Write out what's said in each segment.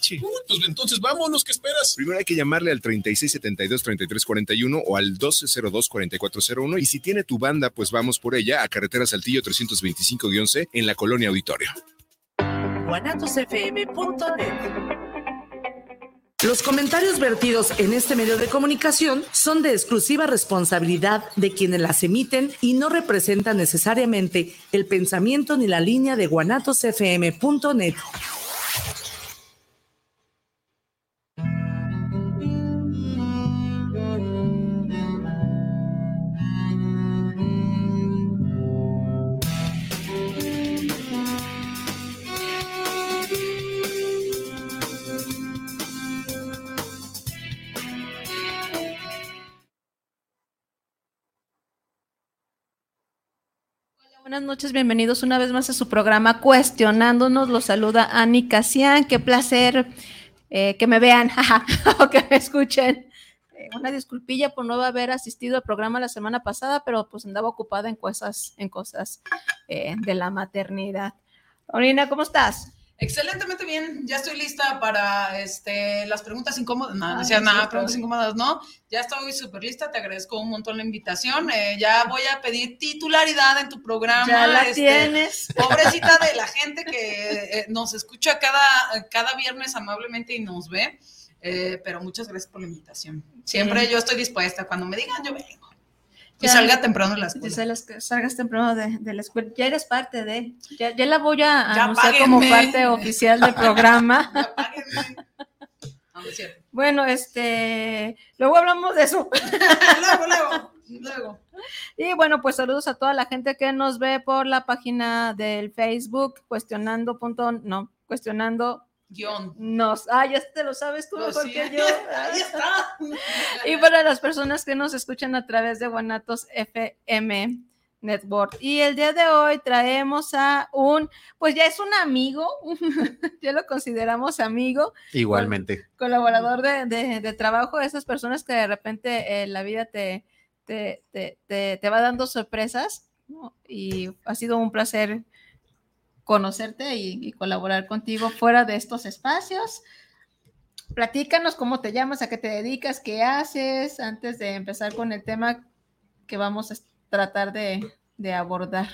Timbiriche. pues entonces vámonos, ¿qué esperas? Primero hay que llamarle al 3672-3341 o al 1202-4401 y si tiene tu banda, pues vamos por ella a Carretera Saltillo 325-C en la Colonia Auditorio. Los comentarios vertidos en este medio de comunicación son de exclusiva responsabilidad de quienes las emiten y no representan necesariamente el pensamiento ni la línea de guanatosfm.net. Buenas noches, bienvenidos una vez más a su programa Cuestionándonos. Los saluda Ani Casian. Qué placer eh, que me vean o que me escuchen. Eh, una disculpilla por no haber asistido al programa la semana pasada, pero pues andaba ocupada en cosas, en cosas eh, de la maternidad. Orina, ¿cómo estás? Excelentemente bien, ya estoy lista para este, las preguntas incómodas. No, no decía nada, preguntas incómodas, no. Ya estoy súper lista, te agradezco un montón la invitación. Eh, ya voy a pedir titularidad en tu programa. Ya la este, tienes. Pobrecita de la gente que eh, nos escucha cada, cada viernes amablemente y nos ve. Eh, pero muchas gracias por la invitación. Siempre yo estoy dispuesta. Cuando me digan, yo vengo. Ya. salga temprano de la Que escuela. salgas, salgas temprano de, de la escuela. Ya eres parte de. Ya, ya la voy a Ya anunciar como parte oficial del programa. No, no es. Bueno, este. Luego hablamos de eso. luego, luego, luego. Y bueno, pues saludos a toda la gente que nos ve por la página del Facebook, cuestionando. Punto, no, cuestionando. Guión. Nos, ah, ya te lo sabes tú Pues mejor sí, que yo. Ahí está. Y para las personas que nos escuchan a través de Guanatos FM Network. Y el día de hoy traemos a un, pues ya es un amigo, ya lo consideramos amigo, Igualmente. colaborador de, de- de trabajo, esas personas que de repente eh, la vida te, te, te- te- te va dando sorpresas. ¿no? Y ha sido un placer conocerte y, colaborar contigo fuera de estos espacios. Platícanos cómo te llamas, a qué te dedicas, qué haces, antes de empezar con el tema que vamos a tratar de, de abordar.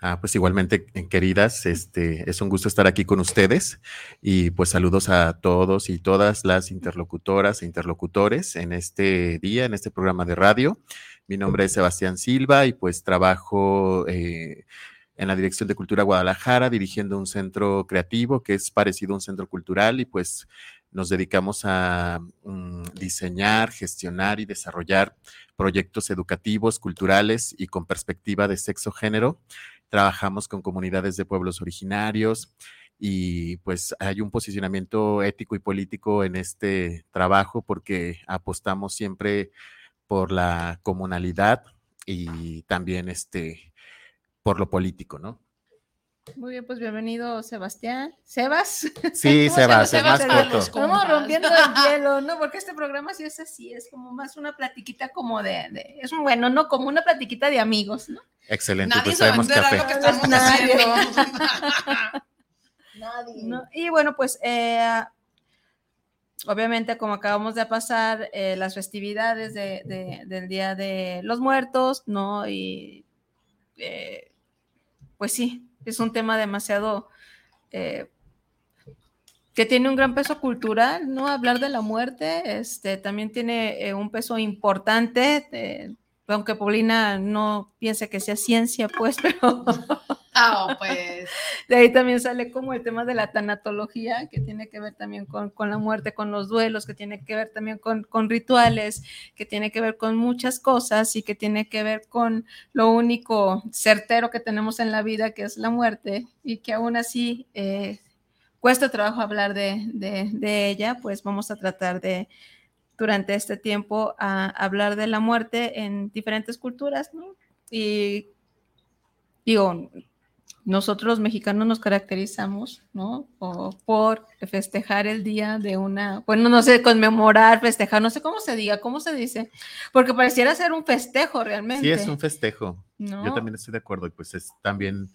Ah, pues igualmente, eh, queridas, este, es un gusto estar aquí con ustedes y pues saludos a todos y todas las interlocutoras e interlocutores en este día, en este programa de radio. Mi nombre es Sebastián Silva y pues trabajo eh, en la Dirección de Cultura Guadalajara, dirigiendo un centro creativo que es parecido a un centro cultural y pues nos dedicamos a mm, diseñar, gestionar y desarrollar proyectos educativos, culturales y con perspectiva de sexo-género. Trabajamos con comunidades de pueblos originarios y pues hay un posicionamiento ético y político en este trabajo porque apostamos siempre por la comunalidad y también este por lo político, ¿no? Muy bien, pues bienvenido, Sebastián. ¿Sebas? Sí, ¿Cómo Sebas, se es más Sebas, corto. Estamos rompiendo el hielo, ¿no? Porque este programa sí es así, es como más una platiquita como de, de- es un bueno, ¿no? Como una platiquita de amigos, ¿no? Excelente, Nadie pues enterar café. lo que estamos Nadie. haciendo. Nadie. ¿no? Y bueno, pues eh, obviamente como acabamos de pasar eh, las festividades de- de- del Día de los Muertos, ¿no? Y eh, pues sí, es un tema demasiado... eh, que tiene un gran peso cultural, ¿no? Hablar de la muerte, este, también tiene eh, un peso importante, eh, aunque Paulina no piense que sea ciencia, pues, pero Ah, pues. de ahí también sale como el tema de la tanatología, que tiene que ver también con, con la muerte, con los duelos, que tiene que ver también con, con rituales, que tiene que ver con muchas cosas y que tiene que ver con lo único certero que tenemos en la vida, que es la muerte, y que aún así eh, cuesta trabajo hablar de, de- de ella, pues vamos a tratar de durante este tiempo a hablar de la muerte en diferentes culturas, ¿no? Y digo, nosotros los mexicanos nos caracterizamos, ¿no? O por festejar el día de una, bueno, no sé, conmemorar, festejar, no sé cómo se diga, cómo se dice, porque pareciera ser un festejo realmente. Sí, es un festejo. ¿no? Yo también estoy de acuerdo y pues es también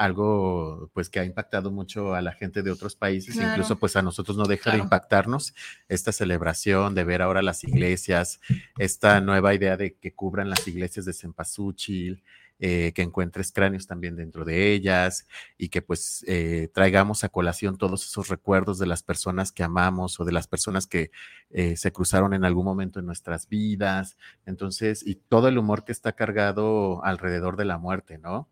algo pues que ha impactado mucho a la gente de otros países, incluso pues a nosotros no deja de impactarnos esta celebración de ver ahora las iglesias, esta nueva idea de que cubran las iglesias de Cempasúchil, eh, que encuentres cráneos también dentro de ellas y que pues eh, traigamos a colación todos esos recuerdos de las personas que amamos o de las personas que eh, se cruzaron en algún momento en nuestras vidas. Entonces, y todo el humor que está cargado alrededor de la muerte, ¿no?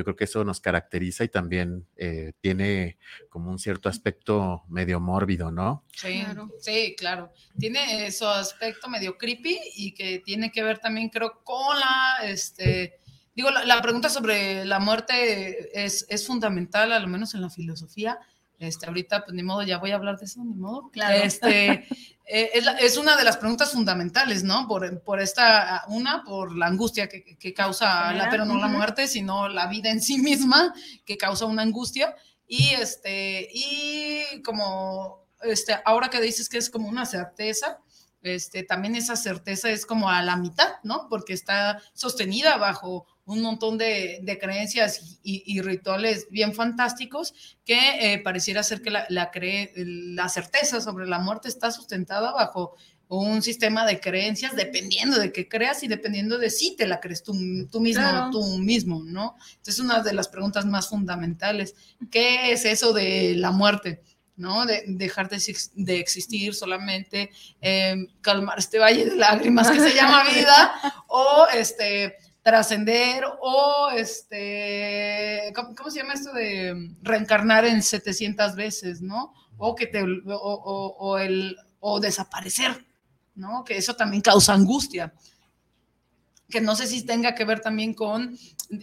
Yo creo que eso nos caracteriza y también eh, tiene como un cierto aspecto medio mórbido, ¿no? Sí, claro. sí, claro. Tiene ese aspecto medio creepy y que tiene que ver también, creo, con la, este, digo, la, pregunta sobre la muerte es, es, fundamental, a lo menos en la filosofía. Este, ahorita, pues ni modo, ya voy a hablar de eso, ni modo. Claro. Este, eh, es, una de las preguntas fundamentales, ¿no? Por, por esta, una, por la angustia que, que causa, la, pero no la muerte, sino la vida en sí misma, que causa una angustia. Y, este, y como, este, ahora que dices que es como una certeza, este, también esa certeza es como a la mitad, ¿no? Porque está sostenida bajo un montón de, creencias y, rituales bien fantásticos que eh, pareciera ser que la, la, certeza sobre la muerte está sustentada bajo un sistema de creencias dependiendo de qué creas y dependiendo de si te la crees tú, tú mismo tú mismo, ¿no? Entonces, una de las preguntas más fundamentales, ¿qué es eso de la muerte? ¿no? De dejar de, existir solamente, eh, calmar este valle de lágrimas que se llama vida, o este, trascender o este, ¿cómo, se llama esto de reencarnar en 700 veces, ¿no? O que te, o, el, o desaparecer, ¿no? Que eso también causa angustia que no sé si tenga que ver también con,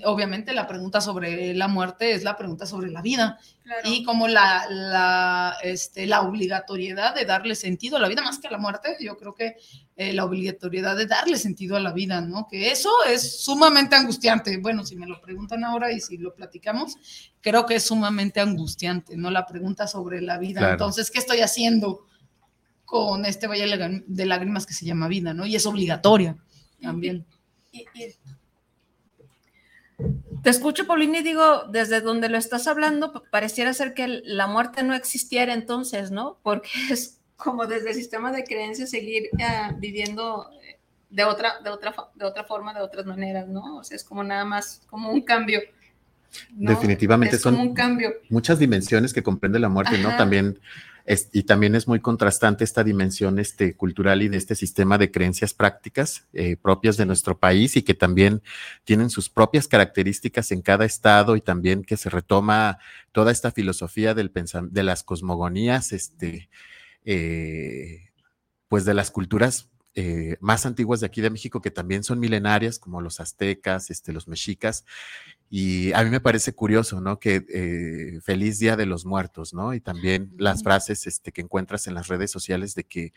obviamente la pregunta sobre la muerte es la pregunta sobre la vida y como la, la, este, la obligatoriedad de darle sentido a la vida, más que a la muerte, yo creo que eh, la obligatoriedad de darle sentido a la vida, ¿no? Que eso es sumamente angustiante. Bueno, si me lo preguntan ahora y si lo platicamos, creo que es sumamente angustiante, ¿no? La pregunta sobre la vida. Entonces, ¿qué estoy haciendo con este valle de lágrimas que se llama vida, ¿no? Y es obligatoria también te escucho, Paulina, y digo, desde donde lo estás hablando, pareciera ser que la muerte no existiera entonces, ¿no? Porque es como desde el sistema de creencias seguir eh, viviendo de otra, de, otra, de otra forma, de otras maneras, ¿no? O sea, es como nada más, como un cambio. Definitivamente son un cambio. muchas dimensiones que comprende la muerte, ¿no? También y también es muy contrastante esta dimensión este, cultural y de este sistema de creencias prácticas eh, propias de nuestro país y que también tienen sus propias características en cada estado y también que se retoma toda esta filosofía del de las cosmogonías, este, eh, pues de las culturas eh, más antiguas de aquí de México, que también son milenarias, como los aztecas, este, los mexicas. Y a mí me parece curioso, ¿no? Que eh, feliz Día de los Muertos, ¿no? Y también las frases este, que encuentras en las redes sociales de que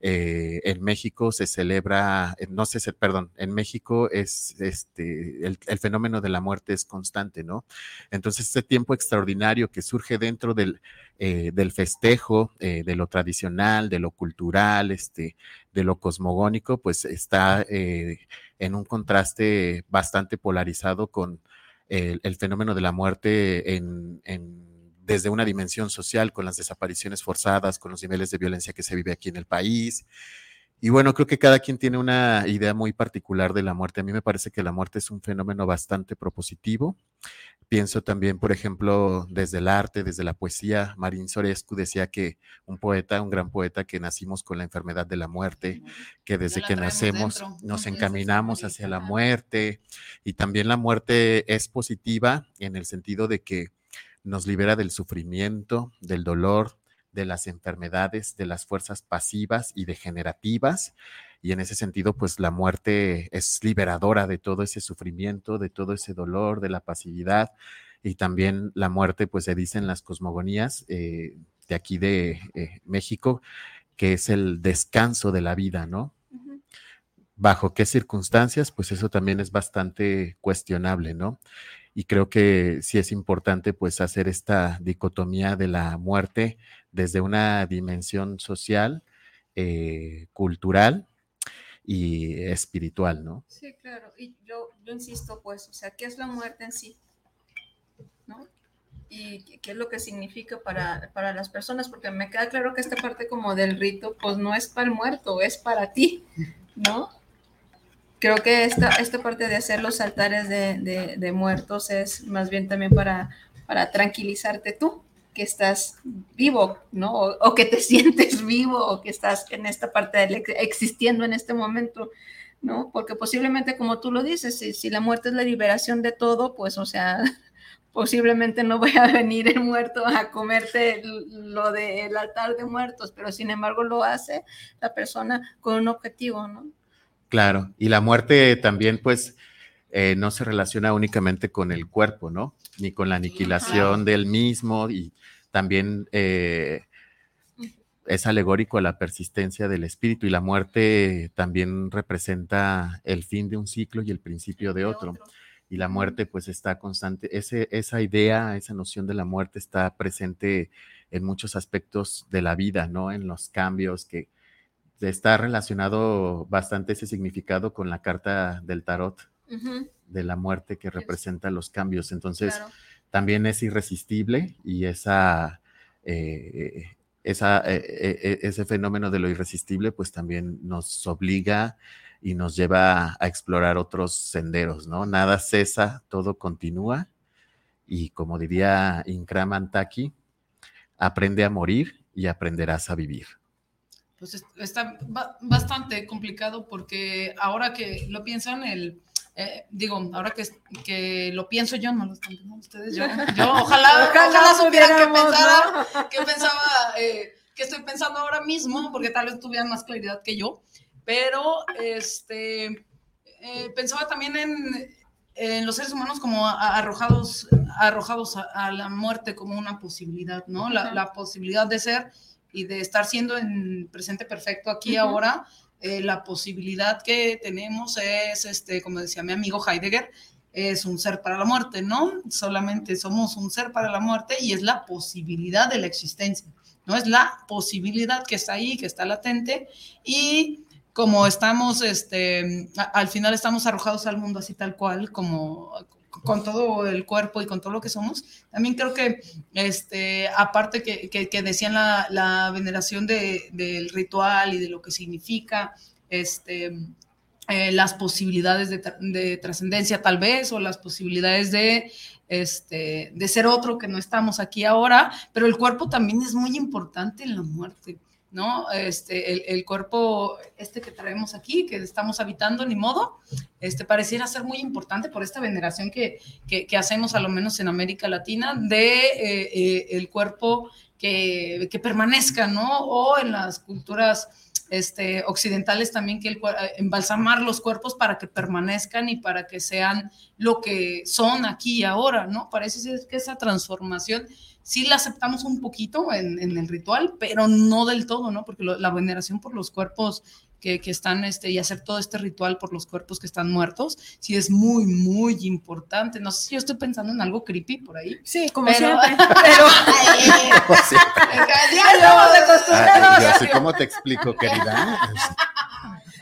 eh, en México se celebra, no sé, perdón, en México es este, el, fenómeno de la muerte es constante, ¿no? Entonces, este tiempo extraordinario que surge dentro del, del festejo, de lo tradicional, de lo cultural, este, de lo cosmogónico, pues está eh, en un contraste bastante polarizado con el, fenómeno de la muerte en, desde una dimensión social, con las desapariciones forzadas, con los niveles de violencia que se vive aquí en el país. Y bueno, creo que cada quien tiene una idea muy particular de la muerte. A mí me parece que la muerte es un fenómeno bastante propositivo. Pienso también, por ejemplo, desde el arte, desde la poesía. Marín Sorescu decía que un poeta, un gran poeta, que nacimos con la enfermedad de la muerte, que desde que nacemos nos encaminamos hacia la muerte. Y también la muerte es positiva en el sentido de que nos libera del sufrimiento, del dolor, de las enfermedades, de las fuerzas pasivas y degenerativas. Y en ese sentido, pues la muerte es liberadora de todo ese sufrimiento, de todo ese dolor, de la pasividad. Y también la muerte, pues se dice en las cosmogonías eh, de aquí de eh, México, que es el descanso de la vida, ¿no? ¿Bajo qué circunstancias? Pues eso también es bastante cuestionable, ¿no? Y creo que sí es importante pues hacer esta dicotomía de la muerte desde una dimensión social, eh, cultural y espiritual, ¿no? Sí, claro. Y yo, insisto, pues, o sea, ¿qué es la muerte en sí? ¿no? Y qué es lo que significa para, para las personas, porque me queda claro que esta parte como del rito, pues no es para el muerto, es para ti, ¿no? Creo que esta, esta parte de hacer los altares de, de, de muertos es más bien también para, para tranquilizarte tú, que estás vivo, ¿no? O, o, que te sientes vivo o que estás en esta parte de existiendo en este momento, ¿no? Porque posiblemente, como tú lo dices, si, si, la muerte es la liberación de todo, pues, o sea, posiblemente no vaya a venir el muerto a comerte lo del altar de muertos, pero sin embargo lo hace la persona con un objetivo, ¿no? Claro, y la muerte también, pues, eh, no se relaciona únicamente con el cuerpo, ¿no? Ni con la aniquilación del mismo y también eh, es alegórico a la persistencia del espíritu y la muerte también representa el fin de un ciclo y el principio de otro. Y la muerte pues está constante, Ese, esa idea, esa noción de la muerte está presente en muchos aspectos de la vida, ¿no? En los cambios que está relacionado bastante ese significado con la carta del tarot, uh -huh. de la muerte que representa los cambios. Entonces, claro. También es irresistible y esa, eh, eh, eh, ese fenómeno de lo irresistible, pues también nos obliga y nos lleva a explorar otros senderos, ¿no? Nada cesa, todo continúa. Y como diría Inkraman Taki, aprende a morir y aprenderás a vivir. Pues está bastante complicado porque ahora que lo piensan, el, eh, digo, ahora que, que, lo pienso yo, no lo están pensando ustedes, yo, yo ojalá, ojalá supiera que pensara, ¿no? que pensaba, eh, que estoy pensando ahora mismo, porque tal vez tuvieran más claridad que yo, pero este, eh, pensaba también en, en, los seres humanos como arrojados, arrojados a, a, la muerte como una posibilidad, ¿no? La, la posibilidad de ser y de estar siendo en presente perfecto aquí uh -huh. ahora, eh, la posibilidad que tenemos es, este, como decía mi amigo Heidegger, es un ser para la muerte, ¿no? Solamente somos un ser para la muerte y es la posibilidad de la existencia, ¿no? Es la posibilidad que está ahí, que está latente y como estamos, este, al final estamos arrojados al mundo así tal cual, como con todo el cuerpo y con todo lo que somos. También creo que, este, aparte que, que, decían la, la veneración de, del ritual y de lo que significa, este, eh, las posibilidades de, de trascendencia tal vez, o las posibilidades de, este, de ser otro que no estamos aquí ahora, pero el cuerpo también es muy importante en la muerte. ¿No? Este, el, el, cuerpo este que traemos aquí, que estamos habitando, ni modo, este, pareciera ser muy importante por esta veneración que, que, hacemos, a lo menos en América Latina, de eh, eh, el cuerpo que, que, permanezca, ¿no? O en las culturas este, occidentales también, que el, embalsamar los cuerpos para que permanezcan y para que sean lo que son aquí y ahora, ¿no? Parece ser que esa transformación sí la aceptamos un poquito en, en, el ritual, pero no del todo, ¿no? Porque lo, la veneración por los cuerpos que, que, están, este, y hacer todo este ritual por los cuerpos que están muertos, sí es muy, muy importante. No sé si yo estoy pensando en algo creepy por ahí. Sí, como pero, siempre. Pero, ya acostumbrados. ¿Cómo te explico, querida?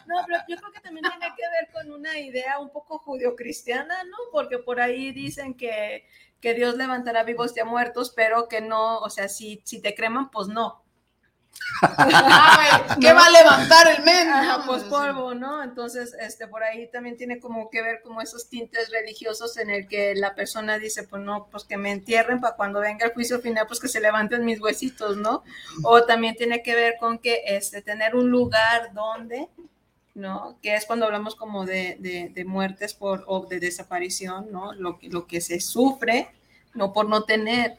No, pero yo creo que también tiene que ver con una idea un poco judio-cristiana, ¿no? Porque por ahí dicen que que Dios levantará vivos y a muertos, pero que no, o sea, si, si te creman, pues no. ah, ¿Qué no? va a levantar el men? Ajá, pues polvo, ¿no? Entonces, este, por ahí también tiene como que ver como esos tintes religiosos en el que la persona dice, pues no, pues que me entierren para cuando venga el juicio final, pues que se levanten mis huesitos, ¿no? O también tiene que ver con que este, tener un lugar donde ¿no? Que es cuando hablamos como de, de, muertes por, o de desaparición, ¿no? Lo, lo que se sufre, no por no tener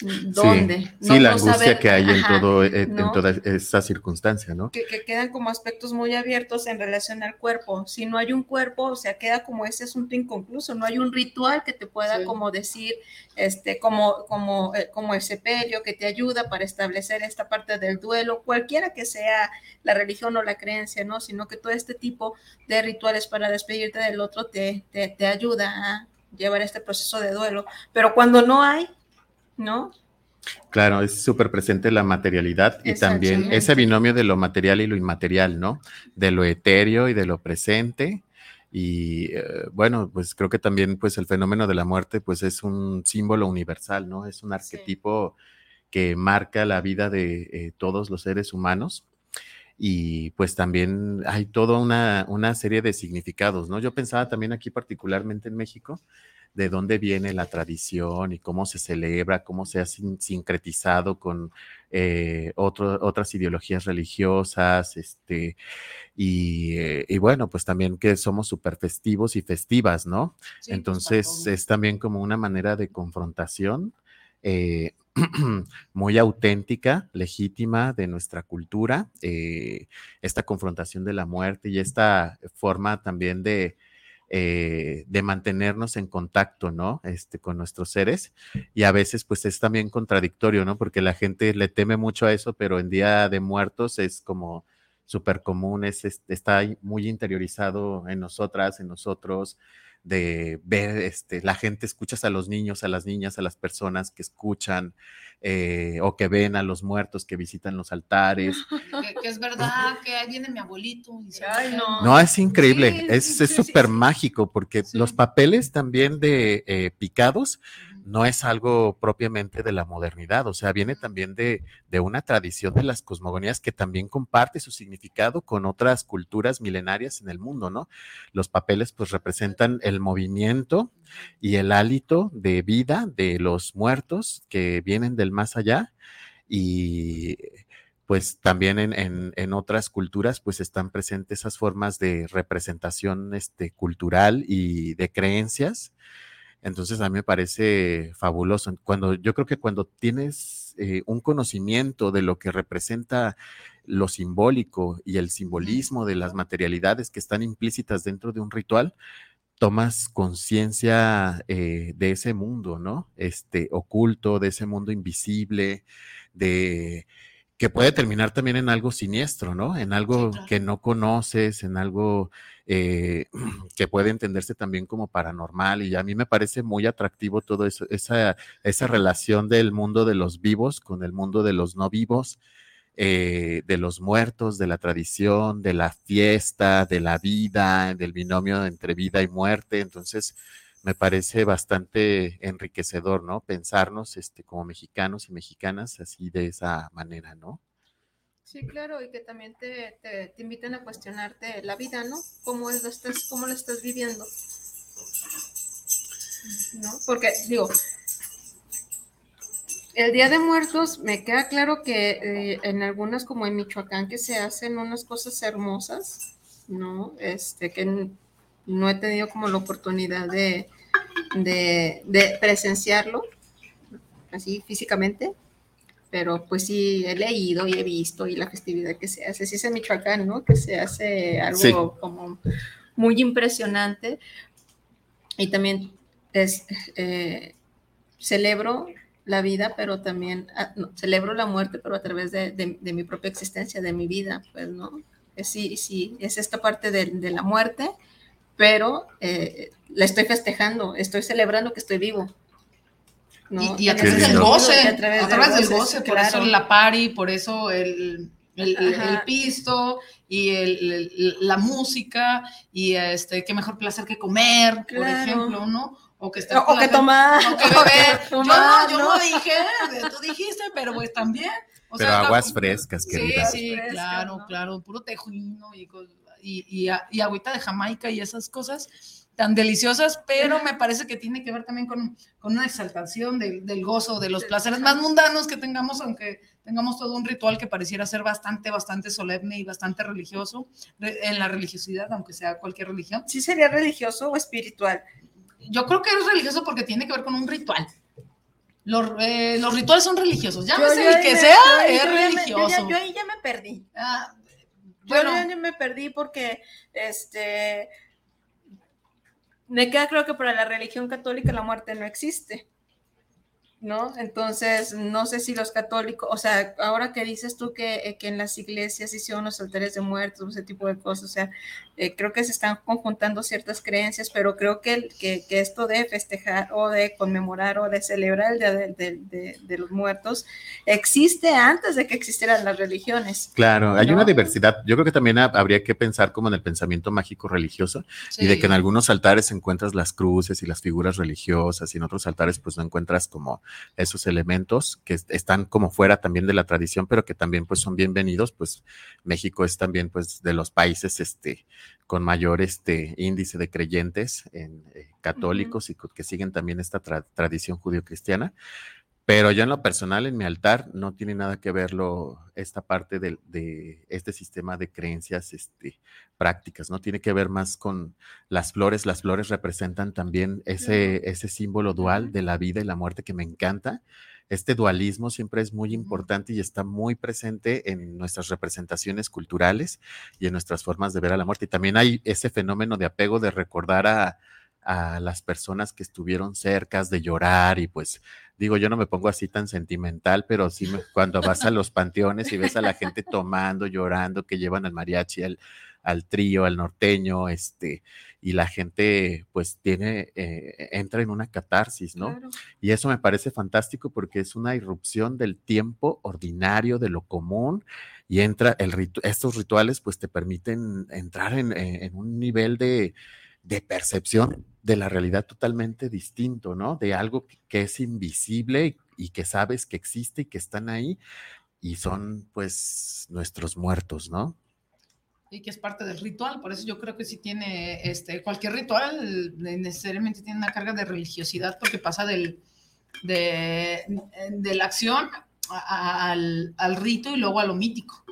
dónde. Sí, no, sí la no angustia saber, que hay ajá, en, todo, en, ¿no? en, toda esa circunstancia, ¿no? Que, que, quedan como aspectos muy abiertos en relación al cuerpo. Si no hay un cuerpo, o sea, queda como ese asunto inconcluso, no hay un ritual que te pueda sí. como decir, este, como, como, eh, como el sepelio que te ayuda para establecer esta parte del duelo, cualquiera que sea la religión o la creencia, ¿no? Sino que todo este tipo de rituales para despedirte del otro te, te, te ayuda a llevar este proceso de duelo. Pero cuando no hay, ¿no? Claro, es súper presente la materialidad y también ese binomio de lo material y lo inmaterial, ¿no? De lo etéreo y de lo presente Y eh, bueno, pues creo que también pues el fenómeno de la muerte pues es un símbolo universal, ¿no? Es un arquetipo que marca la vida de eh, todos los seres humanos y pues también hay toda una, una, serie de significados, ¿no? Yo pensaba también aquí particularmente en México, de dónde viene la tradición y cómo se celebra, cómo se ha sincretizado con eh, otras ideologías religiosas, este, eh, y, bueno, pues también que somos súper festivos y festivas, ¿no? Pues, Entonces es también como una manera de confrontación. Eh, muy auténtica, legítima de nuestra cultura, esta confrontación de la muerte y esta forma también de, eh, de mantenernos en contacto, ¿no? Este, con nuestros seres. Y a veces, pues es también contradictorio, ¿no? Porque la gente le teme mucho a eso, pero en Día de Muertos es como súper común, es, está muy interiorizado en nosotras, en nosotros de ver, este, la gente, escuchas a los niños, a las niñas, a las personas que escuchan eh, o que ven a los muertos que visitan los altares. Que, es verdad, que ahí viene mi abuelito. no. es increíble, es súper mágico porque los papeles también de eh, picados no es algo propiamente de la modernidad, o sea, viene también de, una tradición de las cosmogonías que también comparte su significado con otras culturas milenarias en el mundo, ¿no? Los papeles pues representan el movimiento y el hálito de vida de los muertos que vienen del más allá y pues también en, otras culturas pues están presentes esas formas de representación este, cultural y de creencias entonces a mí me parece fabuloso. Cuando yo creo que cuando tienes eh, un conocimiento de lo que representa lo simbólico y el simbolismo de las materialidades que están implícitas dentro de un ritual, tomas conciencia eh, de ese mundo, ¿no? Este oculto, de ese mundo invisible, de que puede terminar también en algo siniestro, ¿no? En algo que no conoces, en algo eh, que puede entenderse también como paranormal. Y a mí me parece muy atractivo todo eso, esa, esa relación del mundo de los vivos con el mundo de los no vivos, eh, de los muertos, de la tradición, de la fiesta, de la vida, del binomio entre vida y muerte. Entonces, me parece bastante enriquecedor, ¿no? Pensarnos este, como mexicanos y mexicanas así de esa manera, ¿no? Sí, claro, y que también te, te, inviten a cuestionarte la vida, ¿no? ¿Cómo, es, lo estás, ¿Cómo lo estás viviendo? ¿No? Porque, digo, el Día de Muertos me queda claro que eh, en algunas, como en Michoacán, que se hacen unas cosas hermosas, ¿no? Este, que no he tenido como la oportunidad de, presenciarlo así físicamente, pero pues sí he leído y he visto y la festividad que se hace, sí es en Michoacán, ¿no? Que se hace algo como muy impresionante y también es, eh, celebro la vida, pero también ah, celebro la muerte, pero a través de, mi propia existencia, de mi vida, pues, ¿no? Sí, sí, es esta parte de, de la muerte, pero eh, la estoy festejando, estoy celebrando que estoy vivo. Y, a través del goce, a través, del goce, por eso la pari, por eso el, el, pisto y la música y este qué mejor placer que comer, por ejemplo, ¿no? O que, o, que tomar, o que beber. yo no, yo no dije, tú dijiste, pero pues también. pero aguas frescas, querida. Sí, sí, claro, claro, puro tejuino y cosas y, y, agüita de Jamaica y esas cosas tan deliciosas, pero me parece que tiene que ver también con, con una exaltación del gozo, de los placeres más mundanos que tengamos, aunque tengamos todo un ritual que pareciera ser bastante, bastante solemne y bastante religioso, en la religiosidad, aunque sea cualquier religión. ¿Sí sería religioso o espiritual? Yo creo que es religioso porque tiene que ver con un ritual. Los, eh, los rituales son religiosos, ya el que sea, es religioso. yo, ahí ya me perdí. Ah, yo me perdí porque este me queda creo que para la religión católica la muerte no existe. ¿no? Entonces, no sé si los católicos, o sea, ahora que dices tú que, eh, que en las iglesias hicieron los altares de muertos, ese tipo de cosas, o sea, eh, creo que se están conjuntando ciertas creencias, pero creo que, que, que, esto de festejar o de conmemorar o de celebrar el Día de, de, de, los Muertos existe antes de que existieran las religiones. Claro, hay una diversidad. Yo creo que también habría que pensar como en el pensamiento mágico religioso sí. y de que en algunos altares encuentras las cruces y las figuras religiosas y en otros altares pues no encuentras como esos elementos que están como fuera también de la tradición, pero que también pues son bienvenidos, pues México es también pues de los países este con mayor este índice de creyentes en, eh, católicos uh -huh. y que siguen también esta tra tradición judío-cristiana. Pero yo en lo personal, en mi altar, no tiene nada que verlo esta parte de, de, este sistema de creencias este, prácticas, ¿no? Tiene que ver más con las flores. Las flores representan también ese, ese símbolo dual de la vida y la muerte que me encanta. Este dualismo siempre es muy importante y está muy presente en nuestras representaciones culturales y en nuestras formas de ver a la muerte. Y también hay ese fenómeno de apego de recordar a, a las personas que estuvieron cercas, de llorar y pues digo, yo no me pongo así tan sentimental, pero sí me, cuando vas a los panteones y ves a la gente tomando, llorando, que llevan al mariachi, al, al trío, al norteño, este, y la gente pues tiene, eh, entra en una catarsis, ¿no? Claro. Y eso me parece fantástico porque es una irrupción del tiempo ordinario, de lo común, y entra, el ritu estos rituales pues te permiten entrar en, en un nivel de, de percepción de la realidad totalmente distinto, ¿no? De algo que, que es invisible y, y, que sabes que existe y que están ahí y son pues nuestros muertos, ¿no? Y que es parte del ritual, por eso yo creo que si tiene, este, cualquier ritual necesariamente tiene una carga de religiosidad porque pasa del, de, de la acción al, al rito y luego a lo mítico.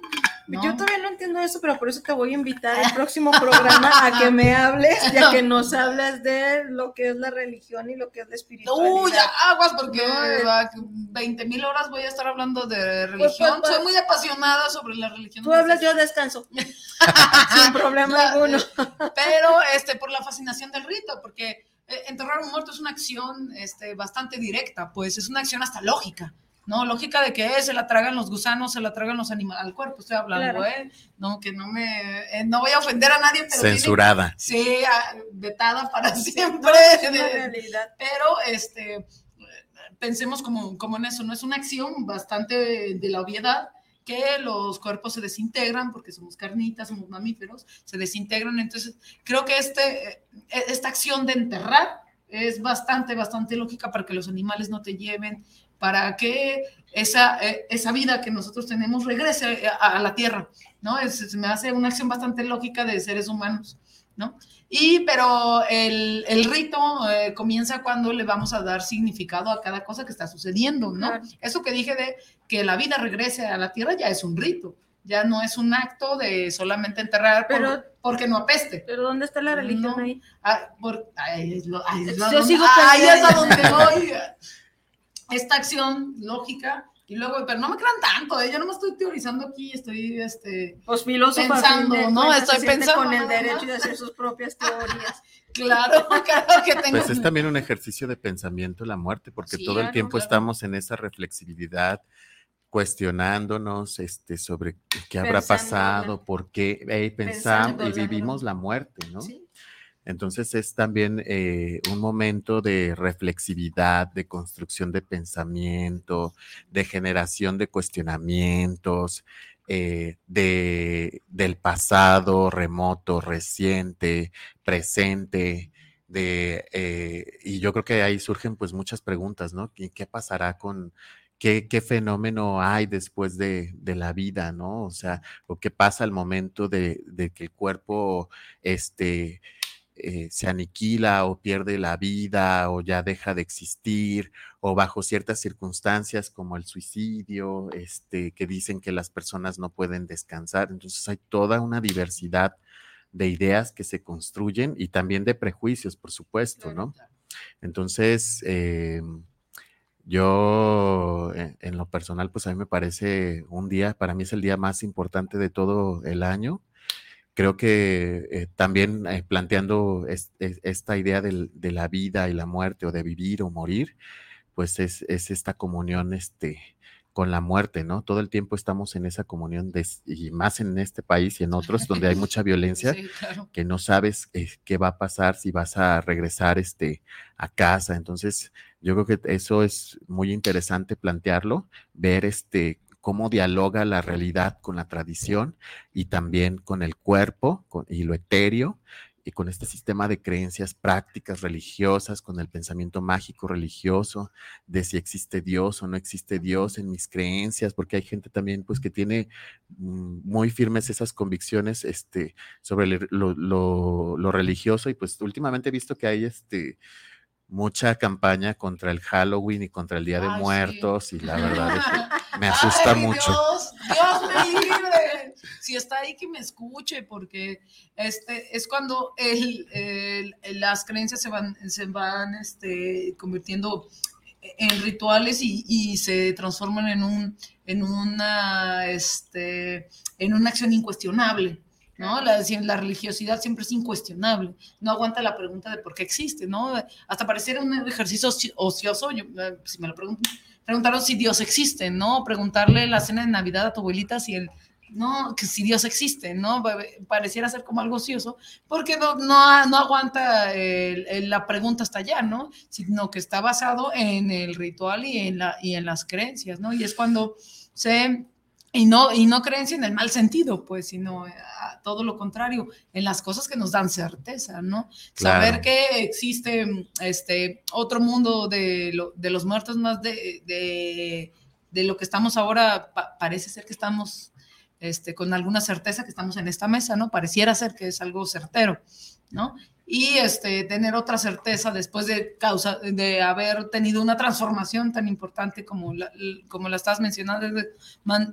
¿No? Yo todavía no entiendo eso, pero por eso te voy a invitar al próximo programa a que me hables, ya que nos hablas de lo que es la religión y lo que es la espiritualidad. Uy, ya aguas, porque no, 20 mil horas voy a estar hablando de religión. Pues, pues, Soy muy apasionada sobre la religión. Tú hablas, yo descanso. Sin problema alguno. Pero este, por la fascinación del rito, porque eh, enterrar un muerto es una acción este, bastante directa, pues es una acción hasta lógica. ¿No? Lógica de que se la tragan los gusanos, se la tragan los animales, al cuerpo estoy hablando, claro. ¿eh? No, que no me, eh, no voy a ofender a nadie, pero Censurada. Tiene, sí, vetada para siempre. Sí, no, realidad. Pero, este, pensemos como, como en eso, ¿no? Es una acción bastante de, de la obviedad, que los cuerpos se desintegran porque somos carnitas, somos mamíferos, se desintegran. Entonces, creo que este, esta acción de enterrar es bastante, bastante lógica para que los animales no te lleven para que esa, eh, esa vida que nosotros tenemos regrese a, a la tierra, ¿no? Es, me hace una acción bastante lógica de seres humanos, ¿no? Y, pero el, el rito eh, comienza cuando le vamos a dar significado a cada cosa que está sucediendo, ¿no? Claro. Eso que dije de que la vida regrese a la tierra ya es un rito, ya no es un acto de solamente enterrar pero, porque no apeste. Pero ¿dónde está la religión no. ahí? Ah, por, ahí es, lo, ahí es, Yo donde, sigo ahí es donde voy esta acción lógica y luego, pero no me crean tanto, ¿eh? yo no me estoy teorizando aquí, estoy este, pues pensando, de, ¿no? Estoy pensando con el derecho de hacer sus propias teorías. claro, claro que tengo. Pues es también un ejercicio de pensamiento la muerte, porque sí, todo el tiempo claro. estamos en esa reflexibilidad, cuestionándonos este, sobre qué habrá pasado, por qué hey, pensamos y vivimos la muerte, ¿no? Sí. Entonces es también eh, un momento de reflexividad, de construcción de pensamiento, de generación de cuestionamientos, eh, de, del pasado remoto, reciente, presente, de, eh, y yo creo que ahí surgen pues muchas preguntas, ¿no? ¿Qué, pasará con, Qué, qué, fenómeno hay después de, de, la vida, ¿no? O sea, o qué pasa al momento de, de que el cuerpo, este, eh, se aniquila o pierde la vida o ya deja de existir o bajo ciertas circunstancias como el suicidio, este, que dicen que las personas no pueden descansar. Entonces hay toda una diversidad de ideas que se construyen y también de prejuicios, por supuesto, ¿no? Entonces, eh, yo en, en, lo personal, pues a mí me parece un día, para mí es el día más importante de todo el año creo que eh, también eh, planteando es, es, esta idea del, de la vida y la muerte o de vivir o morir, pues es, es esta comunión, este, con la muerte, ¿no? Todo el tiempo estamos en esa comunión de, y más en este país y en otros donde hay mucha violencia, que no sabes eh, qué va a pasar si vas a regresar este, a casa. Entonces, yo creo que eso es muy interesante plantearlo, ver este cómo dialoga la realidad con la tradición y también con el cuerpo y lo etéreo y con este sistema de creencias prácticas religiosas, con el pensamiento mágico religioso, de si existe Dios o no existe Dios en mis creencias, porque hay gente también pues que tiene mm, muy firmes esas convicciones este, sobre lo, lo, religioso y pues últimamente he visto que hay este mucha campaña contra el Halloween y contra el Día de Muertos y la verdad es que me asusta mucho. Dios, Dios me libre si está ahí que me escuche, porque este, es cuando el, las creencias se van, se van este, convirtiendo en rituales y, se transforman en, un, en, una, este, en una acción incuestionable. ¿no? La, la, religiosidad siempre es incuestionable, no aguanta la pregunta de por qué existe, ¿no? Hasta pareciera un ejercicio ocioso, yo, si me lo preguntan, preguntaron si Dios existe, ¿no? Preguntarle la cena de Navidad a tu abuelita si el, no, que si Dios existe, ¿no? Pareciera ser como algo ocioso, porque no, no, no aguanta la pregunta hasta allá, ¿no? Sino que está basado en el ritual y en, la, y en las creencias, ¿no? Y es cuando se... Y no, y no creencia en el mal sentido, pues, sino todo lo contrario, en las cosas que nos dan certeza, ¿no? Saber que existe este otro mundo de, de los muertos más de, de, de, lo que estamos ahora, parece ser que estamos este, con alguna certeza que estamos en esta mesa, ¿no? Pareciera ser que es algo certero, ¿no? Y este, tener otra certeza después de, causa, de haber tenido una transformación tan importante como la, como la estás mencionando,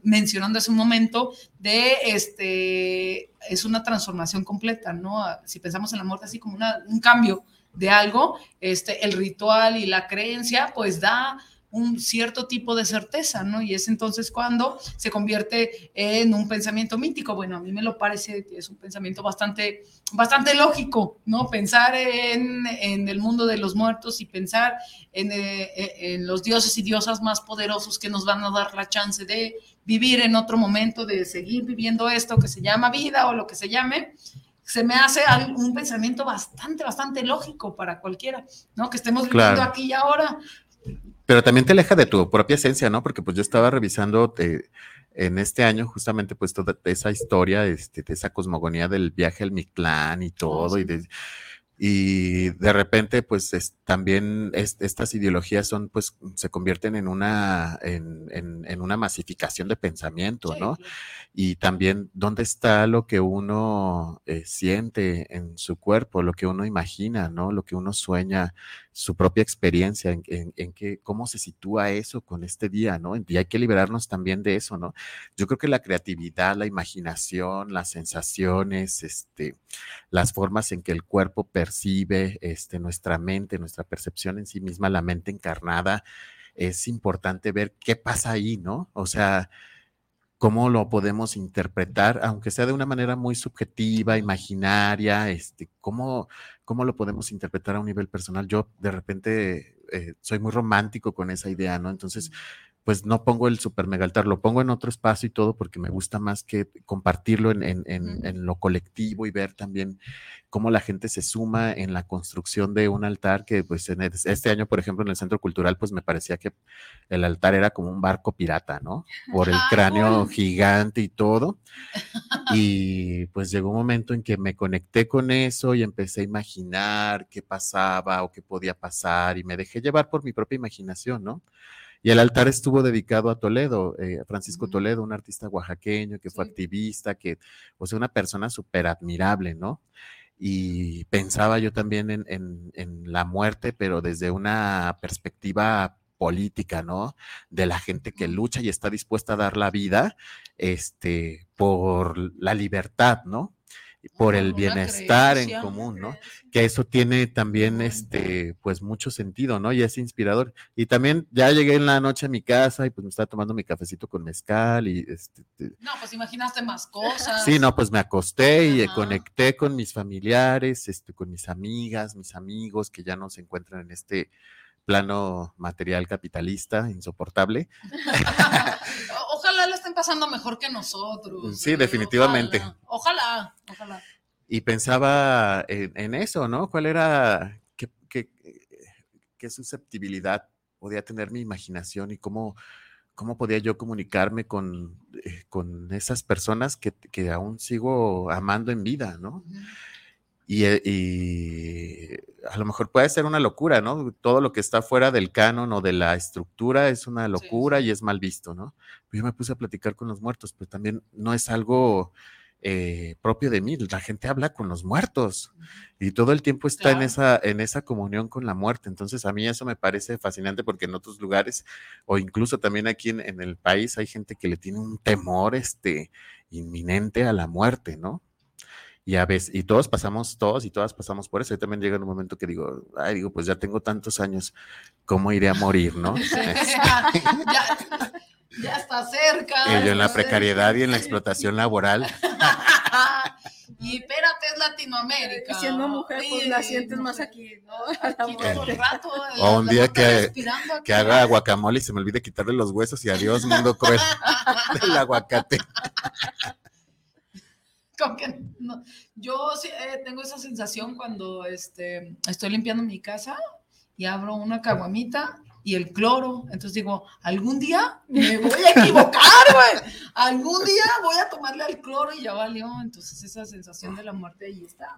mencionando hace un momento, de este, es una transformación completa, ¿no? Si pensamos en la muerte así como un cambio de algo, este, el ritual y la creencia, pues da un cierto tipo de certeza, ¿no? Y es entonces cuando se convierte en un pensamiento mítico. Bueno, a mí me lo parece que es un pensamiento bastante, bastante lógico, ¿no? Pensar en, en el mundo de los muertos y pensar en, eh, en, los dioses y diosas más poderosos que nos van a dar la chance de vivir en otro momento, de seguir viviendo esto que se llama vida o lo que se llame, se me hace un pensamiento bastante, bastante lógico para cualquiera, ¿no? Que estemos viviendo aquí y ahora, pero también te aleja de tu propia esencia, ¿no? Porque pues yo estaba revisando eh, en este año justamente pues toda esa historia, este, de esa cosmogonía del viaje al Mictlán y oh, todo, y de y de repente pues también estas ideologías son pues se convierten en una en, en, una masificación de pensamiento no y también dónde está lo que uno eh, siente en su cuerpo lo que uno imagina no lo que uno sueña su propia experiencia en, en, que cómo se sitúa eso con este día no y hay que liberarnos también de eso no yo creo que la creatividad la imaginación las sensaciones este las formas en que el cuerpo percibe este, nuestra mente, nuestra percepción en sí misma, la mente encarnada, es importante ver qué pasa ahí, ¿no? O sea, cómo lo podemos interpretar, aunque sea de una manera muy subjetiva, imaginaria, este, cómo, cómo lo podemos interpretar a un nivel personal. Yo de repente eh, soy muy romántico con esa idea, ¿no? Entonces, pues no pongo el super mega altar, lo pongo en otro espacio y todo porque me gusta más que compartirlo en, en, en, lo colectivo y ver también cómo la gente se suma en la construcción de un altar que pues en este año, por ejemplo, en el Centro Cultural, pues me parecía que el altar era como un barco pirata, ¿no? Por el cráneo gigante y todo. Y pues llegó un momento en que me conecté con eso y empecé a imaginar qué pasaba o qué podía pasar y me dejé llevar por mi propia imaginación, ¿no? Y el altar estuvo dedicado a Toledo, eh, Francisco Toledo, un artista oaxaqueño que fue activista, que, o sea, una persona súper admirable, ¿no? Y pensaba yo también en, en, la muerte, pero desde una perspectiva política, ¿no? De la gente que lucha y está dispuesta a dar la vida, este, por la libertad, ¿no? Por el bienestar en común, ¿no? Que eso tiene también, este, pues mucho sentido, ¿no? Y es inspirador. Y también ya llegué en la noche a mi casa y pues me estaba tomando mi cafecito con mezcal y este. No, pues imaginaste más cosas. Sí, no, pues me acosté y conecté con mis familiares, este, con mis amigas, mis amigos que ya no se encuentran en este plano material capitalista insoportable. ojalá le estén pasando mejor que nosotros. Sí, definitivamente. Ojalá, ojalá. Y pensaba en, eso, ¿no? ¿Cuál era, qué, qué, qué, susceptibilidad podía tener mi imaginación y cómo, cómo podía yo comunicarme con, eh, con esas personas que, que, aún sigo amando en vida, ¿no? Eh, y, a lo mejor puede ser una locura, ¿no? Todo lo que está fuera del canon o de la estructura es una locura y es mal visto, ¿no? Yo me puse a platicar con los muertos, pero también no es algo eh, propio de mí. La gente habla con los muertos y todo el tiempo está en, esa, en esa comunión con la muerte. Entonces a mí eso me parece fascinante porque en otros lugares o incluso también aquí en, en el país hay gente que le tiene un temor este, inminente a la muerte, ¿no? Y a veces, y todos pasamos, todos y todas pasamos por eso. Y también llega un momento que digo, ay, digo, pues ya tengo tantos años, ¿cómo iré a morir, no? ya, está cerca. Y yo en la precariedad y en la explotación laboral. y espérate, es Latinoamérica. Y siendo mujer, pues la sientes más aquí, ¿no? o un día que, que haga guacamole y se me olvide quitarle los huesos y adiós, mundo cruel del aguacate. yo eh, tengo esa sensación cuando este, estoy limpiando mi casa y abro una caguamita y el cloro. Entonces digo, algún día me voy a equivocar, güey. Algún día voy a tomarle al cloro y ya valió. Entonces esa sensación de la muerte ahí está.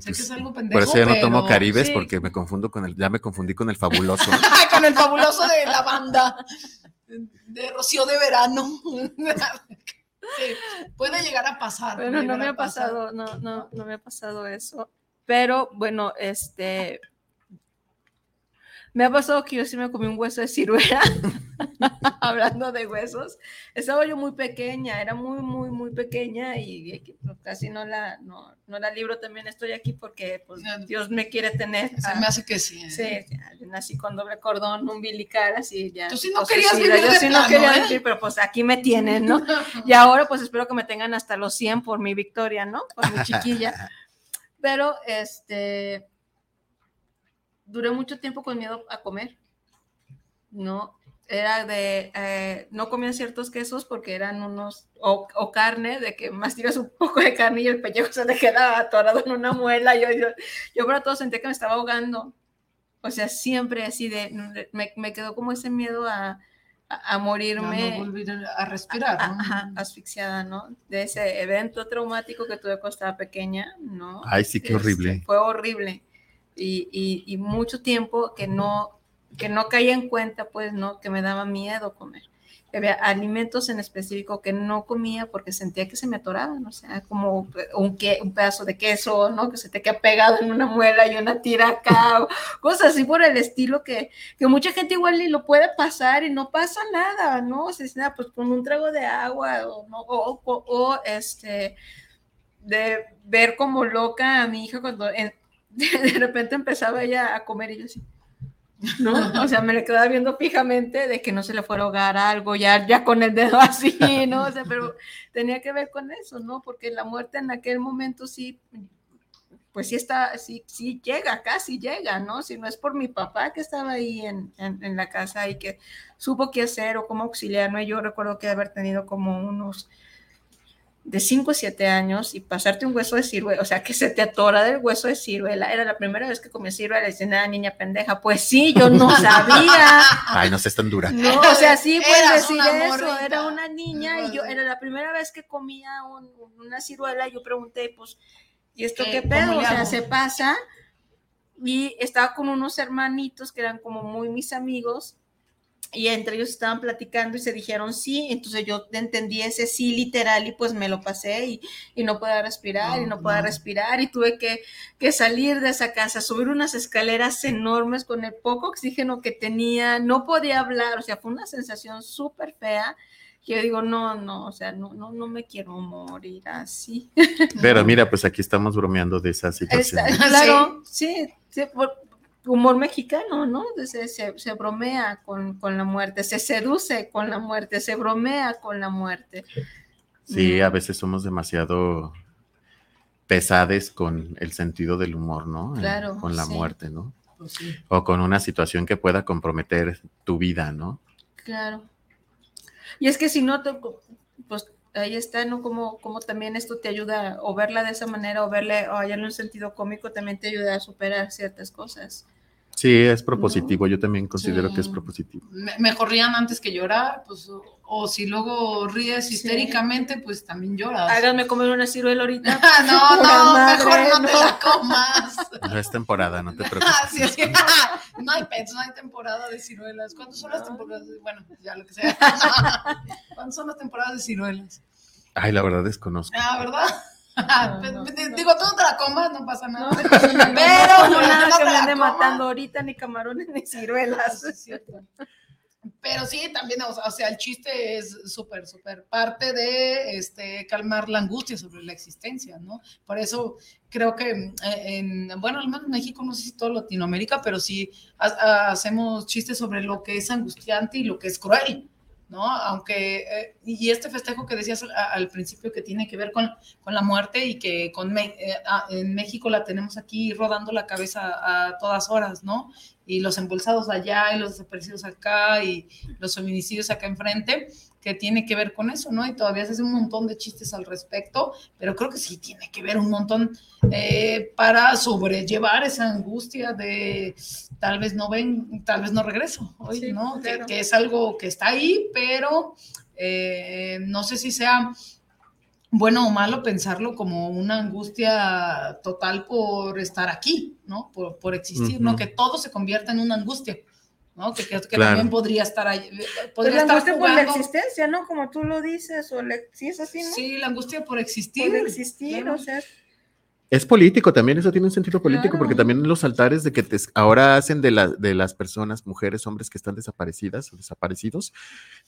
sé que es algo pendejo, Por eso ya no tomo caribes porque me confundo con el, ya me confundí con el fabuloso. con el fabuloso de la banda. De Rocío de Verano. puede llegar a pasar. Bueno, no me ha pasado, no, no, no me ha pasado eso. Pero bueno, este, me ha pasado que yo sí me comí un hueso de ciruela, hablando de huesos. Estaba yo muy pequeña, era muy, muy, muy pequeña y pues, casi no la, no, no la libro. También estoy aquí porque pues, Dios me quiere tener. Se me hace que sí. ¿eh? Sí, nací con doble cordón umbilical, así ya. Tú sí no querías vivir Yo sí no quería ¿eh? vivir, pero pues aquí me tienen, ¿no? y ahora pues espero que me tengan hasta los 100 por mi victoria, ¿no? Por mi chiquilla. Pero, este, duré mucho tiempo con miedo a comer. No, era de, eh, no comía ciertos quesos porque eran unos, o, carne, de que masticas un poco de carne y el pellejo se le queda atorado en una muela. Yo, yo, yo para todo sentía que me estaba ahogando. O sea, siempre así de, me, me quedó como ese miedo a, a, morirme. No, volver a respirar. asfixiada, ¿no? De ese evento traumático que tuve cuando estaba pequeña, ¿no? Ay, sí, qué horrible. Este, fue horrible y, mucho tiempo que no, que no caía en cuenta, pues, ¿no? Que me daba miedo comer. Había alimentos en específico que no comía porque sentía que se me atoraban, o sea, como un, que, un pedazo de queso, ¿no? Que se te queda pegado en una muela y una tira acá, cosas así por el estilo que, que mucha gente igual ni lo puede pasar y no pasa nada, ¿no? O sea, pues con un trago de agua o, ¿no? o, o este, de ver como loca a mi hija cuando de repente empezaba ella a comer y yo así, ¿no? O sea, me le quedaba viendo fijamente de que no se le fuera a ahogar algo, ya, ya con el dedo así, ¿no? O sea, pero tenía que ver con eso, ¿no? Porque la muerte en aquel momento sí, pues sí está, sí, sí llega, casi llega, ¿no? Si no es por mi papá que estaba ahí en, en, en la casa y que supo qué hacer o cómo auxiliarme, yo recuerdo que haber tenido como unos de 5 o 7 años y pasarte un hueso de ciruela, o sea, que se te atora del hueso de ciruela. Era la primera vez que comí ciruela y decía, nada, niña pendeja. Pues sí, yo no sabía. Ay, no sé, tan dura. No, o sea, sí puedes decir eso. Era una niña y yo, era la primera vez que comía una ciruela y yo pregunté, pues, ¿y esto qué, qué pedo? O sea, se pasa. Y estaba con unos hermanitos que eran como muy mis amigos y entre ellos estaban platicando y se dijeron sí, entonces yo entendí ese sí literal y pues me lo pasé y, y no podía respirar y no podía respirar y tuve que, que, salir de esa casa, subir unas escaleras enormes con el poco oxígeno que tenía, no podía hablar, o sea, fue una sensación súper fea. Que yo digo, no, no, o sea, no, no, no me quiero morir así. Pero mira, pues aquí estamos bromeando de esa situación. claro, sí, sí por, humor mexicano, ¿no? Se, se, bromea con, la muerte, se seduce con la muerte, se bromea con la muerte. Sí, a veces somos demasiado pesades con el sentido del humor, ¿no? Claro. con la muerte, ¿no? Pues sí. o con una situación que pueda comprometer tu vida, ¿no? Claro. Y es que si no, te- pues ahí está, ¿no? Como, como también esto te ayuda, o verla de esa manera, o verle, o hallarlo en un sentido cómico, también te ayuda a superar ciertas cosas. Sí, es propositivo, yo también considero que es propositivo. Me- mejor rían antes que llorar, pues, o, o si luego ríes Sí. histéricamente, pues también lloras. Háganme comer una ciruela ahorita. no, no, madre, mejor no, te no. la comas. No es temporada, no te preocupes. Ah, sí, sí. No hay pets, no hay temporada de ciruelas. ¿Cuántas son las temporadas? Bueno, ya lo que sea. ¿Cuántas son las temporadas de ciruelas? Ay, la verdad desconozco. Ah, ¿verdad? No, no, Te- no. Digo, tú no te la comas, no pasa nada. Pero no, nada que me ande matando ahorita, ni camarones, ni ciruelas. Sí, cierto. Pero sí, también, o sea, el chiste es súper, súper parte de este, calmar la angustia sobre la existencia, ¿no? Por eso creo que, eh, en, bueno, al menos en México, no sé si todo Latinoamérica, pero sí ha- ha- hacemos chistes sobre lo que es angustiante y lo que es cruel, ¿no? Aunque, eh, y este festejo que decías al, principio que tiene que ver con, con la muerte y que con eh, en México la tenemos aquí rodando la cabeza a todas horas, ¿no? y los embolsados allá y los desaparecidos acá y los feminicidios acá enfrente, que tiene que ver con eso, ¿no? Y todavía se hace un montón de chistes al respecto, pero creo que sí tiene que ver un montón eh, para sobrellevar esa angustia de tal vez no ven, tal vez no regreso hoy, Sí, ¿no? Que- claro. Que, es algo que está ahí, pero eh, no sé si sea bueno o malo pensarlo como una angustia total por estar aquí, ¿no? Por, por existir, ¿no? Ujú. Que todo se convierta en una angustia, ¿no? Que, que- que Claro. también podría estar ahí, eh, Pues podría la estar angustia por la jugando. existencia, ¿no? Como tú lo dices, o la, sí es así, ¿no? Sí, la angustia por existir. Por existir, claro. o sea, Es político también, eso tiene un sentido político, Claro. porque también los altares de que te- ahora hacen de, la- de las personas, mujeres, hombres que están desaparecidas o desaparecidos,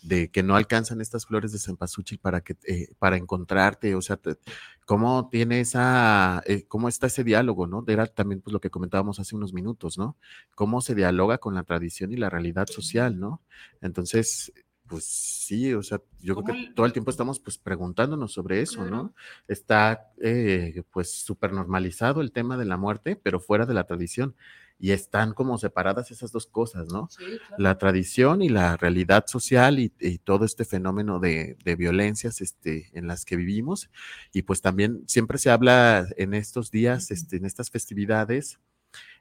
de que no alcanzan estas flores de cempasúchil para que eh, para encontrarte, o sea, te- cómo tiene esa, eh, cómo está ese diálogo, ¿no? Era también pues lo que comentábamos hace unos minutos, ¿no? Cómo se dialoga con la tradición y la realidad social, ¿no? Entonces, pues sí, o sea, yo creo ¿Cómo que el- todo el tiempo estamos pues preguntándonos sobre eso, Claro. ¿no? está eh, pues súper normalizado el tema de la muerte, pero fuera de la tradición. Y están como separadas esas dos cosas, ¿no? Sí, claro. La tradición y la realidad social y, y todo este fenómeno de, de violencias este, en las que vivimos. Y pues también siempre se habla en estos días, este, en estas festividades,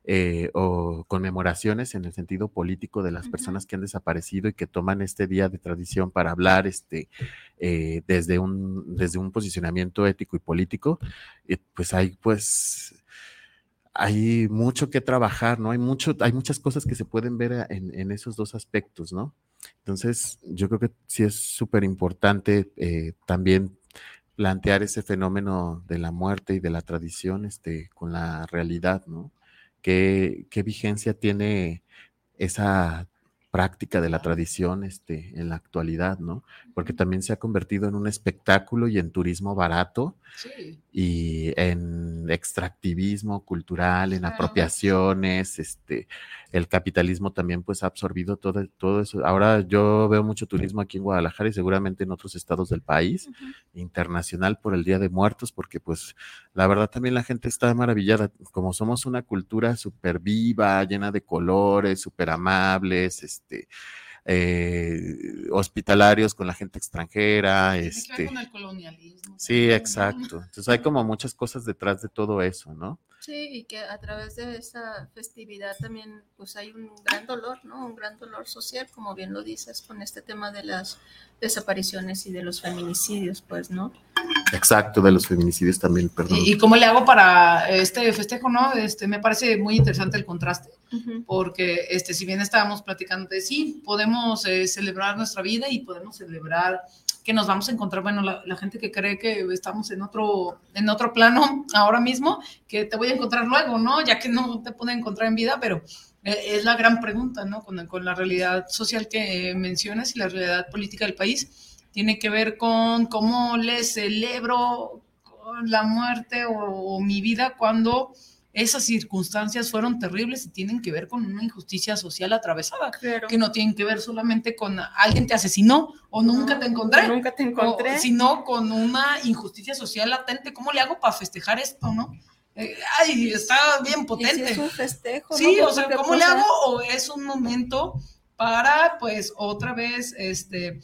eh, o conmemoraciones en el sentido político de las personas que han desaparecido y que toman este día de tradición para hablar este, eh, desde, un, desde un posicionamiento ético y político, y pues hay pues hay mucho que trabajar, ¿no? Hay mucho, hay muchas cosas que se pueden ver a- en, en esos dos aspectos, ¿no? Entonces, yo creo que sí es súper importante eh, también plantear ese fenómeno de la muerte y de la tradición este, con la realidad, ¿no? ¿Qué, qué vigencia tiene esa práctica de la tradición este, en la actualidad, ¿no? Porque también se ha convertido en un espectáculo y en turismo barato Sí. y en extractivismo cultural, en Claro. apropiaciones, este, el capitalismo también pues ha absorbido todo, todo eso. Ahora yo veo mucho turismo aquí en Guadalajara y seguramente en otros estados del país, internacional por el Día de Muertos, porque pues la verdad también la gente está maravillada, como somos una cultura súper viva, llena de colores, súper amables, este, eh, hospitalarios con la gente extranjera, este. con el colonialismo. Sí, exacto. Entonces hay como muchas cosas detrás de todo eso, ¿no? sí, y que a través de esa festividad también, pues hay un gran dolor, ¿no? Un gran dolor social, como bien lo dices, con este tema de las desapariciones y de los feminicidios, pues, ¿no? Exacto, de los feminicidios también, perdón. ¿Y, y cómo le hago para este festejo, no? Este, me parece muy interesante el contraste. Porque este, si bien estábamos platicando de sí, podemos eh, celebrar nuestra vida y podemos celebrar que nos vamos a encontrar, bueno, la, la gente que cree que estamos en otro, en otro plano ahora mismo, que te voy a encontrar luego, ¿no? Ya que no te pude encontrar en vida, pero eh, es la gran pregunta, ¿no? Con, con la realidad social que mencionas y la realidad política del país, tiene que ver con cómo le celebro la muerte o, o mi vida cuando esas circunstancias fueron terribles y tienen que ver con una injusticia social atravesada, Claro. que no tienen que ver solamente con alguien te asesinó o nunca te encontré, Nunca te encontré. o- sino con una injusticia social latente. ¿Cómo le hago para festejar esto, no? eh, ay, está bien potente. es un festejo. Sí, ¿no? o sea, ¿cómo le hago? O es un momento para, pues, otra vez, este,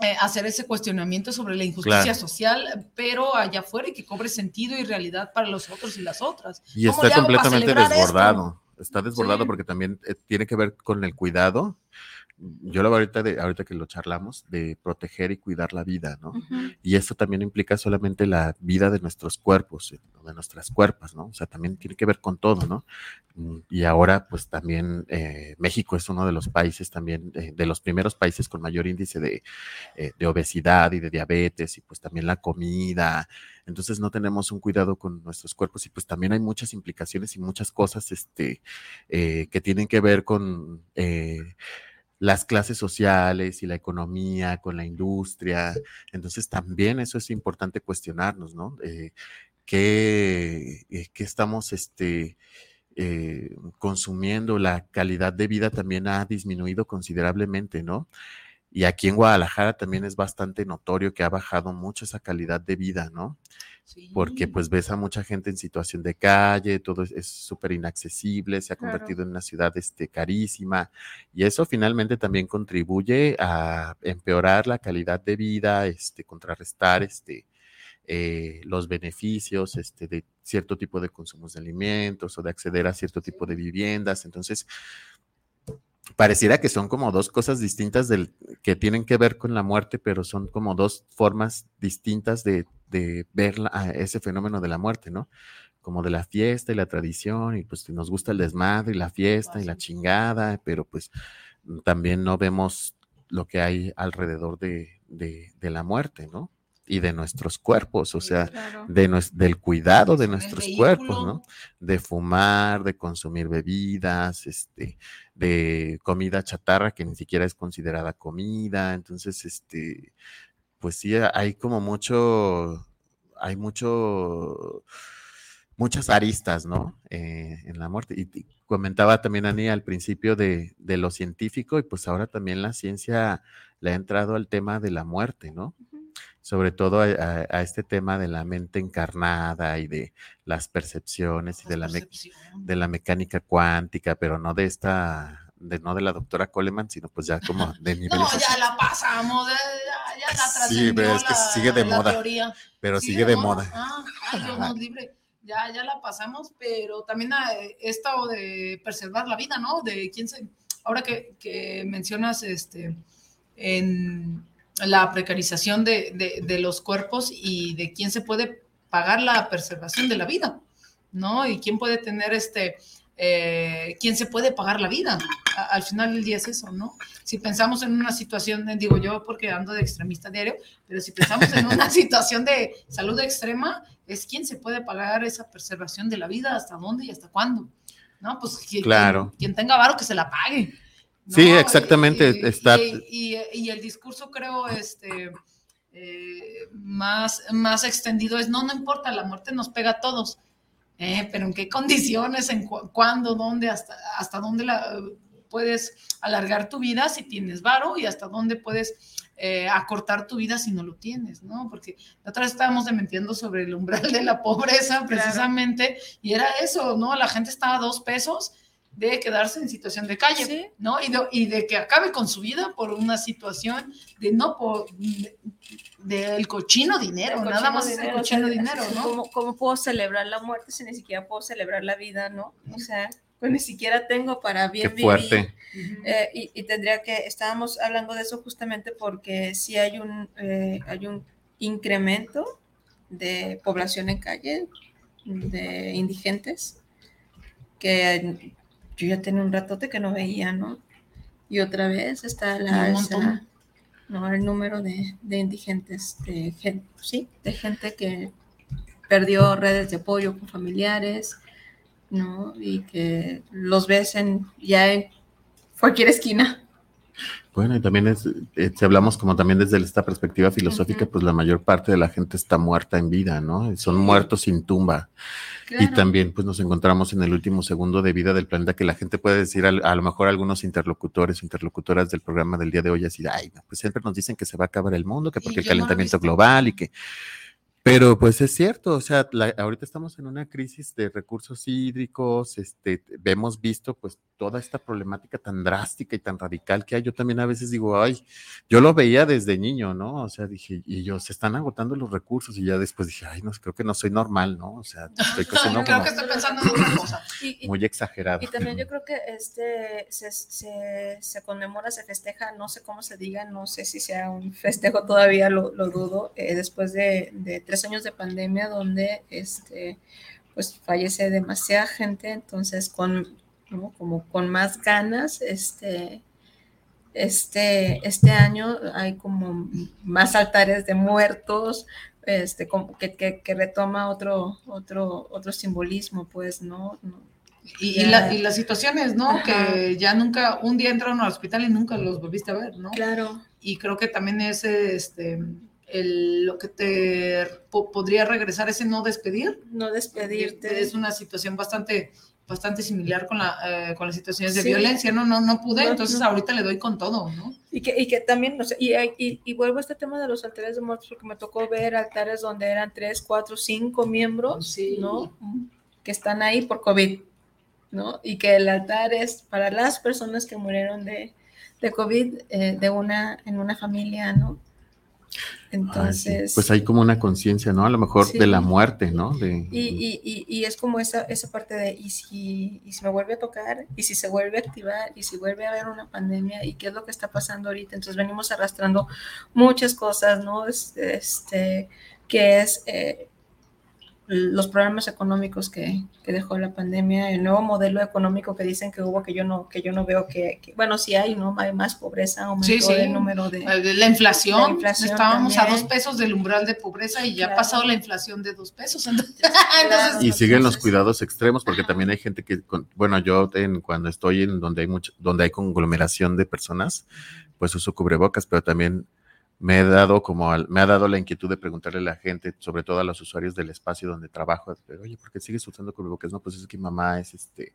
eh, hacer ese cuestionamiento sobre la injusticia Claro. social, pero allá afuera y que cobre sentido y realidad para los otros y las otras. Y ¿Cómo le está completamente esto? desbordado. Está desbordado Sí. porque también eh, tiene que ver con el cuidado. Yo lo ahorita, de, ahorita que lo charlamos, de proteger y cuidar la vida, ¿no? Y esto también implica solamente la vida de nuestros cuerpos, de nuestras cuerpas, ¿no? O sea, también tiene que ver con todo, ¿no? Mm, Y ahora, pues también eh, México es uno de los países también, eh, de los primeros países con mayor índice de, eh, de obesidad y de diabetes, y pues también la comida. Entonces no tenemos un cuidado con nuestros cuerpos y pues también hay muchas implicaciones y muchas cosas este, eh, que tienen que ver con... las clases sociales y la economía, con la industria. Entonces también eso es importante cuestionarnos, ¿no? Eh, ¿qué, eh, qué estamos este, eh, consumiendo? La calidad de vida también ha disminuido considerablemente, ¿no? Y aquí en Guadalajara también es bastante notorio que ha bajado mucho esa calidad de vida, ¿no? Sí. porque pues ves a mucha gente en situación de calle, todo es- súper inaccesible, se ha Claro. convertido en una ciudad este, carísima y eso finalmente también contribuye a empeorar la calidad de vida, este, contrarrestar este, eh, los beneficios este, de cierto tipo de consumos de alimentos o de acceder a cierto tipo de viviendas. Entonces, pareciera que son como dos cosas distintas del, que tienen que ver con la muerte, pero son como dos formas distintas de, de ver la- a ese fenómeno de la muerte, ¿no? Como de la fiesta y la tradición, y pues nos gusta el desmadre y la fiesta y la chingada, pero pues también no vemos lo que hay alrededor de, de, de la muerte, ¿no? Y de nuestros cuerpos, o sea, Claro. de nues- del cuidado de El nuestros cuerpos, ¿no? De fumar, de consumir bebidas, este, de comida chatarra que ni siquiera es considerada comida. Entonces, este, pues sí, hay como mucho, hay mucho, muchas aristas, ¿no? Eh, en la muerte. Y, comentaba también Ani al principio de, de lo científico y pues ahora también la ciencia le ha entrado al tema de la muerte, ¿no? Sobre todo a, a- a este tema de la mente encarnada y de las percepciones y de la, me- de la mecánica cuántica, pero no de esta, de, no de la doctora Coleman, sino pues ya como de niveles No, ya la pasamos, ya, ya, ya la Sí, pero es que sigue de la moda. pero sigue de moda. Ah, ay, Dios nos libre. Ya, ya la pasamos, pero también esta de preservar la vida, ¿no? De quién se. Ahora que, que mencionas este en la precarización de, de- de los cuerpos y de quién se puede pagar la preservación de la vida, ¿no? Y quién puede tener este. eh, quién se puede pagar la vida. A- al final del día es eso, ¿no? Si pensamos en una situación, eh, digo yo porque ando de extremista diario, pero si pensamos en una situación de salud extrema, es quién se puede pagar esa preservación de la vida, hasta dónde y hasta cuándo. ¿No? Pues quien, Claro. quien, quien tenga varo que se la pague. ¿No? Sí, exactamente, Y, está- y- y- y el discurso, creo, este, eh, más, más extendido es: no, no importa, la muerte nos pega a todos. Eh, pero en qué condiciones, en cu- cuándo, dónde, hasta, hasta dónde la, puedes alargar tu vida si tienes varo y hasta dónde puedes eh, acortar tu vida si no lo tienes, ¿no? Porque la otra vez estábamos dementiendo sobre el umbral de la pobreza precisamente y era eso, ¿no? La gente estaba a dos pesos de quedarse en situación de calle, Sí. ¿no? Y de, y de que acabe con su vida por una situación de no por de- del cochino dinero, El nada cochino más es el dinero, cochino o sea, dinero, ¿no? ¿Cómo, cómo puedo celebrar la muerte si ni siquiera puedo celebrar la vida, no? O sea, pues ni siquiera tengo para bien Qué fuerte. vivir. Eh, y, y tendría que, estábamos hablando de eso justamente porque sí hay un, eh, hay un incremento de población en calle, de indigentes, que yo ya tenía un ratote que no veía, ¿no? Y otra vez está la alza, ¿no? El número de, de indigentes, de gente, sí, de gente que perdió redes de apoyo con familiares, ¿no? Y que los ves en, ya en cualquier esquina. Bueno, y también es, eh, si hablamos como también desde esta perspectiva filosófica, pues la mayor parte de la gente está muerta en vida, ¿no? Son muertos sin tumba. Y también pues nos encontramos en el último segundo de vida del planeta que la gente puede decir, al- a, lo mejor algunos interlocutores o interlocutoras del programa del día de hoy, así, ay, no, pues siempre nos dicen que se va a acabar el mundo, que Y porque el no calentamiento global y que... Pero pues es cierto, o sea, ahorita estamos en una crisis de recursos hídricos, este, hemos visto pues toda esta problemática tan drástica y tan radical que hay. Yo también a veces digo, ay, yo lo veía desde niño, ¿no? O sea, dije, y yo, se están agotando los recursos y ya después dije, ay, no, creo que no soy normal, ¿no? O sea, estoy creo que estoy pensando en otra cosa. muy exagerado. Y también yo creo que este se, se, se, conmemora, se festeja, no sé cómo se diga, no sé si sea un festejo todavía, lo, lo dudo, eh, después de, de tres años de pandemia donde este, pues fallece demasiada gente, entonces con, como con más ganas, este, este, este año hay como más altares de muertos, este, como que, que, retoma otro, otro, otro simbolismo, pues, ¿no? y, la, y, las situaciones, ¿no? Que ya nunca, un día entraron al hospital y nunca los volviste a ver, ¿no? Claro. Y creo que también es este lo que te podría regresar ese no despedir. No despedirte. Es una situación bastante bastante similar con, la, eh, con las situaciones de violencia, no, no, no pude, entonces ahorita le doy con todo, ¿no? Y que, y que también, no sé, y, y, y, vuelvo a este tema de los altares de muertos, porque me tocó ver altares donde eran tres, cuatro, cinco miembros, ¿no? Que están ahí por COVID, ¿no? Y que el altar es para las personas que murieron de, de COVID eh, de una, en una familia, ¿no? Entonces. Pues hay como una conciencia, ¿no? A lo mejor de la muerte, ¿no? De, y, y, y, es como esa, esa parte de, ¿y si, ¿y si me vuelve a tocar? ¿Y si se vuelve a activar? ¿Y si vuelve a haber una pandemia? ¿Y qué es lo que está pasando ahorita? Entonces venimos arrastrando muchas cosas, ¿no? Este, que es eh, los problemas económicos que, que, dejó la pandemia, el nuevo modelo económico que dicen que hubo, que yo no, que yo no veo que, bueno, sí hay, ¿no? Hay más pobreza, aumentó el número de... La inflación, estábamos a dos pesos del umbral de pobreza y ya ha pasado la inflación de dos pesos. y siguen los cuidados extremos porque también hay gente que, bueno, yo cuando estoy en donde hay mucho, donde hay conglomeración de personas, pues uso cubrebocas, pero también me he dado como me ha dado la inquietud de preguntarle a la gente, sobre todo a los usuarios del espacio donde trabajo, oye, ¿por qué sigues usando cubrebocas? No, pues es que mi mamá es este,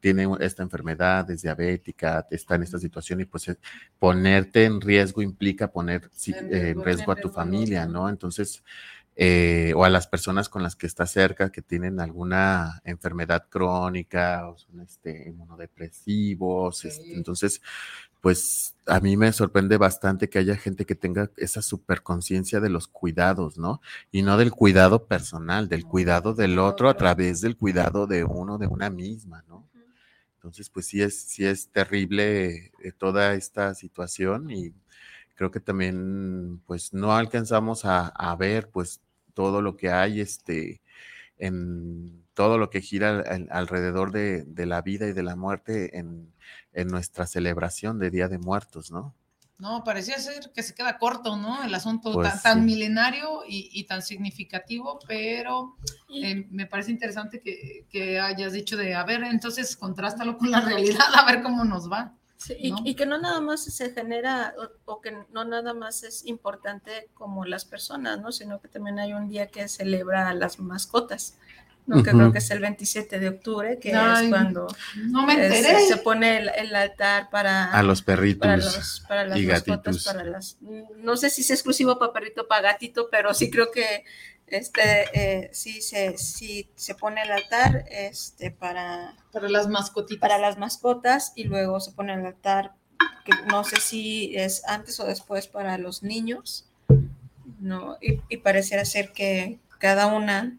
tiene esta enfermedad, es diabética, está en esta situación y pues eh, ponerte en riesgo implica poner en riesgo a tu familia, ¿no? Entonces, eh, o a las personas con las que está cerca que tienen alguna enfermedad crónica o son este, inmunodepresivos. Este, entonces, pues a mí me sorprende bastante que haya gente que tenga esa superconciencia de los cuidados, ¿no? Y no del cuidado personal, del cuidado del otro a través del cuidado de uno, de una misma, ¿no? Entonces, pues sí es, sí es terrible eh, toda esta situación y creo que también, pues no alcanzamos a, a ver, pues todo lo que hay, este, en todo lo que gira alrededor de, de, la vida y de la muerte en, en, nuestra celebración de Día de Muertos, ¿no? No, parecía ser que se queda corto, ¿no? El asunto pues tan, milenario y, y, tan significativo, pero eh, me parece interesante que, que, hayas dicho de, a ver, entonces contrástalo con la realidad, a ver cómo nos va. Sí, y, y, que no nada más se genera, o, o, que no nada más es importante como las personas, ¿no? Sino que también hay un día que celebra a las mascotas que creo que es el 27 de octubre, que es cuando no me enteré. se pone el, altar para a los perritos para, los, para las mascotas, para las no sé si es exclusivo para perrito para gatito, pero sí creo que este eh, sí se sí se pone el altar este para para las mascotitas para las mascotas y luego se pone el altar que no sé si es antes o después para los niños no y, y pareciera ser que cada una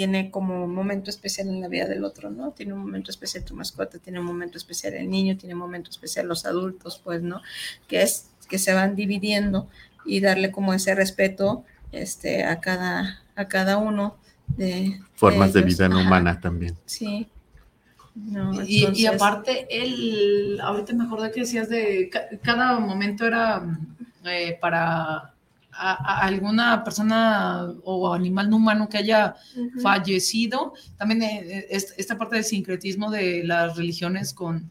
tiene como un momento especial en la vida del otro, ¿no? Tiene un momento especial tu mascota, tiene un momento especial el niño, tiene un momento especial los adultos, pues, ¿no? Que es que se van dividiendo y darle como ese respeto este, a, cada, a cada uno de... Formas de, vida no humana también. Sí. y, aparte, él, ahorita me acordé que decías de cada momento era eh, para a, alguna persona o animal no humano que haya fallecido. También eh, eh, esta parte del sincretismo de las religiones con,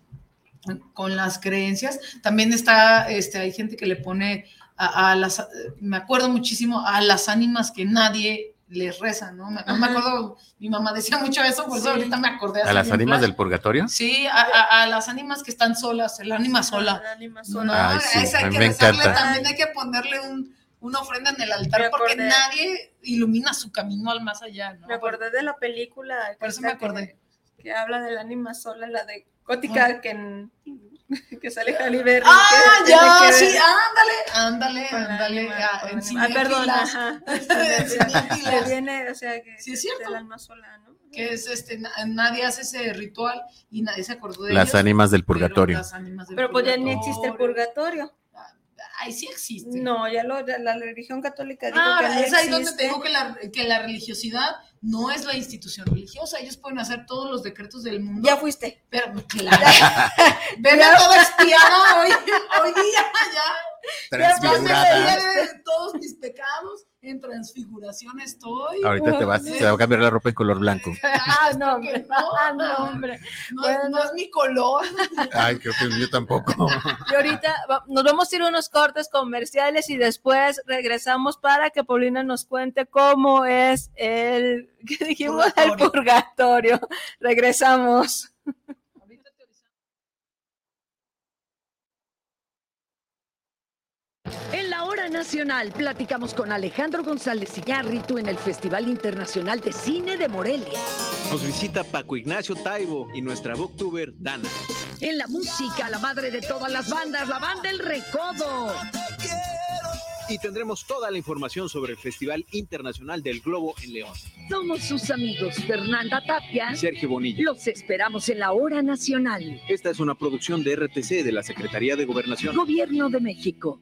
con las creencias. También está, este, hay gente que le pone a, las, me acuerdo muchísimo, a las ánimas que nadie les reza, ¿no? Me, me acuerdo, mi mamá decía mucho eso, por eso ahorita me acordé. ¿A las ánimas del purgatorio? Sí, a, a, las ánimas que están solas, el ánima sola. El ánima sola. hay que rezarle, también hay que ponerle un, una ofrenda en el altar porque nadie ilumina su camino al más allá, ¿no? Me acordé de la película. Por eso me que- acordé. Que, habla del ánima sola, la de Gótica, que, en- que sale Halle Berry. Ah, que ya, que sí, ándale, ándale, ándale. ah, Ah. Cinéfilas. Que viene, o sea, que Sí, es cierto. del alma sola, ¿no? que es este, na- nadie hace ese ritual y nadie se acordó de Las ellos, ánimas del pero purgatorio. las ánimas del Pero pues ya ni existe el purgatorio. Ay, sí existe. No, ya lo, ya la religión católica dijo Ah, que no es ahí donde te digo que la, que la religiosidad no es la institución religiosa. Ellos pueden hacer todos los decretos del mundo. Ya fuiste. Pero, claro. Venme toda expiada hoy, hoy día, ya. Ya Transfigurada. me de todos mis pecados. En transfiguración estoy. Ahorita te vas, te va a cambiar la ropa en color blanco. Ah, no, que hombre. no. Ah, no, hombre. No, es- Bueno. no es mi color. Ay, creo que yo tampoco. Y ahorita nos vamos a ir a unos cortes comerciales y después regresamos para que Paulina nos cuente cómo es el, ¿qué dijimos? El purgatorio. Regresamos. En la hora nacional platicamos con Alejandro González Iñárritu en el Festival Internacional de Cine de Morelia. Nos visita Paco Ignacio Taibo y nuestra booktuber Dana. En la música, la madre de todas las bandas, la banda El Recodo. Y tendremos toda la información sobre el Festival Internacional del Globo en León. Somos sus amigos Fernanda Tapia. Y Sergio Bonilla. Los esperamos en la hora nacional. Esta es una producción de RTC de la Secretaría de Gobernación. Gobierno de México.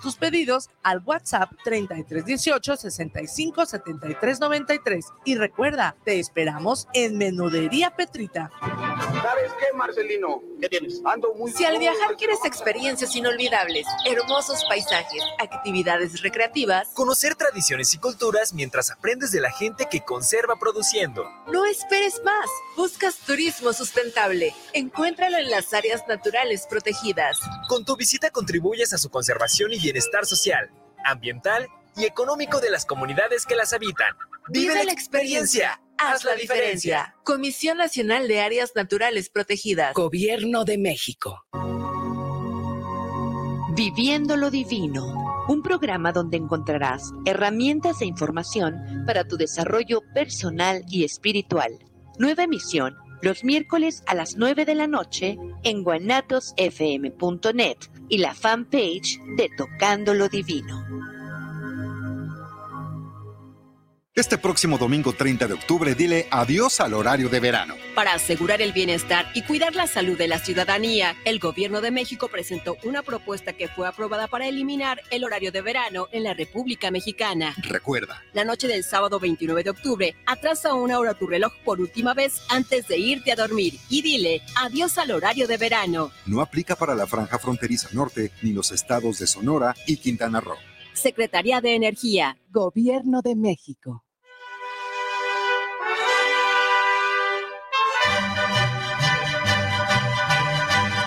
tus pedidos al WhatsApp 3318 65 73 93. Y recuerda, te esperamos en Menudería Petrita. ¿Sabes qué, Marcelino? ¿Qué tienes? Ando muy Si al viajar ¿qué quieres experiencias inolvidables, hermosos paisajes, actividades recreativas, Conocer tradiciones y culturas mientras aprendes de la gente que conserva produciendo. no esperes más. Buscas turismo sustentable. Encuéntralo en las áreas naturales protegidas. Con tu visita contribuyes a su conservación y bienestar social, ambiental y económico de las comunidades que las habitan. Vive la experiencia. Haz la diferencia. Comisión Nacional de Áreas Naturales Protegidas. Gobierno de México. Viviendo lo Divino, un programa donde encontrarás herramientas e información para tu desarrollo personal y espiritual. Nueva emisión los miércoles a las 9 de la noche en guanatosfm.net y la fanpage de Tocando lo Divino. Este próximo domingo 30 de octubre dile adiós al horario de verano. Para asegurar el bienestar y cuidar la salud de la ciudadanía, el Gobierno de México presentó una propuesta que fue aprobada para eliminar el horario de verano en la República Mexicana. Recuerda, La noche del sábado 29 de octubre, atrasa una hora tu reloj por última vez antes de irte a dormir y dile adiós al horario de verano. no aplica para la franja fronteriza norte ni los estados de Sonora y Quintana Roo. Secretaría de Energía. Gobierno de México.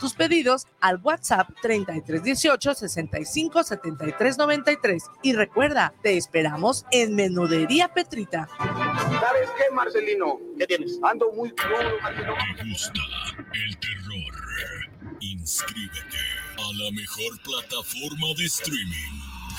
tus pedidos al WhatsApp 3318 65 73 93. Y recuerda, te esperamos en Menudería Petrita. ¿Sabes qué, Marcelino? ¿Qué tienes? Ando muy crudo, Marcelino. ¿Te gusta el terror? Inscríbete a la mejor plataforma de streaming.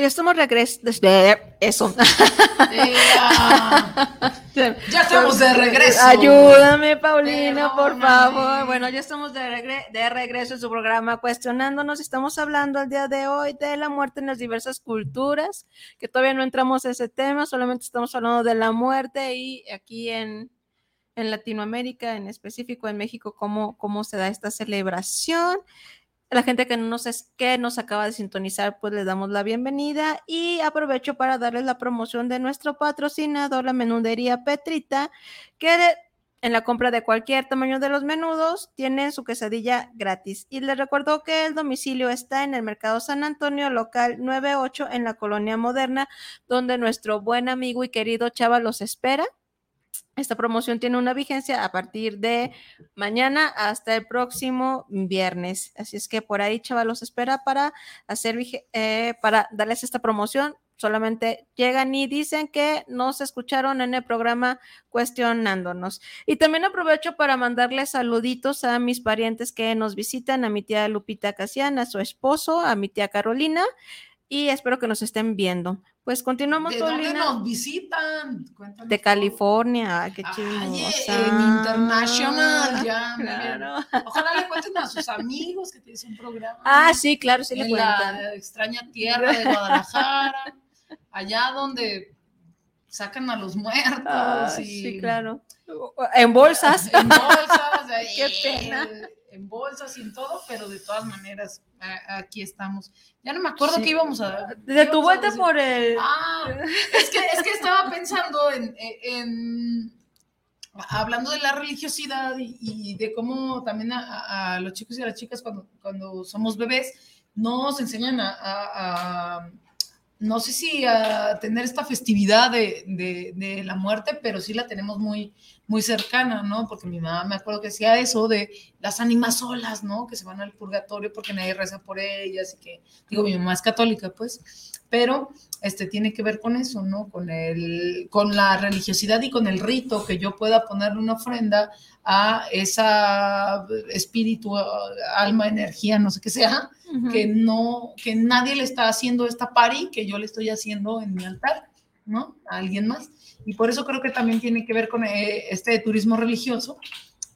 Pues ya estamos regreso eso. Ya estamos de regreso. Ayúdame, Paulina, por favor. Bueno, ya estamos de, de regreso en su programa Cuestionándonos. Estamos hablando el día de hoy de la muerte en las diversas culturas, que todavía no entramos a ese tema, solamente estamos hablando de la muerte y aquí en, en Latinoamérica, en específico en México, cómo, cómo se da esta celebración. A la gente que no nos, que nos acaba de sintonizar, pues les damos la bienvenida y aprovecho para darles la promoción de nuestro patrocinador, la menudería Petrita, que en la compra de cualquier tamaño de los menudos tienen su quesadilla gratis. Y les recuerdo que el domicilio está en el Mercado San Antonio, local 98 en la Colonia Moderna, donde nuestro buen amigo y querido Chava los espera. Esta promoción tiene una vigencia a partir de mañana hasta el próximo viernes. Así es que por ahí, chaval, los espera para hacer, eh, para darles esta promoción. Solamente llegan y dicen que nos escucharon en el programa cuestionándonos. Y también aprovecho para mandarles saluditos a mis parientes que nos visitan, a mi tía Lupita Casiana, a su esposo, a mi tía Carolina, y espero que nos estén viendo. Pues continuamos. ¿De dónde nos visitan? Cuéntanos de California, qué chido. En International, ya. Claro. Ojalá le cuenten a sus amigos que tienes un programa. Ah, sí, claro, sí le en cuentan. la extraña tierra de Guadalajara, allá donde sacan a los muertos. Ah, y... Sí, claro. En bolsas. En bolsas. Qué pena. En bolsas y en todo, pero de todas maneras, aquí estamos. Ya no me acuerdo Sí. qué íbamos a. De qué tu vuelta por el. Ah, es que, es que estaba pensando en, en- hablando de la religiosidad y, y de cómo también a, los chicos y a las chicas cuando, cuando somos bebés nos enseñan a- no sé si a tener esta festividad de, de- de la muerte, pero sí la tenemos muy, muy cercana, ¿no? Porque mi mamá me acuerdo que decía eso de las ánimas solas, ¿no? Que se van al purgatorio porque nadie reza por ellas y que, digo, mi mamá es católica, pues, pero este tiene que ver con eso, ¿no? Con el, con la religiosidad y con el rito que yo pueda ponerle una ofrenda a esa espíritu, alma, energía, no sé qué sea, Que no, que nadie le está haciendo esta pari que yo le estoy haciendo en mi altar, ¿no? A alguien más. Y por eso creo que también tiene que ver con eh, este turismo religioso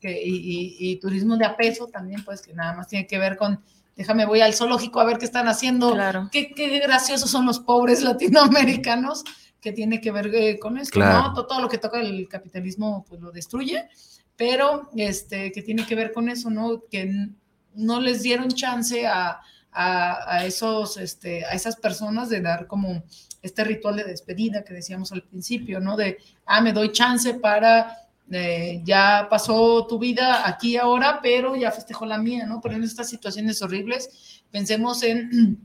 que, y, y- y turismo de apeso también, pues que nada más tiene que ver con, déjame voy al zoológico a ver qué están haciendo, Claro. qué, qué graciosos son los pobres latinoamericanos, que tiene que ver eh, con esto, Claro. ¿no? Todo, todo lo que toca el capitalismo pues lo destruye, pero este, que tiene que ver con eso, ¿no? Que no les dieron chance a, a, esos, este, a esas personas de dar como este ritual de despedida que decíamos al principio, ¿no? De, ah, me doy chance para, eh, ya pasó tu vida aquí ahora, pero ya festejó la mía, ¿no? Pero en estas situaciones horribles, pensemos en,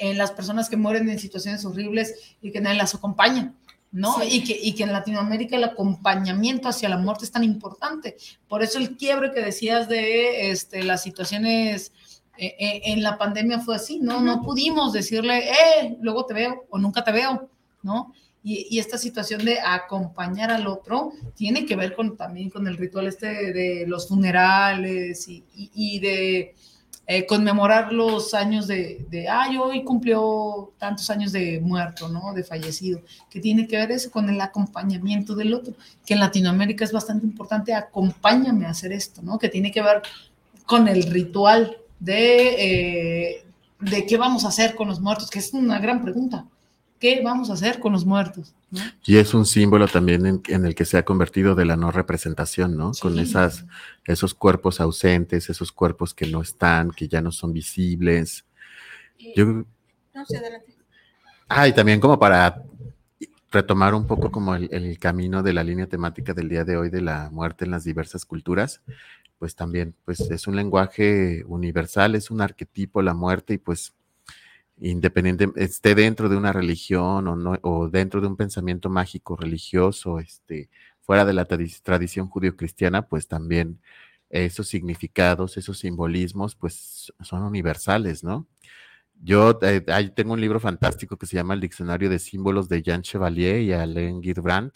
en las personas que mueren en situaciones horribles y que nadie las acompaña. ¿No? Sí. Y, que, y que en Latinoamérica el acompañamiento hacia la muerte es tan importante. Por eso el quiebre que decías de este, las situaciones eh, eh, en la pandemia fue así, ¿no? No pudimos decirle, eh, luego te veo o nunca te veo, ¿no? Y, y esta situación de acompañar al otro tiene que ver con, también con el ritual este de, de los funerales y, y- y de eh, conmemorar los años de, ay, hoy cumplió tantos años de muerto, ¿no? De fallecido, que tiene que ver eso con el acompañamiento del otro, que en Latinoamérica es bastante importante, acompáñame a hacer esto, ¿no? Que tiene que ver con el ritual de, eh, de qué vamos a hacer con los muertos, que es una gran pregunta, ¿qué vamos a hacer con los muertos? Y es un símbolo también en, el que se ha convertido de la no representación, ¿no? Con esas, esos cuerpos ausentes, esos cuerpos que no están, que ya no son visibles. Yo, no sé, adelante. Ah, y también como para retomar un poco como el, camino de la línea temática del día de hoy de la muerte en las diversas culturas, pues también, pues es un lenguaje universal, es un arquetipo la muerte y pues independiente, esté dentro de una religión o, no, o dentro de un pensamiento mágico religioso, este, fuera de la tradición judío-cristiana, pues también esos significados, esos simbolismos, pues son universales, ¿no? Yo tengo un libro fantástico que se llama El Diccionario de Símbolos de Jean Chevalier y Alain Guirbrand,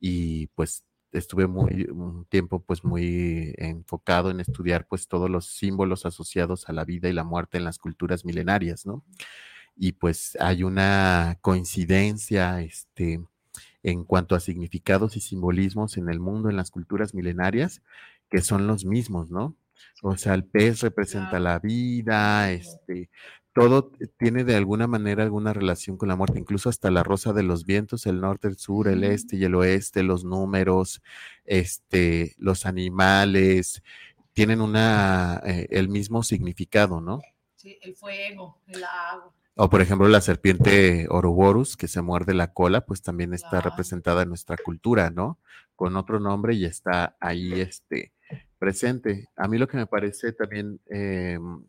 y pues estuve muy, un tiempo pues muy enfocado en estudiar pues todos los símbolos asociados a la vida y la muerte en las culturas milenarias, ¿no? Y pues hay una coincidencia, este, en cuanto a significados y simbolismos en el mundo, en las culturas milenarias, que son los mismos, ¿no? O sea, el pez representa la vida, este, todo tiene de alguna manera alguna relación con la muerte, incluso hasta la rosa de los vientos, el norte, el sur, el este y el oeste, los números, este, los animales, tienen una, eh, el mismo significado, ¿no? Sí, el fuego, el agua. O por ejemplo la serpiente Ouroboros, que se muerde la cola, pues también está representada en nuestra cultura, ¿no? Con otro nombre y está ahí este, presente. A mí lo que me parece también... Em,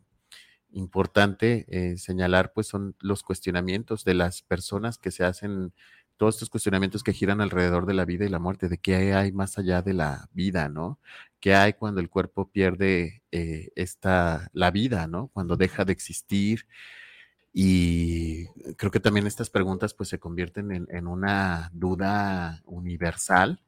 importante eh, señalar, pues son los cuestionamientos de las personas que se hacen, todos estos cuestionamientos que giran alrededor de la vida y la muerte, de qué hay más allá de la vida, ¿no? ¿Qué hay cuando el cuerpo pierde eh, esta, la vida, ¿no? Cuando deja de existir. Y creo que también estas preguntas pues se convierten en, en una duda universal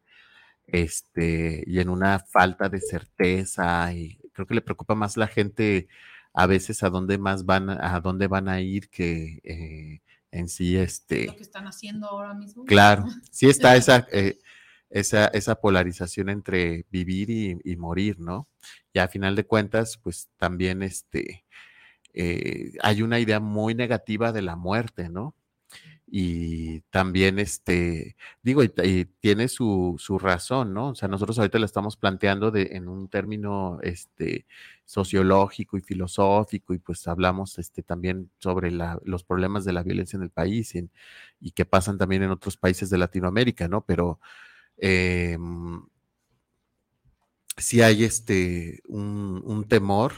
este, y en una falta de certeza y creo que le preocupa más la gente a veces a dónde más van, a dónde van a ir que eh, en sí este... Lo que están haciendo ahora mismo. Claro, sí está esa, eh, esa, esa polarización entre vivir y, morir, ¿no? Y a final de cuentas, pues también este, eh, hay una idea muy negativa de la muerte, ¿no? Y también, este, digo, y, tiene su, su, razón, ¿no? O sea, nosotros ahorita la estamos planteando de, en un término, este, sociológico y filosófico, y pues hablamos, este, también sobre la, los problemas de la violencia en el país y, que pasan también en otros países de Latinoamérica, ¿no? Pero eh, sí hay, este, un temor,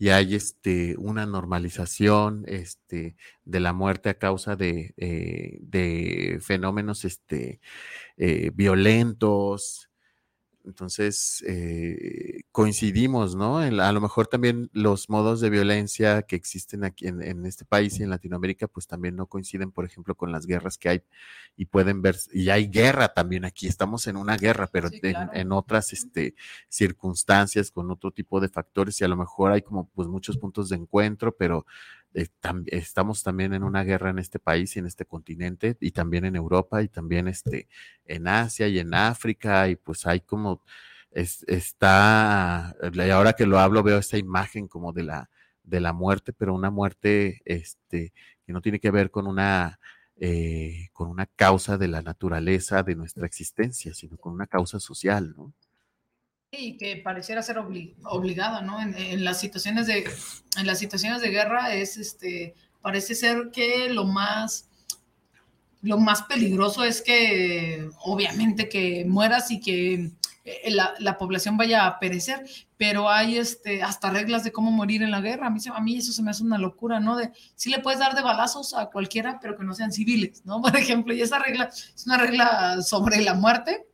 y hay este, una normalización este, de la muerte a causa de, eh, de fenómenos este, eh, violentos, entonces, eh, coincidimos, ¿no? a lo mejor también los modos de violencia que existen aquí en, este país y en Latinoamérica, pues también no coinciden, por ejemplo, con las guerras que hay y pueden ver, y hay guerra también aquí, estamos en una guerra, pero en, otras este, circunstancias, con otro tipo de factores y a lo mejor hay como pues muchos puntos de encuentro, pero eh, estamos también en una guerra en este país y en este continente y también en Europa y también este, en Asia y en África y pues hay como está, y ahora que lo hablo veo esta imagen como de la, de la muerte, pero una muerte este, que no tiene que ver con una, eh, con una causa de la naturaleza de nuestra existencia, sino con una causa social, ¿no? Y que pareciera ser obligada, ¿no? En, las situaciones de, en las situaciones de guerra es, este, parece ser que lo más, lo más peligroso es que, obviamente, que mueras y que eh, la, la, población vaya a perecer, pero hay este, hasta reglas de cómo morir en la guerra. A mí, a mí eso se me hace una locura, ¿no? De, sí le puedes dar de balazos a cualquiera, pero que no sean civiles, ¿no? Por ejemplo, y esa regla es una regla sobre la muerte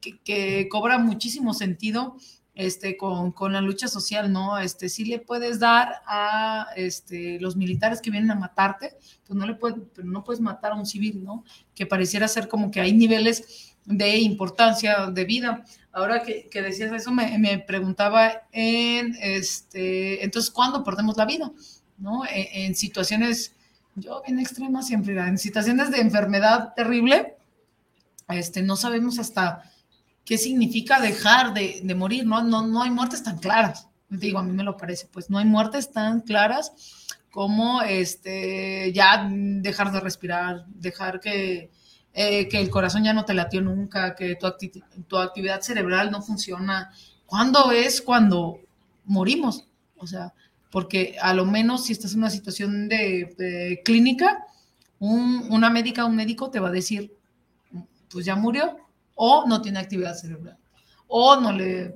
que, cobra muchísimo sentido este, con, con, la lucha social, ¿no? Este, sí le puedes dar a este, los militares que vienen a matarte, pues no le puedes, pero no puedes matar a un civil, ¿no? Que pareciera ser como que hay niveles de importancia de vida. Ahora que, que decías eso, me, me, preguntaba en, este, entonces, ¿cuándo perdemos la vida? ¿No? En, en situaciones, yo bien extremas siempre, en situaciones de enfermedad terrible, este, no sabemos hasta qué significa dejar de, morir, ¿no? ¿no? No hay muertes tan claras, digo, a mí me lo parece, pues no hay muertes tan claras como este, ya dejar de respirar, dejar que, eh, que el corazón ya no te latió nunca, que tu, tu actividad cerebral no funciona. ¿Cuándo es cuando morimos? O sea, porque a lo menos si estás en una situación de, clínica, una médica un médico te va a decir, pues ya murió, o no tiene actividad cerebral, o no le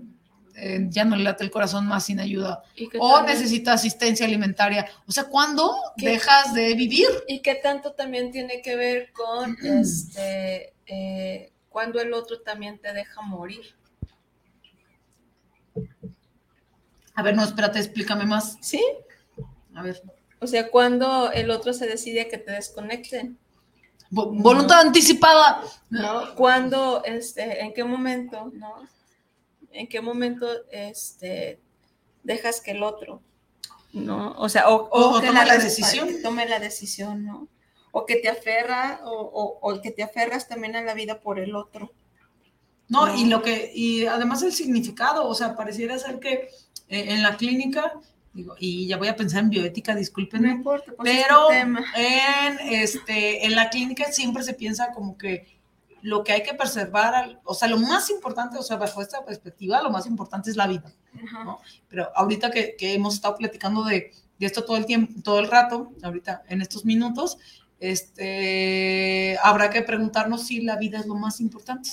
eh, ya no le late el corazón más sin ayuda, o necesita asistencia alimentaria. O sea, ¿cuándo dejas de vivir? Y qué tanto también tiene que ver con este, eh, cuando el otro también te deja morir. A ver, no, espérate, explícame más. ¿Sí? A ver. O sea, cuando el otro se decide que te desconecten. Voluntad anticipada. ¿No? Cuando, este, en qué momento, ¿no? en qué momento este, dejas que el otro, ¿no? O sea, o, que la, decisión. tome la decisión, ¿no? O que te aferra, o, o, que te aferras también a la vida por el otro. No, y lo que, y además el significado, o sea, pareciera ser que eh, en la clínica, digo, y ya voy a pensar en bioética, discúlpenme, no importa, pues pero en, este, en la clínica siempre se piensa como que lo que hay que preservar, o sea, lo más importante, o sea, bajo esta perspectiva, lo más importante es la vida, ¿no? Pero ahorita que, que, hemos estado platicando de, de, esto todo el tiempo, todo el rato, ahorita en estos minutos, este, habrá que preguntarnos si la vida es lo más importante.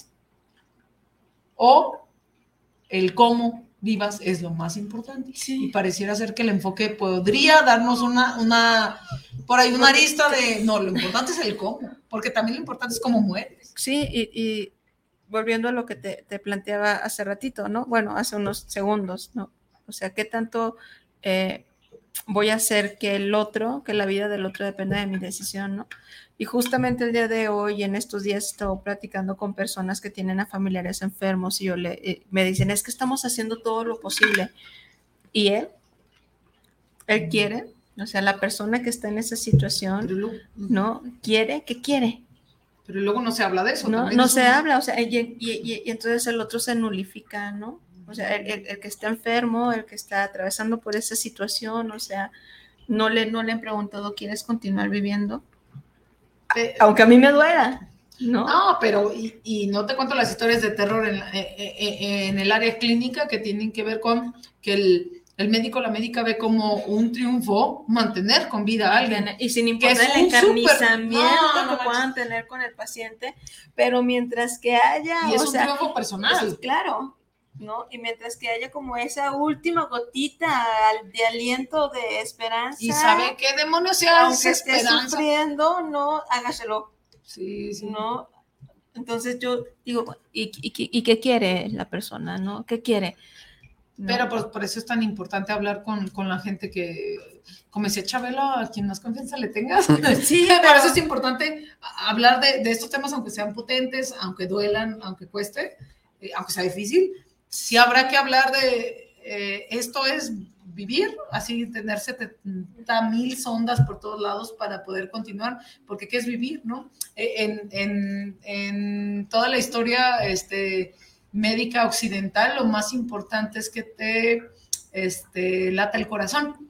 O el cómo vivas es lo más importante. Y pareciera ser que el enfoque podría darnos una, una, por ahí una arista de, no, lo importante es el cómo, porque también lo importante es cómo mueres. Sí, y, volviendo a lo que te, planteaba hace ratito, ¿no? Bueno, hace unos segundos, ¿no? O sea, ¿qué tanto eh, voy a hacer que el otro, que la vida del otro dependa de mi decisión, ¿no? Y justamente el día de hoy, en estos días, he estado platicando con personas que tienen a familiares enfermos y yo le, eh, me dicen, es que estamos haciendo todo lo posible. Y él, él quiere, o sea, la persona que está en esa situación, ¿no? Quiere, ¿qué quiere? Pero luego no se habla de eso. No, no se habla, o sea, y, y, entonces el otro se nulifica, ¿no? O sea, el, el, que está enfermo, el que está atravesando por esa situación, o sea, no le, no le han preguntado, ¿quieres continuar viviendo? Aunque a mí me duela. No, no pero y, y, no te cuento las historias de terror en, eh, eh, eh, en, el área clínica que tienen que ver con que el, el médico la médica ve como un triunfo mantener con vida a alguien. Y sin importar el encarnizamiento que puedan tener con el paciente, pero mientras que haya... Y es un triunfo personal. claro, ¿no? Y mientras que haya como esa última gotita de aliento de esperanza. Y sabe qué demonios se hace esté sufriendo, no, hágaselo. Sí, sí. ¿No? Entonces yo digo, ¿y, y qué quiere la persona, no? ¿Qué quiere? Pero por, eso es tan importante hablar con, con la gente que, como decía Chabelo, a quien más confianza le tengas. Sí, por eso es importante hablar de, de, estos temas, aunque sean potentes, aunque duelan, aunque cueste, eh, aunque sea difícil. Sí habrá que hablar de eh, esto es vivir, así tener 70 mil sondas por todos lados para poder continuar, porque ¿qué es vivir, no? Eh, en, en, en toda la historia, este médica occidental, lo más importante es que te este, lata el corazón.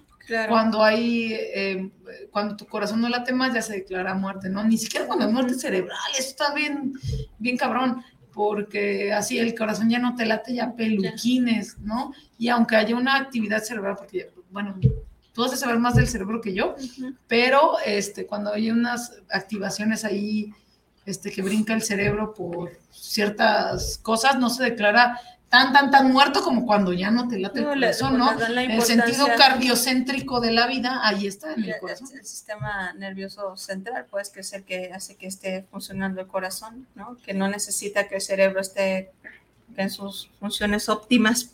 Cuando hay, eh, cuando tu corazón no late más, ya se declara muerte, ¿no? Ni siquiera cuando hay muerte cerebral, eso está bien, bien cabrón, porque así el corazón ya no te late, ya peluquines, ¿no? Y aunque haya una actividad cerebral, porque, bueno, tú vas a saber más del cerebro que yo, pero este, cuando hay unas activaciones ahí este, que brinca el cerebro por ciertas cosas, no se declara tan, tan, tan muerto como cuando ya no te late el corazón, ¿no? El sentido cardiocéntrico de la vida, ahí está en el corazón. El, sistema nervioso central, pues, que es el que hace que esté funcionando el corazón, ¿no? Que no necesita que el cerebro esté en sus funciones óptimas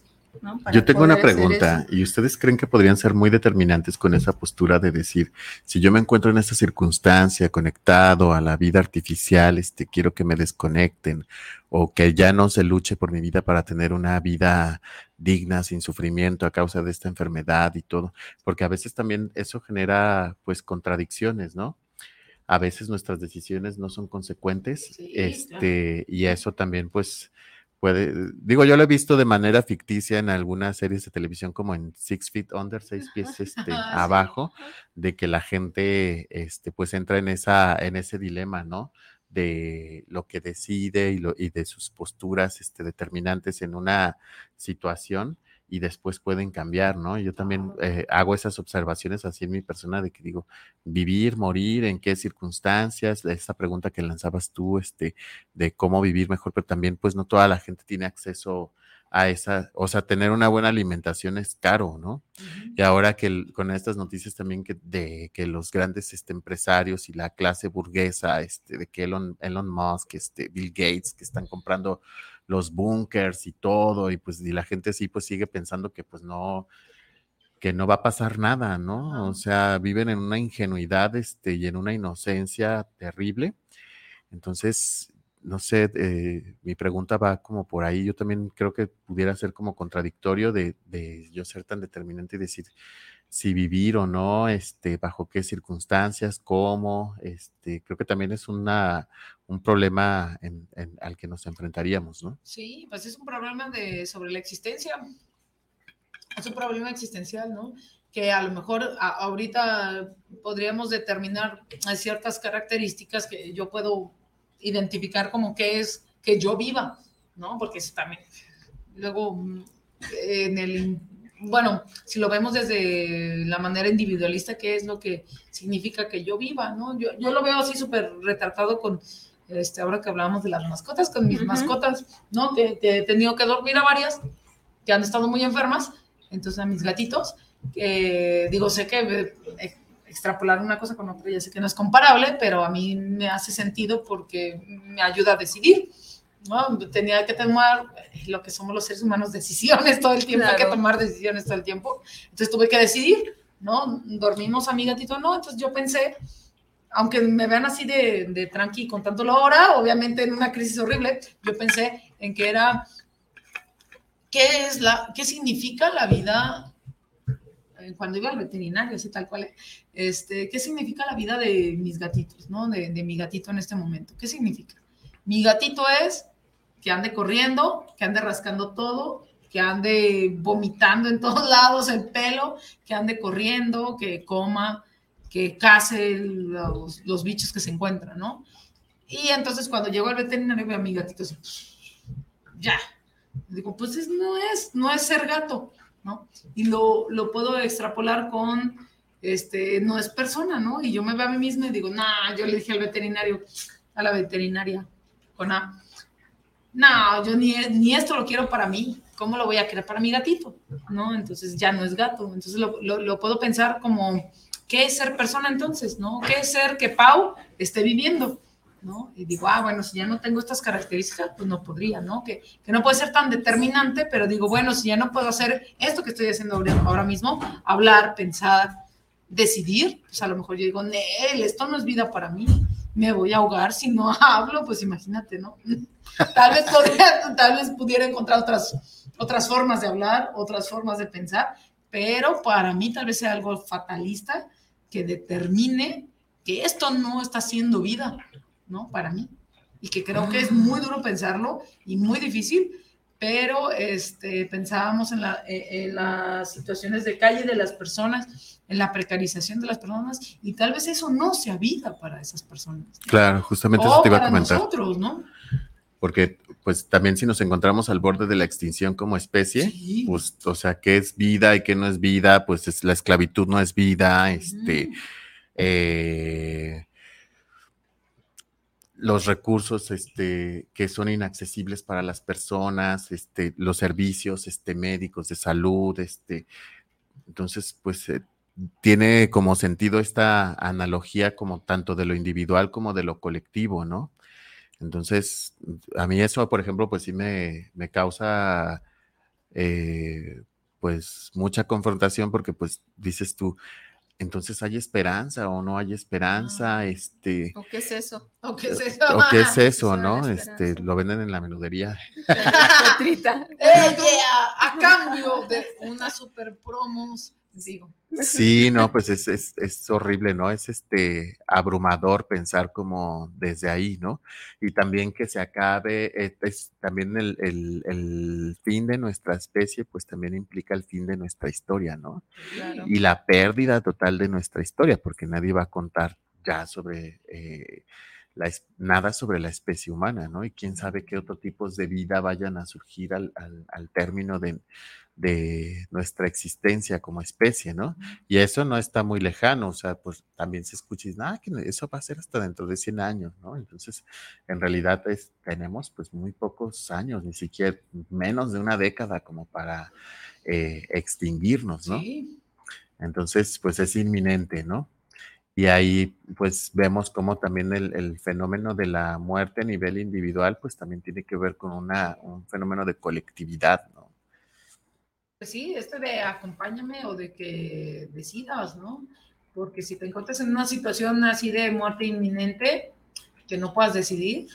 yo tengo una pregunta, ¿y ustedes creen que podrían ser muy determinantes con esa postura de decir, si yo me encuentro en esta circunstancia conectado a la vida artificial, este, quiero que me desconecten o que ya no se luche por mi vida para tener una vida digna, sin sufrimiento a causa de esta enfermedad y todo? Porque a veces también eso genera pues contradicciones, ¿no? A veces nuestras decisiones no son consecuentes, este, y eso también pues puede, digo, yo lo he visto de manera ficticia en algunas series de televisión como en Six Feet Under, seis pies este, Ah, abajo, de que la gente este, pues entra en esa, en ese dilema, ¿no? De lo que decide y, lo, y de sus posturas este, determinantes en una situación y después pueden cambiar, ¿no? Yo también eh, hago esas observaciones así en mi persona de que digo, vivir, morir, en qué circunstancias, esa pregunta que lanzabas tú, este, de cómo vivir mejor, pero también pues no toda la gente tiene acceso a esa, o sea, tener una buena alimentación es caro, ¿no? Y ahora que el- con estas noticias también que de que los grandes este, empresarios y la clase burguesa, este, de que Elon, Elon Musk, este, Bill Gates, que están comprando los bunkers y todo, y pues y la gente sí pues sigue pensando que pues no, que no va a pasar nada, ¿no? O sea, viven en una ingenuidad, este, y en una inocencia terrible. Entonces, no sé, eh, mi pregunta va como por ahí. Yo también creo que pudiera ser como contradictorio de, de yo ser tan determinante y decir si vivir o no, este, bajo qué circunstancias, cómo, este, creo que también es una, un problema al que nos enfrentaríamos, ¿no? Sí, pues es un problema de, sobre la existencia. Es un problema existencial, ¿no? Que a lo mejor ahorita podríamos determinar hay ciertas características que yo puedo identificar como que es que yo viva, ¿no? Porque eso también. Luego, mm, en el. Bueno, si lo vemos desde la manera individualista, ¿qué es lo que significa que yo viva, ¿no? Yo, yo lo veo así súper retratado con, este, ahora que hablábamos de las mascotas, con mis Ujú. mascotas, ¿no? Que, que he tenido que dormir a varias que han estado muy enfermas, entonces a mis gatitos, que digo, sé que eh, extrapolar una cosa con otra ya sé que no es comparable, pero a mí me hace sentido porque me ayuda a decidir. ¿no? Tenía que tomar lo que somos los seres humanos, decisiones todo el tiempo, hay que Claro. tomar decisiones todo el tiempo. Entonces tuve que decidir, ¿no? Dormimos a mi gatito, no. Entonces yo pensé, aunque me vean así de, de tranqui contándolo ahora, obviamente en una crisis horrible, yo pensé en que era, ¿qué es la, qué significa la vida? Cuando iba al veterinario, así tal cual, este, ¿qué significa la vida de mis gatitos, no? De, de mi gatito en este momento. ¿Qué significa? Mi gatito es que ande corriendo, que ande rascando todo, que ande vomitando en todos lados el pelo, que ande corriendo, que coma, que case los, los bichos que se encuentran, ¿no? Y entonces cuando llego al veterinario veo a mi gatito así, ya. Digo, pues es- no es, no es ser gato, ¿no? Y lo, lo puedo extrapolar con, este, no es persona, ¿no? Y yo me veo a mí misma y digo, nah, yo le dije al veterinario, a la veterinaria, con A, no, yo ni, ni esto lo quiero para mí, ¿cómo lo voy a querer para mi gatito? ¿No? Entonces ya no es gato, entonces lo, lo- lo puedo pensar como, ¿qué es ser persona entonces? ¿No? ¿Qué es ser que Pau esté viviendo? ¿No? Y digo, ah, bueno, si ya no tengo estas características, pues no podría, ¿no? Que, que no puede ser tan determinante, pero digo, bueno, si ya no puedo hacer esto que estoy haciendo ahora- mismo, hablar, pensar, decidir, pues a lo mejor yo digo, Nel, esto no es vida para mí, me voy a ahogar si no hablo, pues imagínate, ¿no? Tal vez, podría- tal vez pudiera encontrar otras, otras formas de hablar, otras formas de pensar, pero para mí tal vez sea algo fatalista que determine que esto no está siendo vida, ¿no? Para mí. Y que creo que es muy duro pensarlo y muy difícil, pero este, pensábamos en, la- eh, en las situaciones de calle de las personas, en la precarización de las personas, y tal vez eso no sea vida para esas personas. Claro, justamente o eso te iba a comentar. nosotros, ¿no? Porque, pues, también si nos encontramos al borde de la extinción como especie, pues, o sea, qué es vida y qué no es vida, pues es, la esclavitud no es vida, este, eh, los recursos, este, que son inaccesibles para las personas, este, los servicios, este, médicos de salud, entonces, pues, eh, tiene como sentido esta analogía como tanto de lo individual como de lo colectivo, ¿no? Entonces, a mí eso, por ejemplo, pues sí me, me causa eh, pues mucha confrontación porque pues dices tú, entonces hay esperanza o no hay esperanza, este, ¿O qué es eso? ¿O qué es eso? o qué es eso, ¿no? Este, lo venden en la menudería. Petrita. Eh, yeah, a cambio de unas super promos digo. Sí, no, pues es, es, es, horrible, ¿no? Es este abrumador pensar como desde ahí, ¿no? Y también que se acabe, eh, es, también el, el, el, fin de nuestra especie, pues también implica el fin de nuestra historia, ¿no? Y la pérdida total de nuestra historia, porque nadie va a contar ya sobre eh, la, nada sobre la especie humana, ¿no? Y quién sabe qué otros tipos de vida vayan a surgir al, al, al término de, de nuestra existencia como especie, ¿no? Y eso no está muy lejano, o sea, pues también se escucha dice, ah, que eso va a ser hasta dentro de 100 años, ¿no? Entonces, en realidad tenemos pues muy pocos años, ni siquiera menos de una década como para eh, extinguirnos, ¿no? Sí. Entonces, pues es inminente, ¿no? Y ahí pues vemos cómo también el, el, fenómeno de la muerte a nivel individual pues también tiene que ver con una, un fenómeno de colectividad, ¿no? Pues sí, este de acompáñame o de que decidas, ¿no? Porque si te encuentras en una situación así de muerte inminente, que no puedas decidir,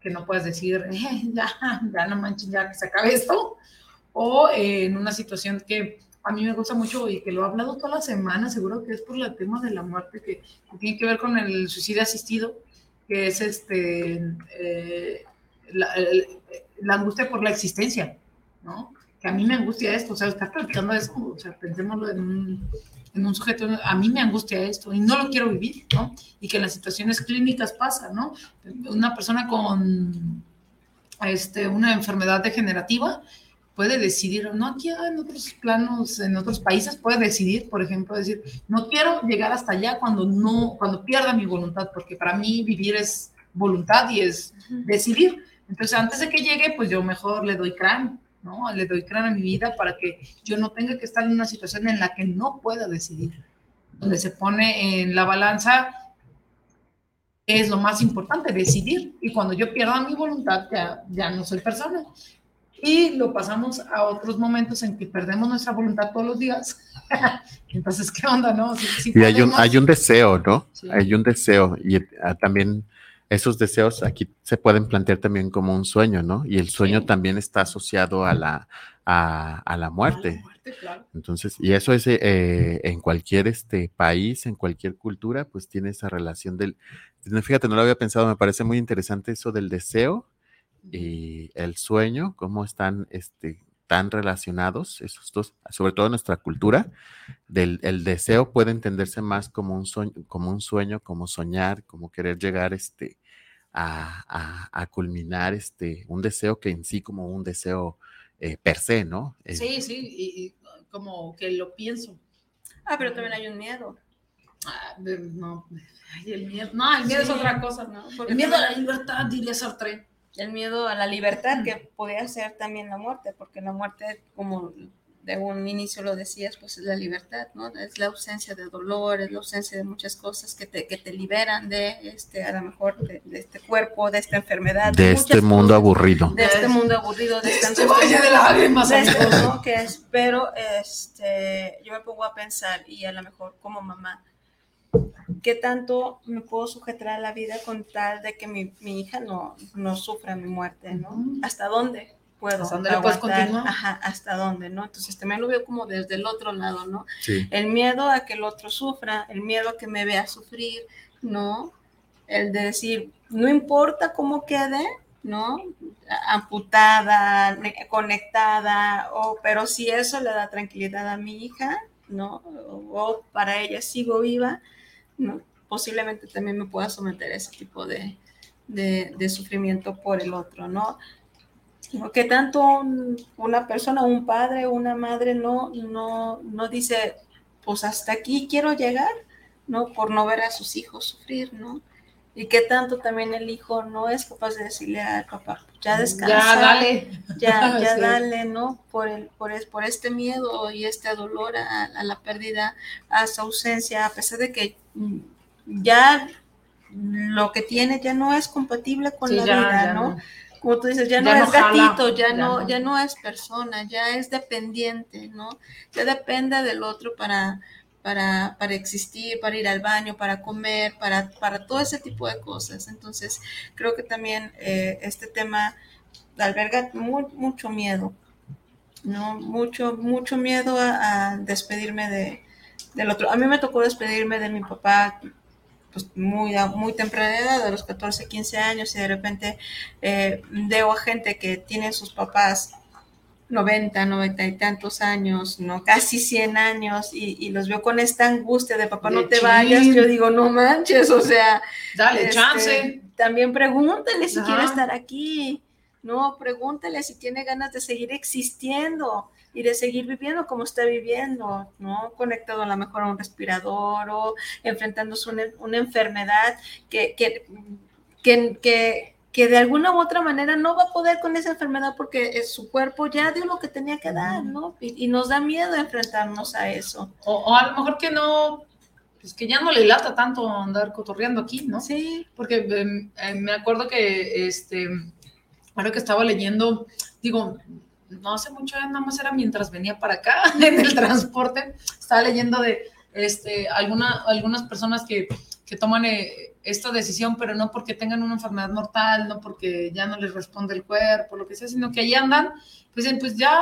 que no puedas decir, eh, ya, ya no manches, ya que se acabe esto, o en una situación que a mí me gusta mucho y que lo he hablado toda la semana, seguro que es por el tema de la muerte que, tiene que ver con el suicidio asistido, que es este eh, la, angustia por la existencia, ¿no? que a mí me angustia esto, o sea, estar platicando eso, o sea, pensémoslo en un, en un sujeto, a mí me angustia esto y no lo quiero vivir, ¿no? Y que en las situaciones clínicas pasa, ¿no? Una persona con este, una enfermedad degenerativa puede decidir, no aquí en otros planos, en otros países puede decidir, por ejemplo, decir, no quiero llegar hasta allá cuando no, cuando pierda mi voluntad, porque para mí vivir es voluntad y es decidir. Entonces, antes de que llegue, pues yo mejor le doy cráneo ¿no? Le doy cráneo a mi vida para que yo no tenga que estar en una situación en la que no pueda decidir, donde se pone en la balanza es lo más importante, decidir. Y cuando yo pierda mi voluntad, ya, ya no soy persona. Y lo pasamos a otros momentos en que perdemos nuestra voluntad todos los días. Entonces, ¿qué onda, no? y hay un, hay un deseo, ¿no? Hay un deseo. Y ah, también esos deseos aquí se pueden plantear también como un sueño, ¿no? Y el sueño también está asociado a la, a, la muerte. Entonces, y eso es eh, en cualquier este país, en cualquier cultura, pues tiene esa relación del, fíjate, no lo había pensado, me parece muy interesante eso del deseo y el sueño, cómo están este, tan relacionados esos dos, sobre todo en nuestra cultura, del el deseo puede entenderse más como un sueño, como un sueño, como soñar, como querer llegar este, a, culminar este, un deseo que en sí como un deseo eh, per se, ¿no? sí, sí, y, como que lo pienso. Ah, pero también hay un miedo. Ah, no, el miedo, no, el miedo es otra cosa, ¿no? el miedo a la libertad, diría Sartre. El miedo a la libertad, que podría ser también la muerte, porque la muerte, como de un inicio lo decías, pues es la libertad, ¿no? Es la ausencia de dolor, es la ausencia de muchas cosas que te, que te liberan de, este, a lo mejor, de, este cuerpo, de esta enfermedad. De, este mundo aburrido. De este mundo aburrido, de esta de lágrimas, ¿no? Que es, pero este, yo me pongo a pensar, y a lo mejor como mamá, ¿qué tanto me puedo sujetar a la vida con tal de que mi, mi hija no, no sufra mi muerte, ¿no? ¿Hasta dónde? puedo ¿Hasta dónde puedes continuar? Ajá, hasta dónde, ¿no? Entonces también lo veo como desde el otro lado, ¿no? Sí. El miedo a que el otro sufra, el miedo a que me vea sufrir, ¿no? El de decir, no importa cómo quede, ¿no? Amputada, conectada, o, pero si eso le da tranquilidad a mi hija, ¿no? O, para ella sigo viva, ¿no? Posiblemente también me pueda someter a ese tipo de, de, sufrimiento por el otro, ¿no? que tanto una persona, un padre, una madre no, no, no dice, pues hasta aquí quiero llegar, ¿no? Por no ver a sus hijos sufrir, ¿no? Y que tanto también el hijo no es capaz de decirle al papá, ya descansa, ya dale, ya, ya dale, ¿no? Por, el, por, por este miedo y este dolor a, la pérdida, a su ausencia, a pesar de que mm, ya lo que tiene ya no es compatible con la vida, ¿no? como tú dices, ya no es gatito, ya, no, ya no es persona, ya es dependiente, ¿no? Ya depende del otro para, para, para existir, para ir al baño, para comer, para, para todo ese tipo de cosas. Entonces, creo que también eh, este tema alberga mucho miedo. ¿no? Mucho, mucho miedo a, despedirme de, del otro. A mí me tocó despedirme de mi papá pues muy, muy temprana edad, a los 14, 15 años, y de repente eh, veo a gente que tiene sus papás 90, 90 y tantos años, ¿no? Casi 100 años, y, los veo con esta angustia de papá, no te vayas. Yo digo, no manches, o sea. Dale este, chance. También pregúntale si quiere estar aquí, ¿no? Pregúntale si tiene ganas de seguir existiendo y de seguir viviendo como está viviendo, ¿no? Conectado a lo mejor a un respirador o enfrentándose a una, enfermedad que, que, que que de alguna u otra manera no va a poder con esa enfermedad porque su cuerpo ya dio lo que tenía que dar, ¿no? Y, nos da miedo enfrentarnos a eso. O, a lo mejor que no, pues que ya no le lata tanto andar cotorreando aquí, ¿no? Sí. Porque em, em, me acuerdo que, este, ahora que estaba leyendo, digo, no hace mucho, nada más era mientras venía para acá en el transporte, estaba leyendo de, este, alguna, algunas personas que, que toman... Eh, esta decisión, pero no porque tengan una enfermedad mortal, no porque ya no les responde el cuerpo, lo que sea, sino que ahí andan, pues, pues ya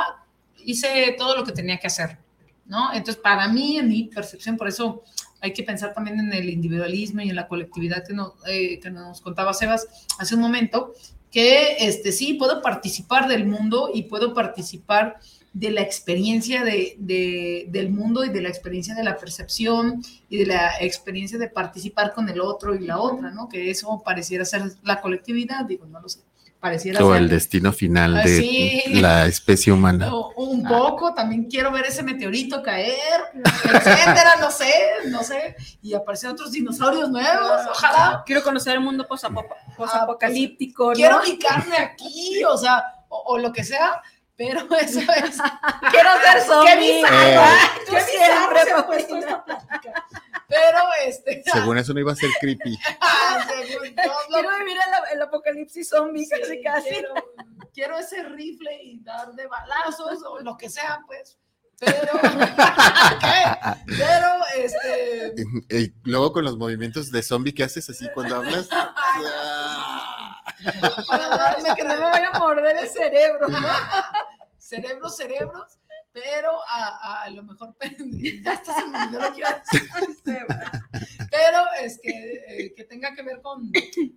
hice todo lo que tenía que hacer, ¿no? Entonces, para mí, en mi percepción, por eso hay que pensar también en el individualismo y en la colectividad que, no, eh, que nos contaba Sebas hace un momento, que este, sí, puedo participar del mundo y puedo participar de la experiencia de, del mundo y de la experiencia de la percepción y de la experiencia de participar con el otro y la otra, ¿no? Que eso pareciera ser la colectividad, digo, no lo sé. Pareciera o el destino final ah, de la especie humana. un poco, también quiero ver ese meteorito caer, etcétera, no sé, no sé, y aparecer otros dinosaurios nuevos, ojalá. Quiero conocer el mundo ah, pues, posapocalíptico. Quiero mi carne aquí, o sea, o lo que sea, pero eso es. Quiero ser zombie. Qué bizarro. Qué siempre se ha puesto esta plática. Pero este. Según eso no iba a ser creepy. Ah, quiero vivir el, el, apocalipsis zombie casi casi. Quiero, ese rifle y dar de balazos o lo que sea, pues. Pero, pero, este. Y luego con los movimientos de zombie que haces así cuando hablas. Para darme que no me vaya a morder el cerebro, cerebros, cerebros, pero a, a lo mejor ya está se me lo que pero es que, eh, que tenga que ver con,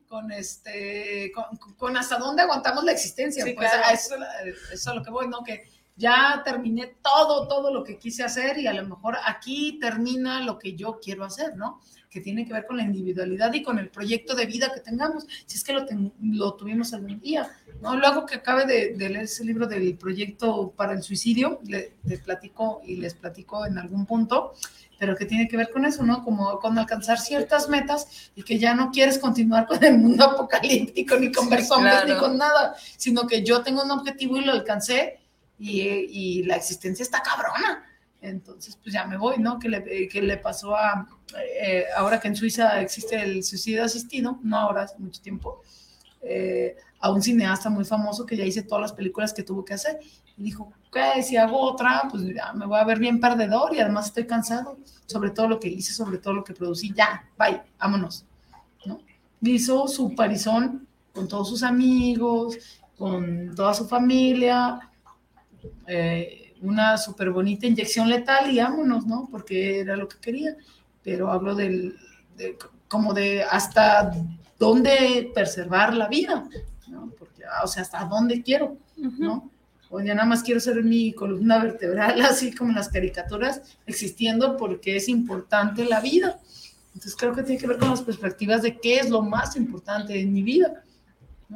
con este con, con, hasta dónde aguantamos la existencia, pues a eso, eso es a lo que voy, ¿no? Que ya terminé todo, todo lo que quise hacer y a lo mejor aquí termina lo que yo quiero hacer, ¿no? Que tiene que ver con la individualidad y con el proyecto de vida que tengamos, si es que lo, lo tuvimos algún día, ¿no? Luego que acabe de, leer ese libro del proyecto para el suicidio, le, les platico y les platico en algún punto, pero que tiene que ver con eso, ¿no? Como con alcanzar ciertas metas y que ya no quieres continuar con el mundo apocalíptico, ni con personas, ni con nada, sino que yo tengo un objetivo y lo alcancé y, la existencia está cabrona. Entonces, pues ya me voy, ¿no? Que le, que le pasó a, eh, ahora que en Suiza existe el suicidio asistido, no ahora, hace mucho tiempo, eh, a un cineasta muy famoso que ya hice todas las películas que tuvo que hacer. Y dijo, ¿qué? Si hago otra, pues ya me voy a ver bien perdedor y además estoy cansado sobre todo lo que hice, sobre todo lo que producí. Ya, bye, vámonos. ¿no? Hizo su parizón con todos sus amigos, con toda su familia, eh, una súper bonita inyección letal y vámonos, ¿no? Porque era lo que quería. Pero hablo del, de, como de hasta dónde preservar la vida, ¿no? Porque, ah, o sea, hasta dónde quiero, ¿no? O ya nada más quiero ser mi columna vertebral, así como en las caricaturas, existiendo porque es importante la vida. Entonces creo que tiene que ver con las perspectivas de qué es lo más importante en mi vida.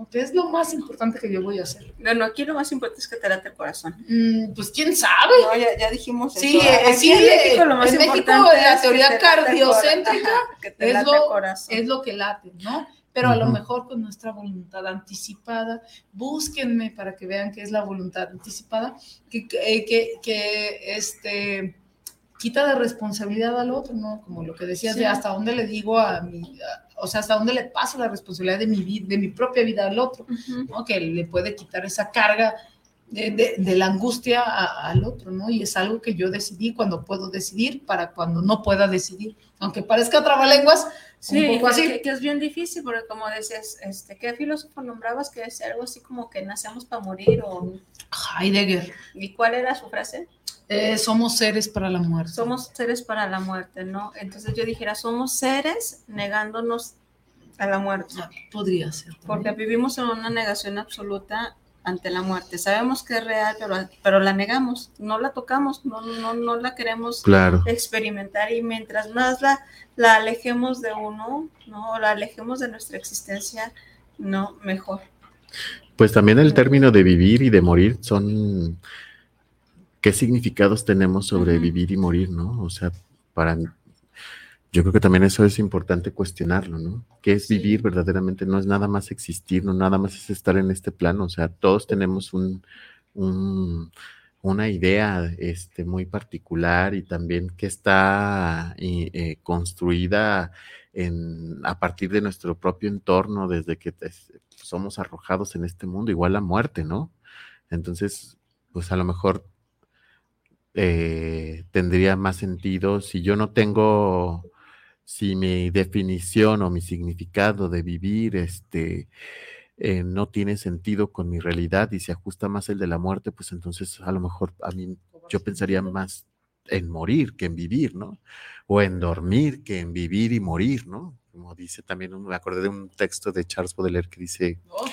¿Qué es lo más importante que yo voy a hacer? Bueno, aquí lo más importante es que te late el corazón. Mm, pues quién sabe. No, ya, dijimos sí, eso. Eh, sí, en México lo más importante la teoría cardiocéntrica es, lo, es lo que late, ¿no? Pero a lo mejor con nuestra voluntad anticipada, búsquenme para que vean qué es la voluntad anticipada, que, que, que este quita de responsabilidad al otro, ¿no? Como lo que decías de hasta dónde le digo a mi, o sea, hasta dónde le paso la responsabilidad de mi, de mi propia vida al otro, ¿no? Que le puede quitar esa carga de, de, la angustia al otro, ¿no? Y es algo que yo decidí cuando puedo decidir para cuando no pueda decidir. Aunque parezca trabalenguas, sí, un poco así. Que, es bien difícil, porque como decías, este, ¿qué filósofo nombrabas que es algo así como que nacemos para morir o... Heidegger. ¿Y cuál era su frase? Eh, somos seres para la muerte. Somos seres para la muerte, ¿no? Entonces yo dijera, somos seres negándonos a la muerte. Podría ser. Porque vivimos en una negación absoluta ante la muerte. Sabemos que es real, pero, pero la negamos, no la tocamos, no, no, no la queremos experimentar y mientras más la, la alejemos de uno, ¿no? la alejemos de nuestra existencia, no, mejor. Pues también el término de vivir y de morir son qué significados tenemos sobre vivir y morir, ¿no? O sea, para yo creo que también eso es importante cuestionarlo, ¿no? ¿Qué es vivir verdaderamente? No es nada más existir, no nada más es estar en este plano, o sea, todos tenemos un, una idea este, muy particular y también que está eh, construida en, a partir de nuestro propio entorno, desde que somos arrojados en este mundo, igual la muerte, ¿no? Entonces, pues a lo mejor eh, tendría más sentido si yo no tengo si mi definición o mi significado de vivir este, eh, no tiene sentido con mi realidad y se ajusta más el de la muerte, pues entonces a lo mejor a mí yo pensaría más en morir que en vivir, ¿no? O en dormir que en vivir y morir, ¿no? Como dice también, me acordé de un texto de Charles Baudelaire que dice, oh.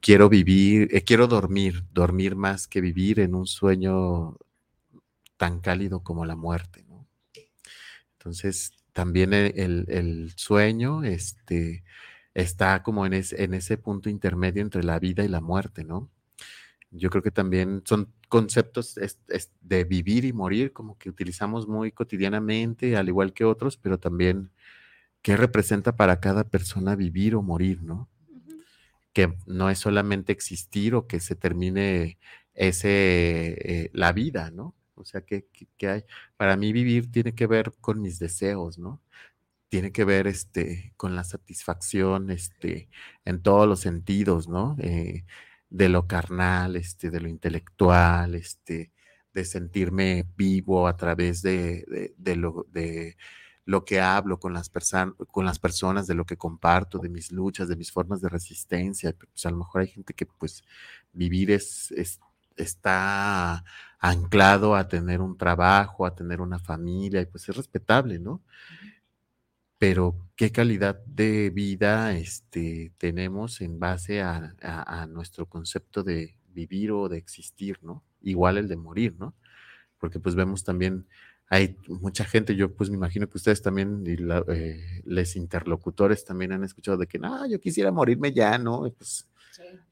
quiero vivir, eh, quiero dormir, dormir más que vivir en un sueño tan cálido como la muerte, ¿no? Entonces, también e, el, sueño este, está como en, en ese punto intermedio entre la vida y la muerte, ¿no? Yo creo que también son conceptos de vivir y morir como que utilizamos muy cotidianamente, al igual que otros, pero también qué representa para cada persona vivir o morir, ¿no? Que no es solamente existir o que se termine ese, eh, la vida, ¿no? O sea, ¿qué, hay? Para mí vivir tiene que ver con mis deseos, ¿no? Tiene que ver este, con la satisfacción este, en todos los sentidos, ¿no? Eh, de lo carnal, este, de lo intelectual, este, de sentirme vivo a través de, lo, de lo que hablo con las, con las personas, de lo que comparto, de mis luchas, de mis formas de resistencia. Pues a lo mejor hay gente que pues vivir es, es está anclado a tener un trabajo, a tener una familia, y pues es respetable, ¿no? Pero qué calidad de vida este, tenemos en base a, nuestro concepto de vivir o de existir, ¿no? Igual el de morir, ¿no? Porque pues vemos también, hay mucha gente, yo pues me imagino que ustedes también, y eh, les interlocutores también han escuchado de que, no, yo quisiera morirme ya, ¿no? pues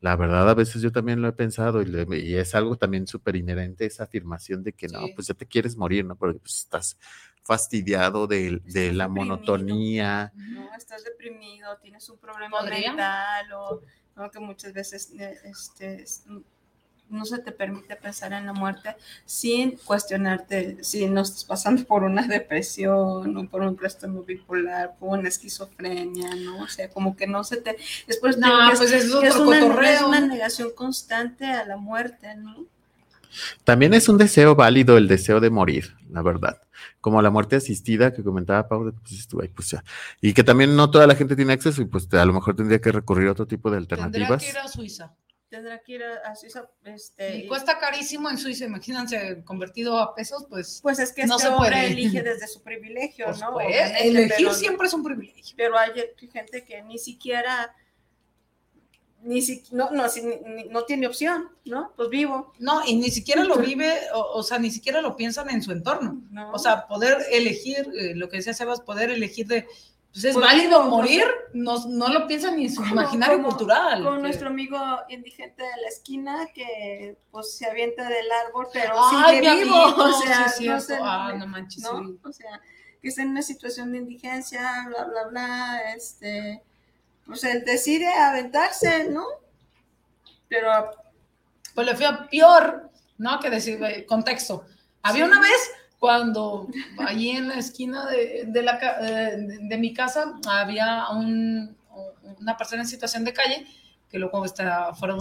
la verdad, a veces yo también lo he pensado y, es algo también súper inherente esa afirmación de que no, pues ya te quieres morir, ¿no? Porque pues estás fastidiado de, la monotonía. No, estás deprimido, tienes un problema mental o que muchas veces eh, este, no se te permite pensar en la muerte sin cuestionarte si no estás pasando por una depresión o por un trastorno bipolar, por una esquizofrenia, ¿no? O sea, como que no se te... Después no, pues es, es, una, es una negación constante a la muerte, ¿no? También es un deseo válido el deseo de morir, la verdad. Como la muerte asistida que comentaba Pau, pues estuvo ahí, pues ya. Y que también no toda la gente tiene acceso y pues a lo mejor tendría que recurrir a otro tipo de alternativas. Tendría que ir a Suiza tendrá que ir a, Suiza. Este, y cuesta carísimo en Suiza, imagínense, convertido a pesos, pues. Pues es que no este se puede. elige desde su privilegio, pues ¿no? elegir siempre es un privilegio. Pero hay gente que ni siquiera. Ni si, no, no, no tiene opción, ¿no? Pues vivo. No, y ni siquiera lo vive, o, sea, ni siquiera lo piensan en su entorno. O sea, poder elegir, eh, lo que decía Sebas, poder elegir de, pues es válido morir, no, no, lo piensan ni en su imaginario cultural. Con nuestro amigo indigente de la esquina que pues se avienta del árbol, pero sigue vivo, o sea, no, ah, no manches, ¿no? o sea, que está en una situación de indigencia, bla, bla, bla, este, pues él decide aventarse, ¿no? Pero... Pues le fue a peor, ¿no? Que decir, contexto. Había una vez cuando allí en la esquina de, de, la, de, mi casa había un, una persona en situación de calle que luego está fuera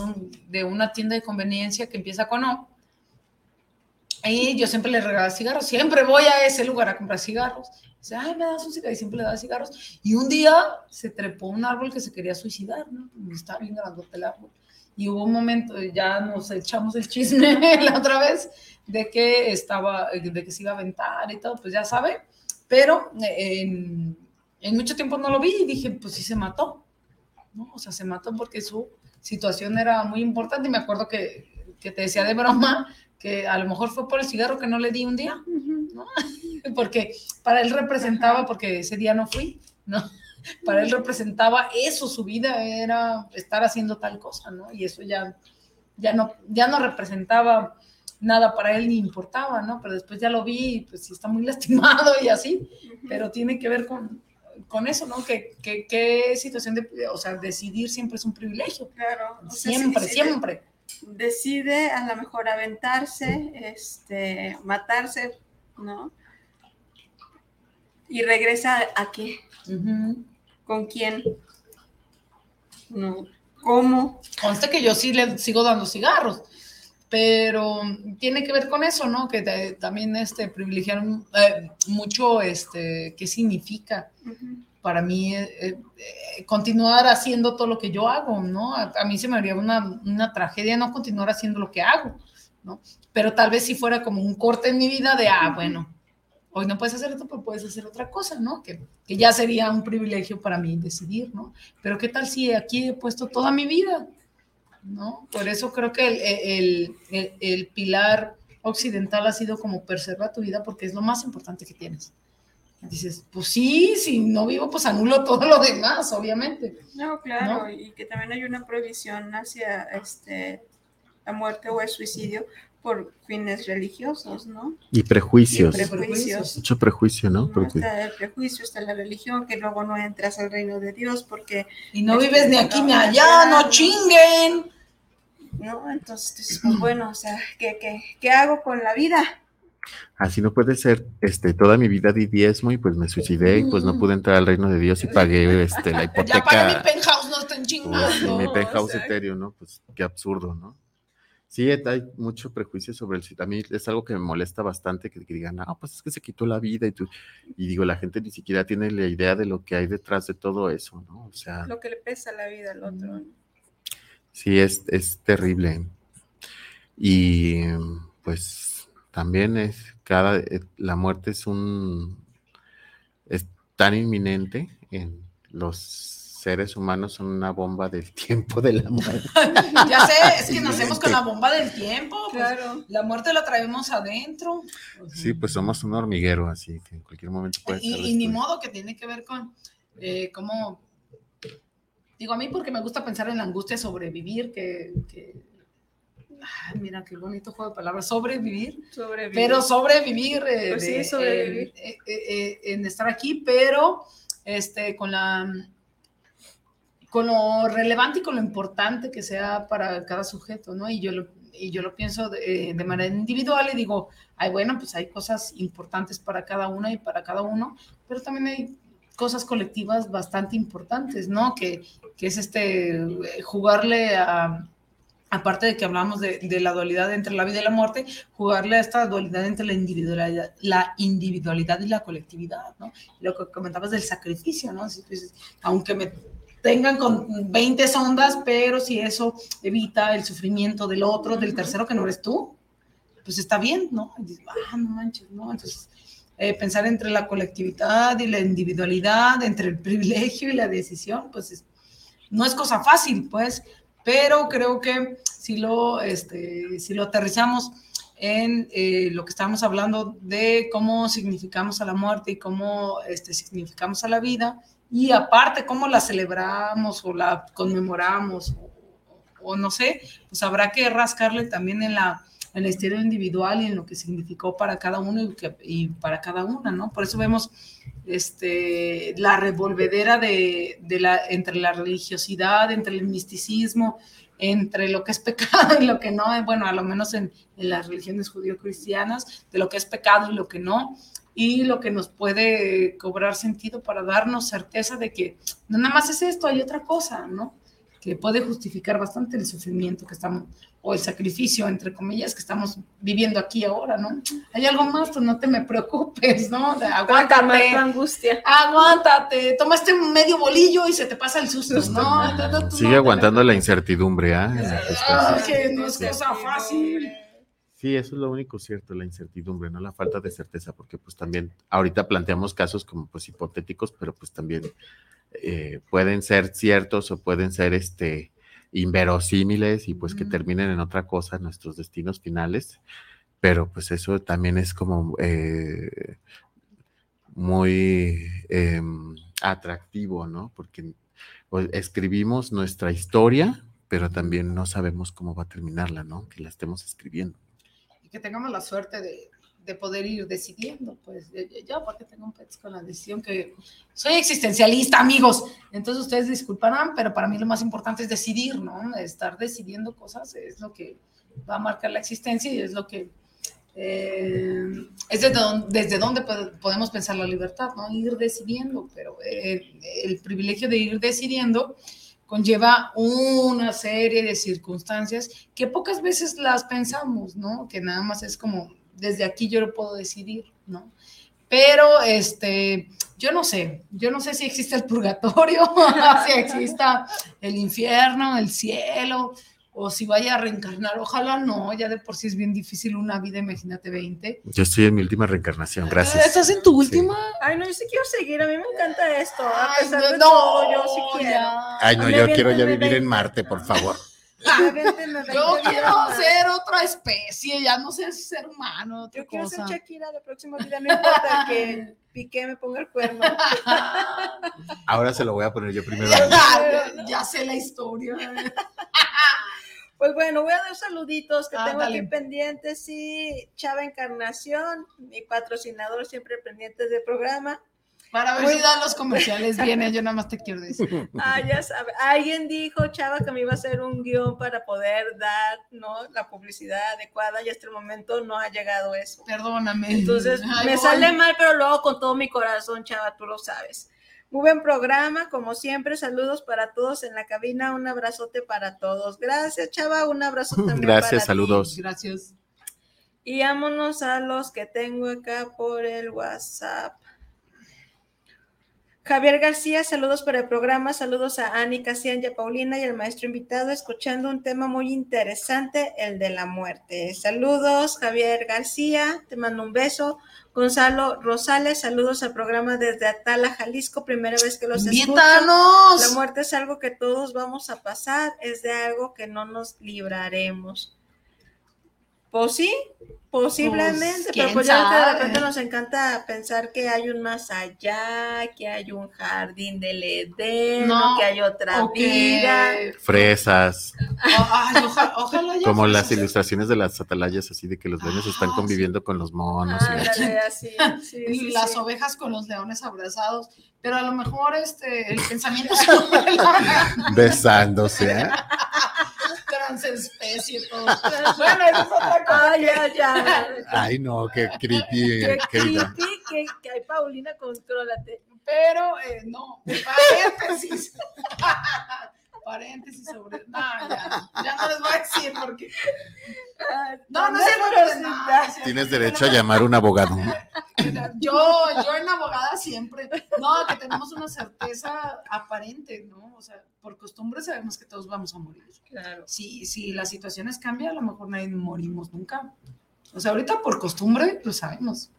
de una tienda de conveniencia que empieza con O. Y yo siempre le regalaba cigarros, siempre voy a ese lugar a comprar cigarros. Dice, ay, me das un cigarro, y siempre le da cigarros. Y un día se trepó un árbol que se quería suicidar, ¿no? Estaba bien grandote el árbol y hubo un momento, ya nos echamos el chisme la otra vez, de que estaba, de que se iba a aventar y todo, pues ya sabe, pero en, en mucho tiempo no lo vi y dije, pues sí se mató, ¿no? O sea, se mató porque su situación era muy importante y me acuerdo que, que te decía de broma que a lo mejor fue por el cigarro que no le di un día, ¿no? porque para él representaba, porque ese día no fui, ¿no? Para él representaba eso, su vida era estar haciendo tal cosa, ¿no? Y eso ya, ya, no, ya no representaba nada para él ni importaba, ¿no? Pero después ya lo vi y pues sí está muy lastimado y así, pero tiene que ver con, con eso, ¿no? Que, que, situación de, o sea, decidir siempre es un privilegio. Claro. siempre, siempre decide a lo mejor aventarse, este, matarse, ¿no? Y regresa a qué? ¿Con quién? No. ¿Cómo? Conste que yo sí le sigo dando cigarros, pero tiene que ver con eso, ¿no? Que también este, privilegiaron eh, mucho este, qué significa para mí eh, eh, continuar haciendo todo lo que yo hago, ¿no? A, mí se me haría una, una, tragedia no continuar haciendo lo que hago, ¿no? Pero tal vez si fuera como un corte en mi vida de, ah, bueno, hoy no puedes hacer esto, pero puedes hacer otra cosa, ¿no? Que, que ya sería un privilegio para mí decidir, ¿no? Pero ¿qué tal si aquí he puesto toda mi vida, ¿no? Por eso creo que el, el, el pilar occidental ha sido como preserva tu vida porque es lo más importante que tienes. Dices, pues sí, si no vivo, pues anulo todo lo demás, obviamente. No, claro, y que también hay una prohibición hacia este, la muerte o el suicidio por fines religiosos, ¿no? Y prejuicios. Y prejuicios. Mucho prejuicio, ¿no? Porque... Está el prejuicio, está la religión, que luego no entras al reino de Dios porque... Y no vives ni aquí ni allá, no chinguen. ¿No? Entonces, pues bueno, o sea, ¿qué, qué, qué hago con la vida? Así no puede ser, este, toda mi vida di diezmo y pues me suicidé y pues no pude entrar al reino de Dios y pagué este, la hipoteca. Ya para mi penthouse no estén chingando. mi penthouse etéreo, ¿no? Pues qué absurdo, ¿no? Sí, hay mucho prejuicio sobre el suicidio. A mí es algo que me molesta bastante que, digan, no, pues es que se quitó la vida y tú. Y digo, la gente ni siquiera tiene la idea de lo que hay detrás de todo eso, ¿no? O sea. Lo que le pesa la vida al otro. Sí, es, es terrible. Y pues también es cada, eh, la muerte es un, es tan inminente en los seres humanos son una bomba del tiempo de la muerte. ya sé, es que nacemos con la bomba del tiempo. Pues, claro. la muerte la traemos adentro. Sí, pues somos un hormiguero, así que en cualquier momento puede y, Y ni modo que tiene que ver con eh, cómo. Digo, a mí porque me gusta pensar en la angustia de sobrevivir, que mira qué bonito juego de palabras, sobrevivir, pero sobrevivir, eh, pues sí, sobrevivir. Eh, eh, en estar aquí, pero este, con la con lo relevante y con lo importante que sea para cada sujeto, ¿no? Y yo lo, y yo lo pienso de, de, manera individual y digo, ay, bueno, pues hay cosas importantes para cada una y para cada uno, pero también hay cosas colectivas bastante importantes, ¿no? Que, que es este, jugarle a, aparte de que hablamos de, la dualidad entre la vida y la muerte, jugarle a esta dualidad entre la individualidad, la individualidad y la colectividad, ¿no? Lo que comentabas del sacrificio, ¿no? Pues, aunque me tengan con 20 sondas, pero si eso evita el sufrimiento del otro, del tercero que no eres tú, pues está bien, ¿no? Y dices, ah, no manches, ¿no? Entonces, eh, pensar entre la colectividad y la individualidad, entre el privilegio y la decisión, pues no es cosa fácil, pues, pero creo que si lo, este, si lo aterrizamos en eh, lo que estábamos hablando de cómo significamos a la muerte y cómo este, significamos a la vida, y aparte cómo la celebramos o la conmemoramos, o, no sé, pues habrá que rascarle también en la, en la historia individual y en lo que significó para cada uno y, y para cada una, ¿no? Por eso vemos este, la revolvedera de, de, la, entre la religiosidad, entre el misticismo, entre lo que es pecado y lo que no, bueno, a lo menos en, en las religiones judío-cristianas, de lo que es pecado y lo que no, y lo que nos puede cobrar sentido para darnos certeza de que no nada más es esto, hay otra cosa, ¿no? que puede justificar bastante el sufrimiento que estamos, o el sacrificio, entre comillas, que estamos viviendo aquí ahora, ¿no? Hay algo más, pues no te me preocupes, ¿no? Aguántate. angustia. Aguántate. Tomaste medio bolillo y se te pasa el susto, ¿no? Sigue aguantando la incertidumbre, ¿ah? Que no es cosa fácil. Sí, eso es lo único cierto, la incertidumbre, no la falta de certeza, porque pues también ahorita planteamos casos como pues hipotéticos, pero pues también eh, pueden ser ciertos o pueden ser este inverosímiles y pues que terminen en otra cosa nuestros destinos finales, pero pues eso también es como eh, muy em, atractivo, ¿no? Porque pues, escribimos nuestra historia, pero también no sabemos cómo va a terminarla, ¿no? Que la estemos escribiendo. Que tengamos la suerte de, de poder ir decidiendo, pues yo porque tengo un pez con la decisión que soy existencialista, amigos, entonces ustedes disculparán, pero para mí lo más importante es decidir, ¿no? Estar decidiendo cosas es lo que va a marcar la existencia y es lo que eh, es desde donde, desde donde podemos pensar la libertad, ¿no? Ir decidiendo, pero eh, el privilegio de ir decidiendo conlleva una serie de circunstancias que pocas veces las pensamos, ¿no? Que nada más es como desde aquí yo lo puedo decidir, ¿no? Pero, este, yo no sé, yo no sé si existe el purgatorio, si exista el infierno, el cielo, o si vaya a reencarnar. Ojalá no, ya de por sí es bien difícil una vida, imagínate 20. Yo estoy en mi última reencarnación, gracias. ¿Estás en tu última? Ay, no, yo sí quiero seguir, a mí me encanta esto. A pesar de todo, yo sí quiero. Ay, no, yo quiero ya vivir en Marte, por favor. Yo quiero ser otra especie, ya no ser ser humano. Yo quiero ser Shakira la próxima vida, no importa que Piqué me ponga el cuerno. Ahora se lo voy a poner yo primero. Ya, sé la historia. Pues bueno, voy a dar saluditos que tengo aquí pendientes. Sí, Chava Encarnación, mi patrocinador siempre pendiente del programa. Para ver si dan los comerciales bien, yo nada más te quiero decir. Ah, ya sabe. Alguien dijo, Chava, que me iba a hacer un guion para poder dar, ¿no? La publicidad adecuada y hasta el momento no ha llegado eso. Perdóname. Entonces, me sale mal, pero luego con todo mi corazón, Chava, tú lo sabes. Muy buen programa, como siempre, saludos para todos en la cabina, un abrazote para todos. Gracias, Chava, un abrazo también Gracias, saludos. Gracias. Y vámonos a los que tengo acá por el WhatsApp. Javier García, saludos para el programa, saludos a Ani Casian y a Paulina y al maestro invitado, escuchando un tema muy interesante, el de la muerte. Saludos, Javier García, te mando un beso. Gonzalo Rosales, saludos al programa desde Atala, Jalisco, primera vez que los escucho. La muerte es algo que todos vamos a pasar, es de algo que no nos libraremos. Pues sí, posiblemente, Pues, pero ¿quién pues ya de repente nos encanta pensar que hay un más allá, que hay un jardín del Edén, No, que hay otra o que- vida. Fresas, ojalá ya como las ilustraciones de las atalayas, así de que los leones están conviviendo con los monos. y la Ándale, así, sí, Y sí, las sí. ovejas con los leones abrazados, pero a lo mejor este, el pensamiento Besándose, ¿eh? transespecie, todo. Bueno, eso es otra cosa. Ah, ya, ya. Ay, no, qué creepy, Qué querida. creepy que, que hay Paulina, contrólate. Pero eh, no, paréntesis. paréntesis sobre. No, ya, ya no les voy a decir porque. No, no sé por Tienes derecho a llamar a un abogado. Yo, yo en abogada siempre. No, que tenemos una certeza aparente, ¿no? O sea, por costumbre sabemos que todos vamos a morir. Claro. Si, si las situaciones cambian, a lo mejor nadie morimos nunca. O sea, ahorita por costumbre lo sabemos.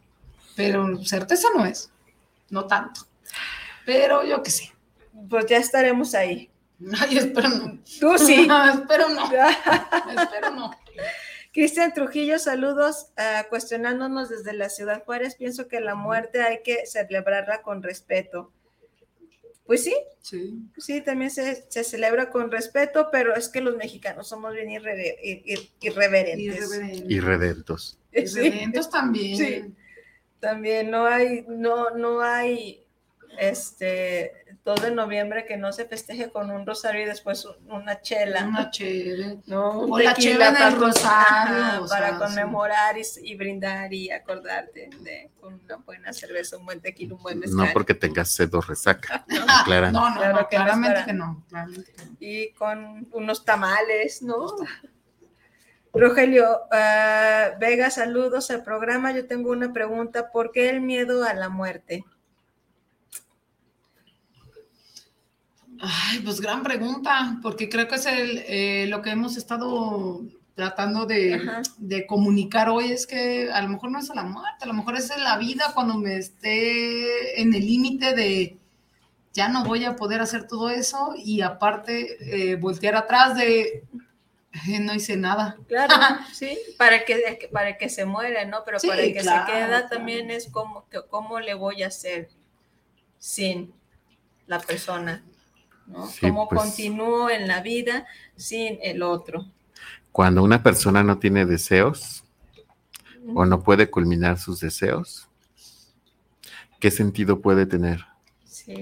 Pero certeza no es. No tanto. Pero yo qué sé. Pues ya estaremos ahí. Ay, espero no. Tú sí. No, espero no. espero no. Cristian Trujillo, saludos. ah, cuestionándonos desde la ciudad Juárez, pienso que la muerte hay que celebrarla con respeto. Pues sí, Sí. sí, también se, se celebra con respeto, pero es que los mexicanos somos bien irre- ir- ir- irreverentes. Irreverente. Irredentos. Sí. Irredentos también. Sí. También no hay, no, no hay este 2 de noviembre que no se festeje con un rosario y después una chela. Una chela. ¿no? O la chela en el rosario. para conmemorar y, brindar y acordarte de con una buena cerveza, un buen tequila, un buen mezcal. No porque tengas sed o resaca. No, no, no, claramente, que no, Y con unos tamales, ¿no? Rogelio uh, Vega, saludos al programa. Yo tengo una pregunta. ¿Por qué el miedo a la muerte? Ay, pues gran pregunta, porque creo que es el, eh, lo que hemos estado tratando de, de, comunicar hoy, es que a lo mejor no es a la muerte, a lo mejor es en la vida cuando me esté en el límite de ya no voy a poder hacer todo eso y aparte eh, voltear atrás de no hice nada. Claro, sí, para que, para que se muera, ¿no? Pero para que se queda también es como que cómo le voy a hacer sin la persona, ¿no? cómo pues continúo en la vida sin el otro. Cuando una persona no tiene deseos o no puede culminar sus deseos, ¿qué sentido puede tener?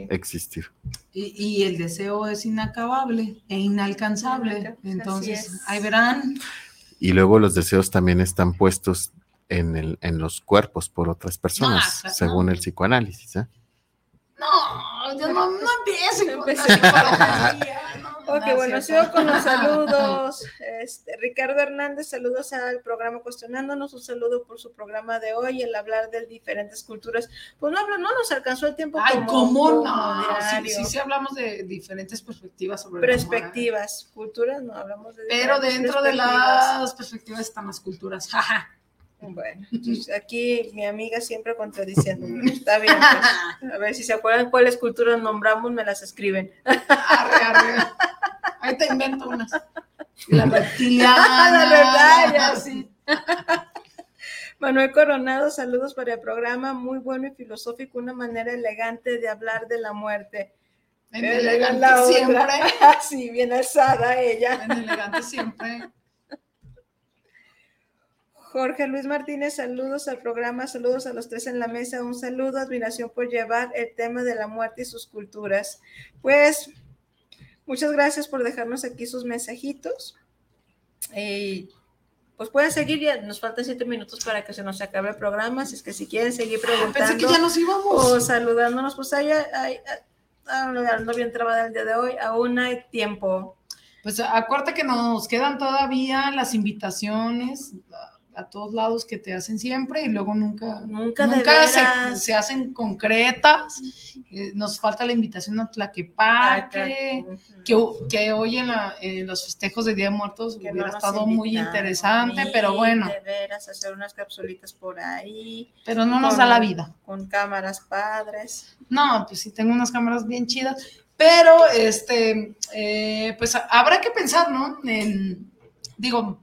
existir. Y, el deseo es inacabable e inalcanzable. Entonces, ahí verán. Y luego los deseos también están puestos en, el, en los cuerpos por otras personas, según el psicoanálisis. ¿eh? No, yo no, no empiecen con la psicología. Ok, bueno, sigo con los saludos. Este, Ricardo Hernández, saludos al programa Cuestionándonos, un saludo por su programa de hoy, el hablar de diferentes culturas. Pues no, no nos alcanzó el tiempo. Ay, ¿cómo no? Sí, sí, hablamos de diferentes perspectivas sobre Perspectivas, culturas, no hablamos de. Pero dentro de las perspectivas están las culturas, jaja. Bueno, aquí mi amiga siempre contradiciendo. Está bien, pues. A ver si se acuerdan cuáles culturas nombramos, me las escriben. Arre, arre. Ahí te invento unas. La reptiliana. la verdad, ya sí. Manuel Coronado, saludos para el programa, muy bueno y filosófico, una manera elegante de hablar de la muerte. En elegante siempre. sí, bien alzada ella. En elegante siempre. Jorge Luis Martínez, saludos al programa, saludos a los tres en la mesa, un saludo, admiración por llevar el tema de la muerte y sus culturas. Pues, muchas gracias por dejarnos aquí sus mensajitos. Y pues pueden seguir, ya nos faltan siete minutos para que se nos acabe el programa, así es que si quieren seguir preguntando Pensé que ya nos íbamos. o saludándonos, pues ahí, ahí, no bien trabada el día de hoy, aún hay tiempo. Pues acuérdate que nos quedan todavía las invitaciones a todos lados que te hacen siempre y luego nunca, nunca, se, hacen concretas. Eh, nos falta la invitación a Tlaquepaque, que, que hoy en, la, en, los festejos de Día de Muertos hubiera estado muy interesante, pero bueno. De veras, hacer unas capsulitas por ahí. Pero no nos da la vida. Con cámaras padres. No, pues sí, tengo unas cámaras bien chidas. Pero, este, eh, pues habrá que pensar, ¿no? En, digo,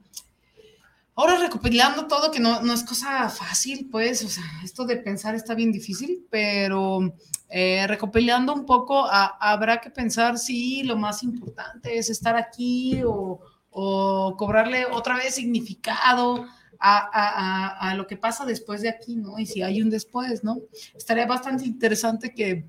Ahora recopilando todo, que no, es cosa fácil, pues, o sea, esto de pensar está bien difícil, pero eh, recopilando un poco, habrá que pensar si lo más importante es estar aquí o, cobrarle otra vez significado a, lo que pasa después de aquí, ¿no? Y si hay un después, ¿no? Estaría bastante interesante que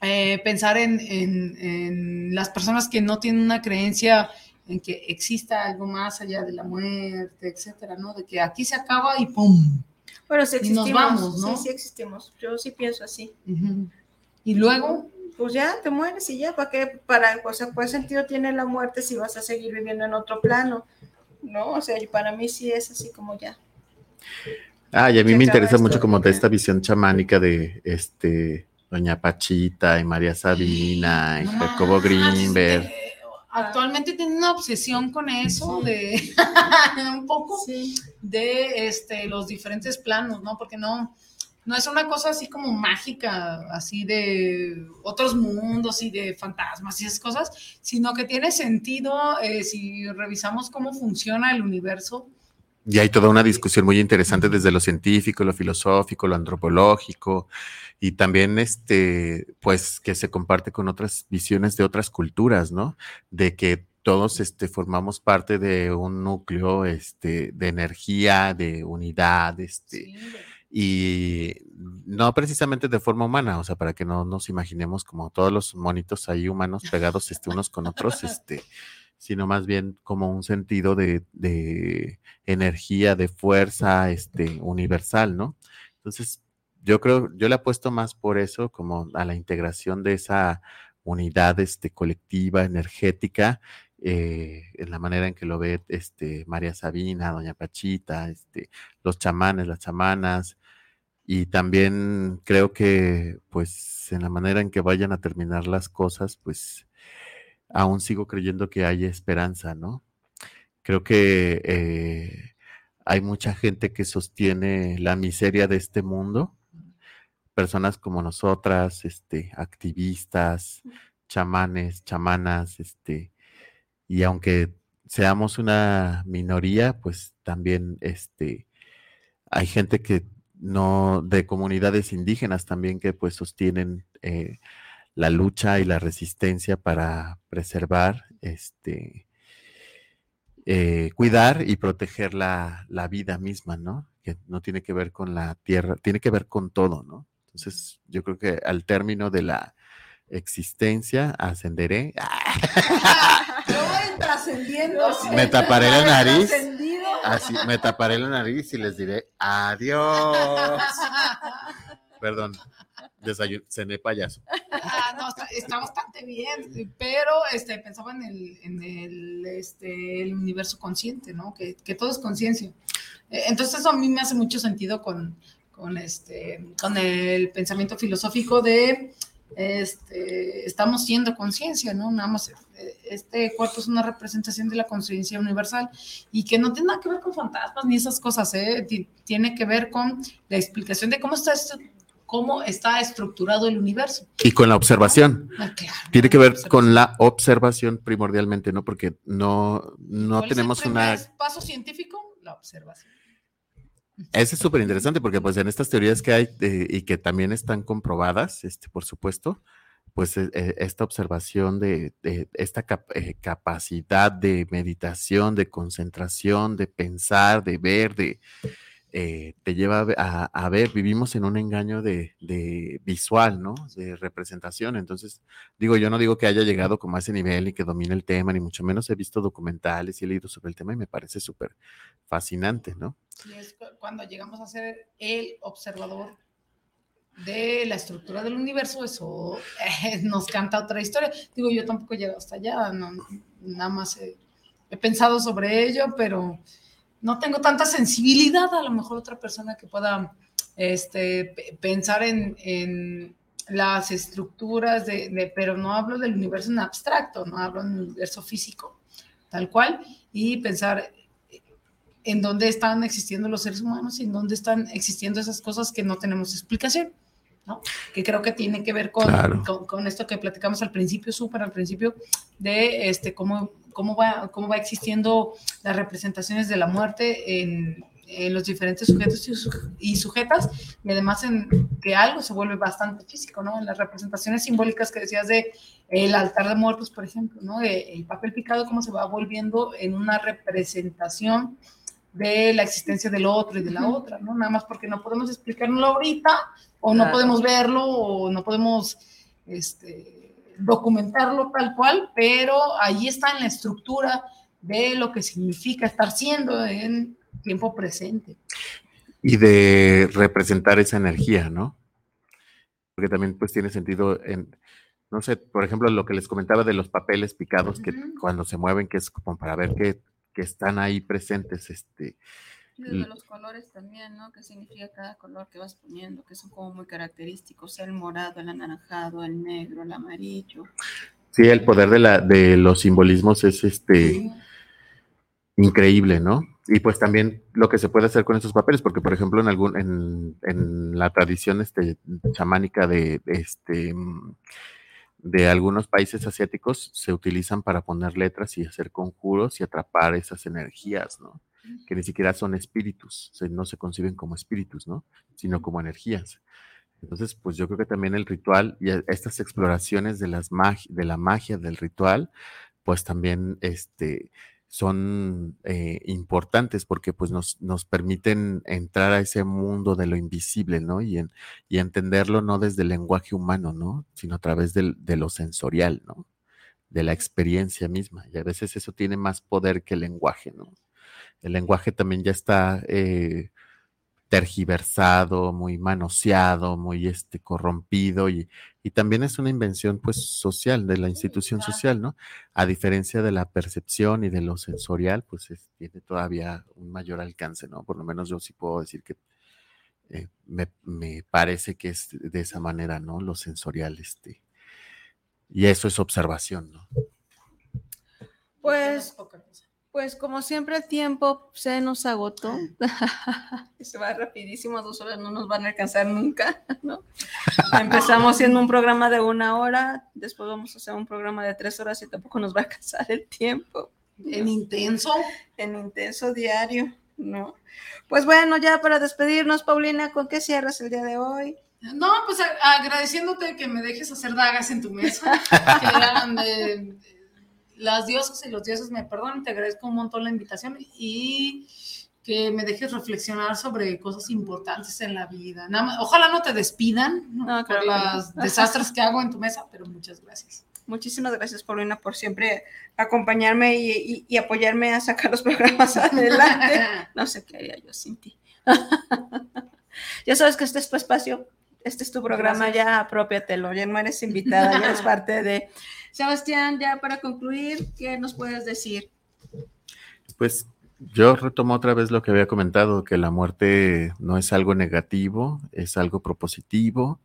eh, pensar en, en las personas que no tienen una creencia en que exista algo más allá de la muerte, etcétera, ¿no? De que aquí se acaba y ¡pum! Bueno, sí existimos, y nos vamos, ¿no? Sí, sí existimos. Yo sí pienso así. Y luego, pues ya te mueres y ya, ¿para qué? Para, o sea, ¿cuál sentido tiene la muerte si vas a seguir viviendo en otro plano? ¿No? O sea, para mí sí es así como ya. Ah, y a mí me interesa mucho como de esta visión chamánica de este Doña Pachita y María Sabina y Jacobo Greenberg actualmente tiene una obsesión con eso de un poco de este, los diferentes planos, ¿no? Porque no, no es una cosa así como mágica, así de otros mundos y de fantasmas y esas cosas, sino que tiene sentido eh, si revisamos cómo funciona el universo. Y hay toda una discusión muy interesante desde lo científico, lo filosófico, lo antropológico, y también este, pues que se comparte con otras visiones de otras culturas, ¿no? De que todos este, formamos parte de un núcleo este, de energía, de unidad, este, y no precisamente de forma humana, o sea, para que no nos imaginemos como todos los monitos ahí humanos pegados este, unos con otros, este, sino más bien como un sentido de, de energía, de fuerza este, universal, ¿no? Entonces, yo creo, yo le apuesto más por eso, como a la integración de esa unidad este, colectiva, energética, eh, en la manera en que lo ve este, María Sabina, Doña Pachita, este, los chamanes, las chamanas, y también creo que, pues, en la manera en que vayan a terminar las cosas, pues, aún sigo creyendo que hay esperanza, ¿no? Creo que eh, hay mucha gente que sostiene la miseria de este mundo, personas como nosotras, este, activistas, chamanes, chamanas, este, y aunque seamos una minoría, pues también, este, hay gente que no, de comunidades indígenas también que pues sostienen eh, la lucha y la resistencia para preservar, este, eh, cuidar y proteger la, la, vida misma, ¿no? Que no tiene que ver con la tierra, tiene que ver con todo, ¿no? Entonces, yo creo que al término de la existencia ascenderé. Me taparé la nariz. Así, me taparé la nariz y les diré adiós. Perdón, cené payaso. Ah, no, está, bastante bien, pero este, pensaba en el, en el, este, el universo consciente, ¿no? Que, que todo es conciencia. Eh, entonces eso a mí me hace mucho sentido con, con, este, con el pensamiento filosófico de este, estamos siendo conciencia, ¿no? Nada más, eh, este cuerpo es una representación de la conciencia universal y que no tiene nada que ver con fantasmas ni esas cosas, ¿eh? Tiene que ver con la explicación de cómo está esto cómo está estructurado el universo. Y con la observación. Ah, tiene que ver con la observación primordialmente, ¿no? Porque no, no tenemos una... paso científico? La observación. Ese es súper interesante porque pues en estas teorías que hay eh, y que también están comprobadas, este, por supuesto, pues e, e, esta observación de, esta eh, capacidad de meditación, de concentración, de pensar, de ver, de, eh, te lleva a, ver, vivimos en un engaño de, visual, ¿no? De representación. Entonces, digo, yo no digo que haya llegado como a ese nivel y que domine el tema, ni mucho menos he visto documentales y he leído sobre el tema y me parece súper fascinante, ¿no? Y es cuando llegamos a ser el observador de la estructura del universo, eso eh, nos canta otra historia. Digo, yo tampoco he llegado hasta allá, no, nada más he pensado sobre ello, pero no tengo tanta sensibilidad, a lo mejor otra persona que pueda este, pensar en, las estructuras, de, pero no hablo del universo en abstracto, no hablo del universo físico, tal cual, y pensar en dónde están existiendo los seres humanos y en dónde están existiendo esas cosas que no tenemos explicación. ¿No? que creo que tiene que ver con, con, esto que platicamos al principio, súper al principio, de este, cómo cómo va, cómo va existiendo las representaciones de la muerte en, en los diferentes sujetos y, sujetas, y además en que algo se vuelve bastante físico, ¿no? En las representaciones simbólicas que decías de el altar de muertos, por ejemplo, ¿no? el papel picado, cómo se va volviendo en una representación de la existencia del otro y de la otra, ¿no? Nada más porque no podemos explicarlo ahorita, o no podemos verlo, o no podemos, este, documentarlo tal cual, pero ahí está en la estructura de lo que significa estar siendo en tiempo presente. Y de representar esa energía, ¿no? Porque también pues tiene sentido en, no sé, por ejemplo, lo que les comentaba de los papeles picados que cuando se mueven, que es como para ver que, que están ahí presentes, este, de los colores también, ¿no? ¿Qué significa cada color que vas poniendo? Que son como muy característicos, el morado, el anaranjado, el negro, el amarillo. Sí, el poder de, la, de los simbolismos es este increíble, ¿no? Y pues también lo que se puede hacer con esos papeles, porque por ejemplo en algún, en, en la tradición este, chamánica de, este de algunos países asiáticos se utilizan para poner letras y hacer conjuros y atrapar esas energías, ¿no? Que ni siquiera son espíritus, no se conciben como espíritus, ¿no? Sino como energías. Entonces, pues yo creo que también el ritual y estas exploraciones de, las de la magia del ritual, pues también este, son eh, importantes porque pues nos, nos, permiten entrar a ese mundo de lo invisible, ¿no? Y, en, y entenderlo no desde el lenguaje humano, ¿no? Sino a través del, de lo sensorial, ¿no? De la experiencia misma. Y a veces eso tiene más poder que el lenguaje, ¿no? El lenguaje también ya está eh, tergiversado, muy manoseado, muy este, corrompido y, y, también es una invención pues social de la institución social, ¿no? A diferencia de la percepción y de lo sensorial, pues tiene todavía un mayor alcance, ¿no? Por lo menos yo sí puedo decir que eh, me, me, parece que es de esa manera, ¿no? Lo sensorial, este. Y eso es observación, ¿no? Pues pues como siempre el tiempo se nos agotó. se va rapidísimo, dos horas no nos van a alcanzar nunca, ¿no? Empezamos siendo un programa de una hora, después vamos a hacer un programa de tres horas y tampoco nos va a alcanzar el tiempo. En intenso. En intenso diario, ¿no? Pues bueno, ya para despedirnos, Paulina, ¿con qué cierras el día de hoy? No, pues agradeciéndote que me dejes hacer dagas en tu mesa, que eran de las diosas y los dioses me perdonen, te agradezco un montón la invitación y que me dejes reflexionar sobre cosas importantes en la vida. ojalá no te despidan por los desastres que hago en tu mesa, pero muchas gracias. Muchísimas gracias, Paulina, por siempre acompañarme y, apoyarme a sacar los programas adelante. No sé qué haría yo sin ti. ya sabes que este es tu espacio, este es tu programa, ya apropiatelo, ya no eres invitada, ya eres parte de... Sebastián, ya para concluir, ¿qué nos puedes decir? Pues yo retomo otra vez lo que había comentado, que la muerte no es algo negativo, es algo propositivo,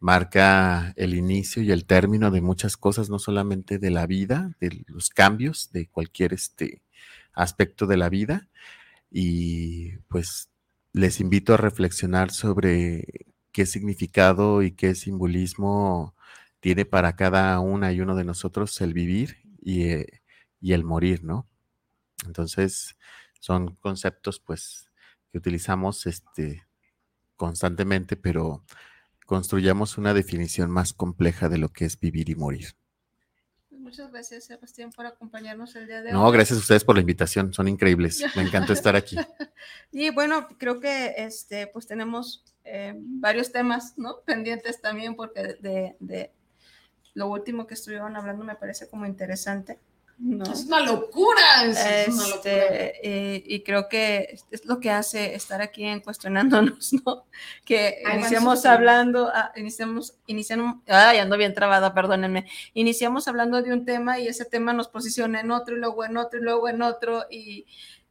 marca el inicio y el término de muchas cosas, no solamente de la vida, de los cambios de cualquier este aspecto de la vida. Y pues les invito a reflexionar sobre qué significado y qué simbolismo tiene para cada una y uno de nosotros el vivir eh, y, el morir, ¿no? Entonces, son conceptos, pues, que utilizamos este, constantemente, pero construyamos una definición más compleja de lo que es vivir y morir. Pues, muchas gracias, Sebastián, por acompañarnos el día de hoy. No, gracias a ustedes por la invitación, son increíbles. Me encantó estar aquí. y bueno, creo que este, pues tenemos eh, varios temas, ¿no? Pendientes también, porque de lo último que estuvieron hablando me parece como interesante. ¿no? Es una locura. Es, una locura. Este, y creo que es lo que hace estar aquí en cuestionándonos, ¿no? Que iniciamos hablando, ah, iniciamos, iniciamos, ay, ando bien trabada, perdónenme. Iniciamos hablando de un tema y ese tema nos posiciona en otro y luego en otro y luego en otro y,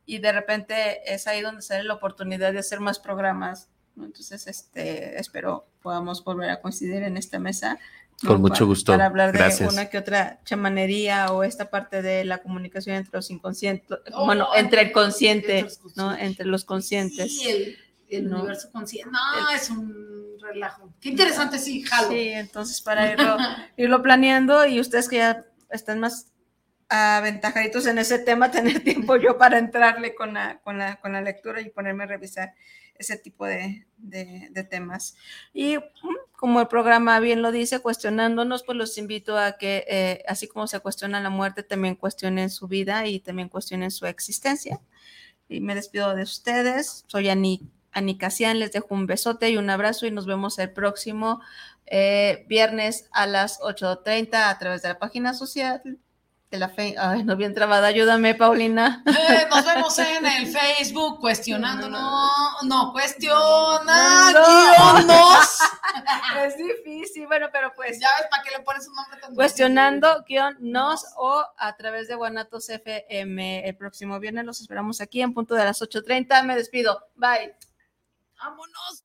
y de repente es ahí donde sale la oportunidad de hacer más programas. Entonces, este, espero podamos volver a coincidir en esta mesa con mucho gusto. Para hablar de una que otra chamanería o esta parte de la comunicación entre los inconscientes, oh, bueno, entre el consciente, entre ¿no? Entre los conscientes. Sí, el, universo consciente. No, es un relajo. Qué interesante, sí, jalo. Sí, entonces para irlo, irlo planeando y ustedes que ya están más aventajaditos en ese tema, tener tiempo yo para entrarle con la, con la, con la lectura y ponerme a revisar ese tipo de, temas. Y mm, como el programa bien lo dice, cuestionándonos, pues los invito a que, eh, así como se cuestiona la muerte, también cuestionen su vida y también cuestionen su existencia. Y me despido de ustedes. Soy Ani, Ani Casian, les dejo un besote y un abrazo y nos vemos el próximo eh, viernes a las 8.30 a través de la página social la fe. Ay, no bien trabada, ayúdame, Paulina. Eh, nos vemos en el Facebook cuestionando, no, no, cuestionándonos. es difícil, bueno, pero pues. Ya ves, ¿para qué le pones un nombre tan Cuestionando, guion, nos o a través de Guanatos FM. El próximo viernes los esperamos aquí en punto de las 8.30. Me despido. Bye. Vámonos.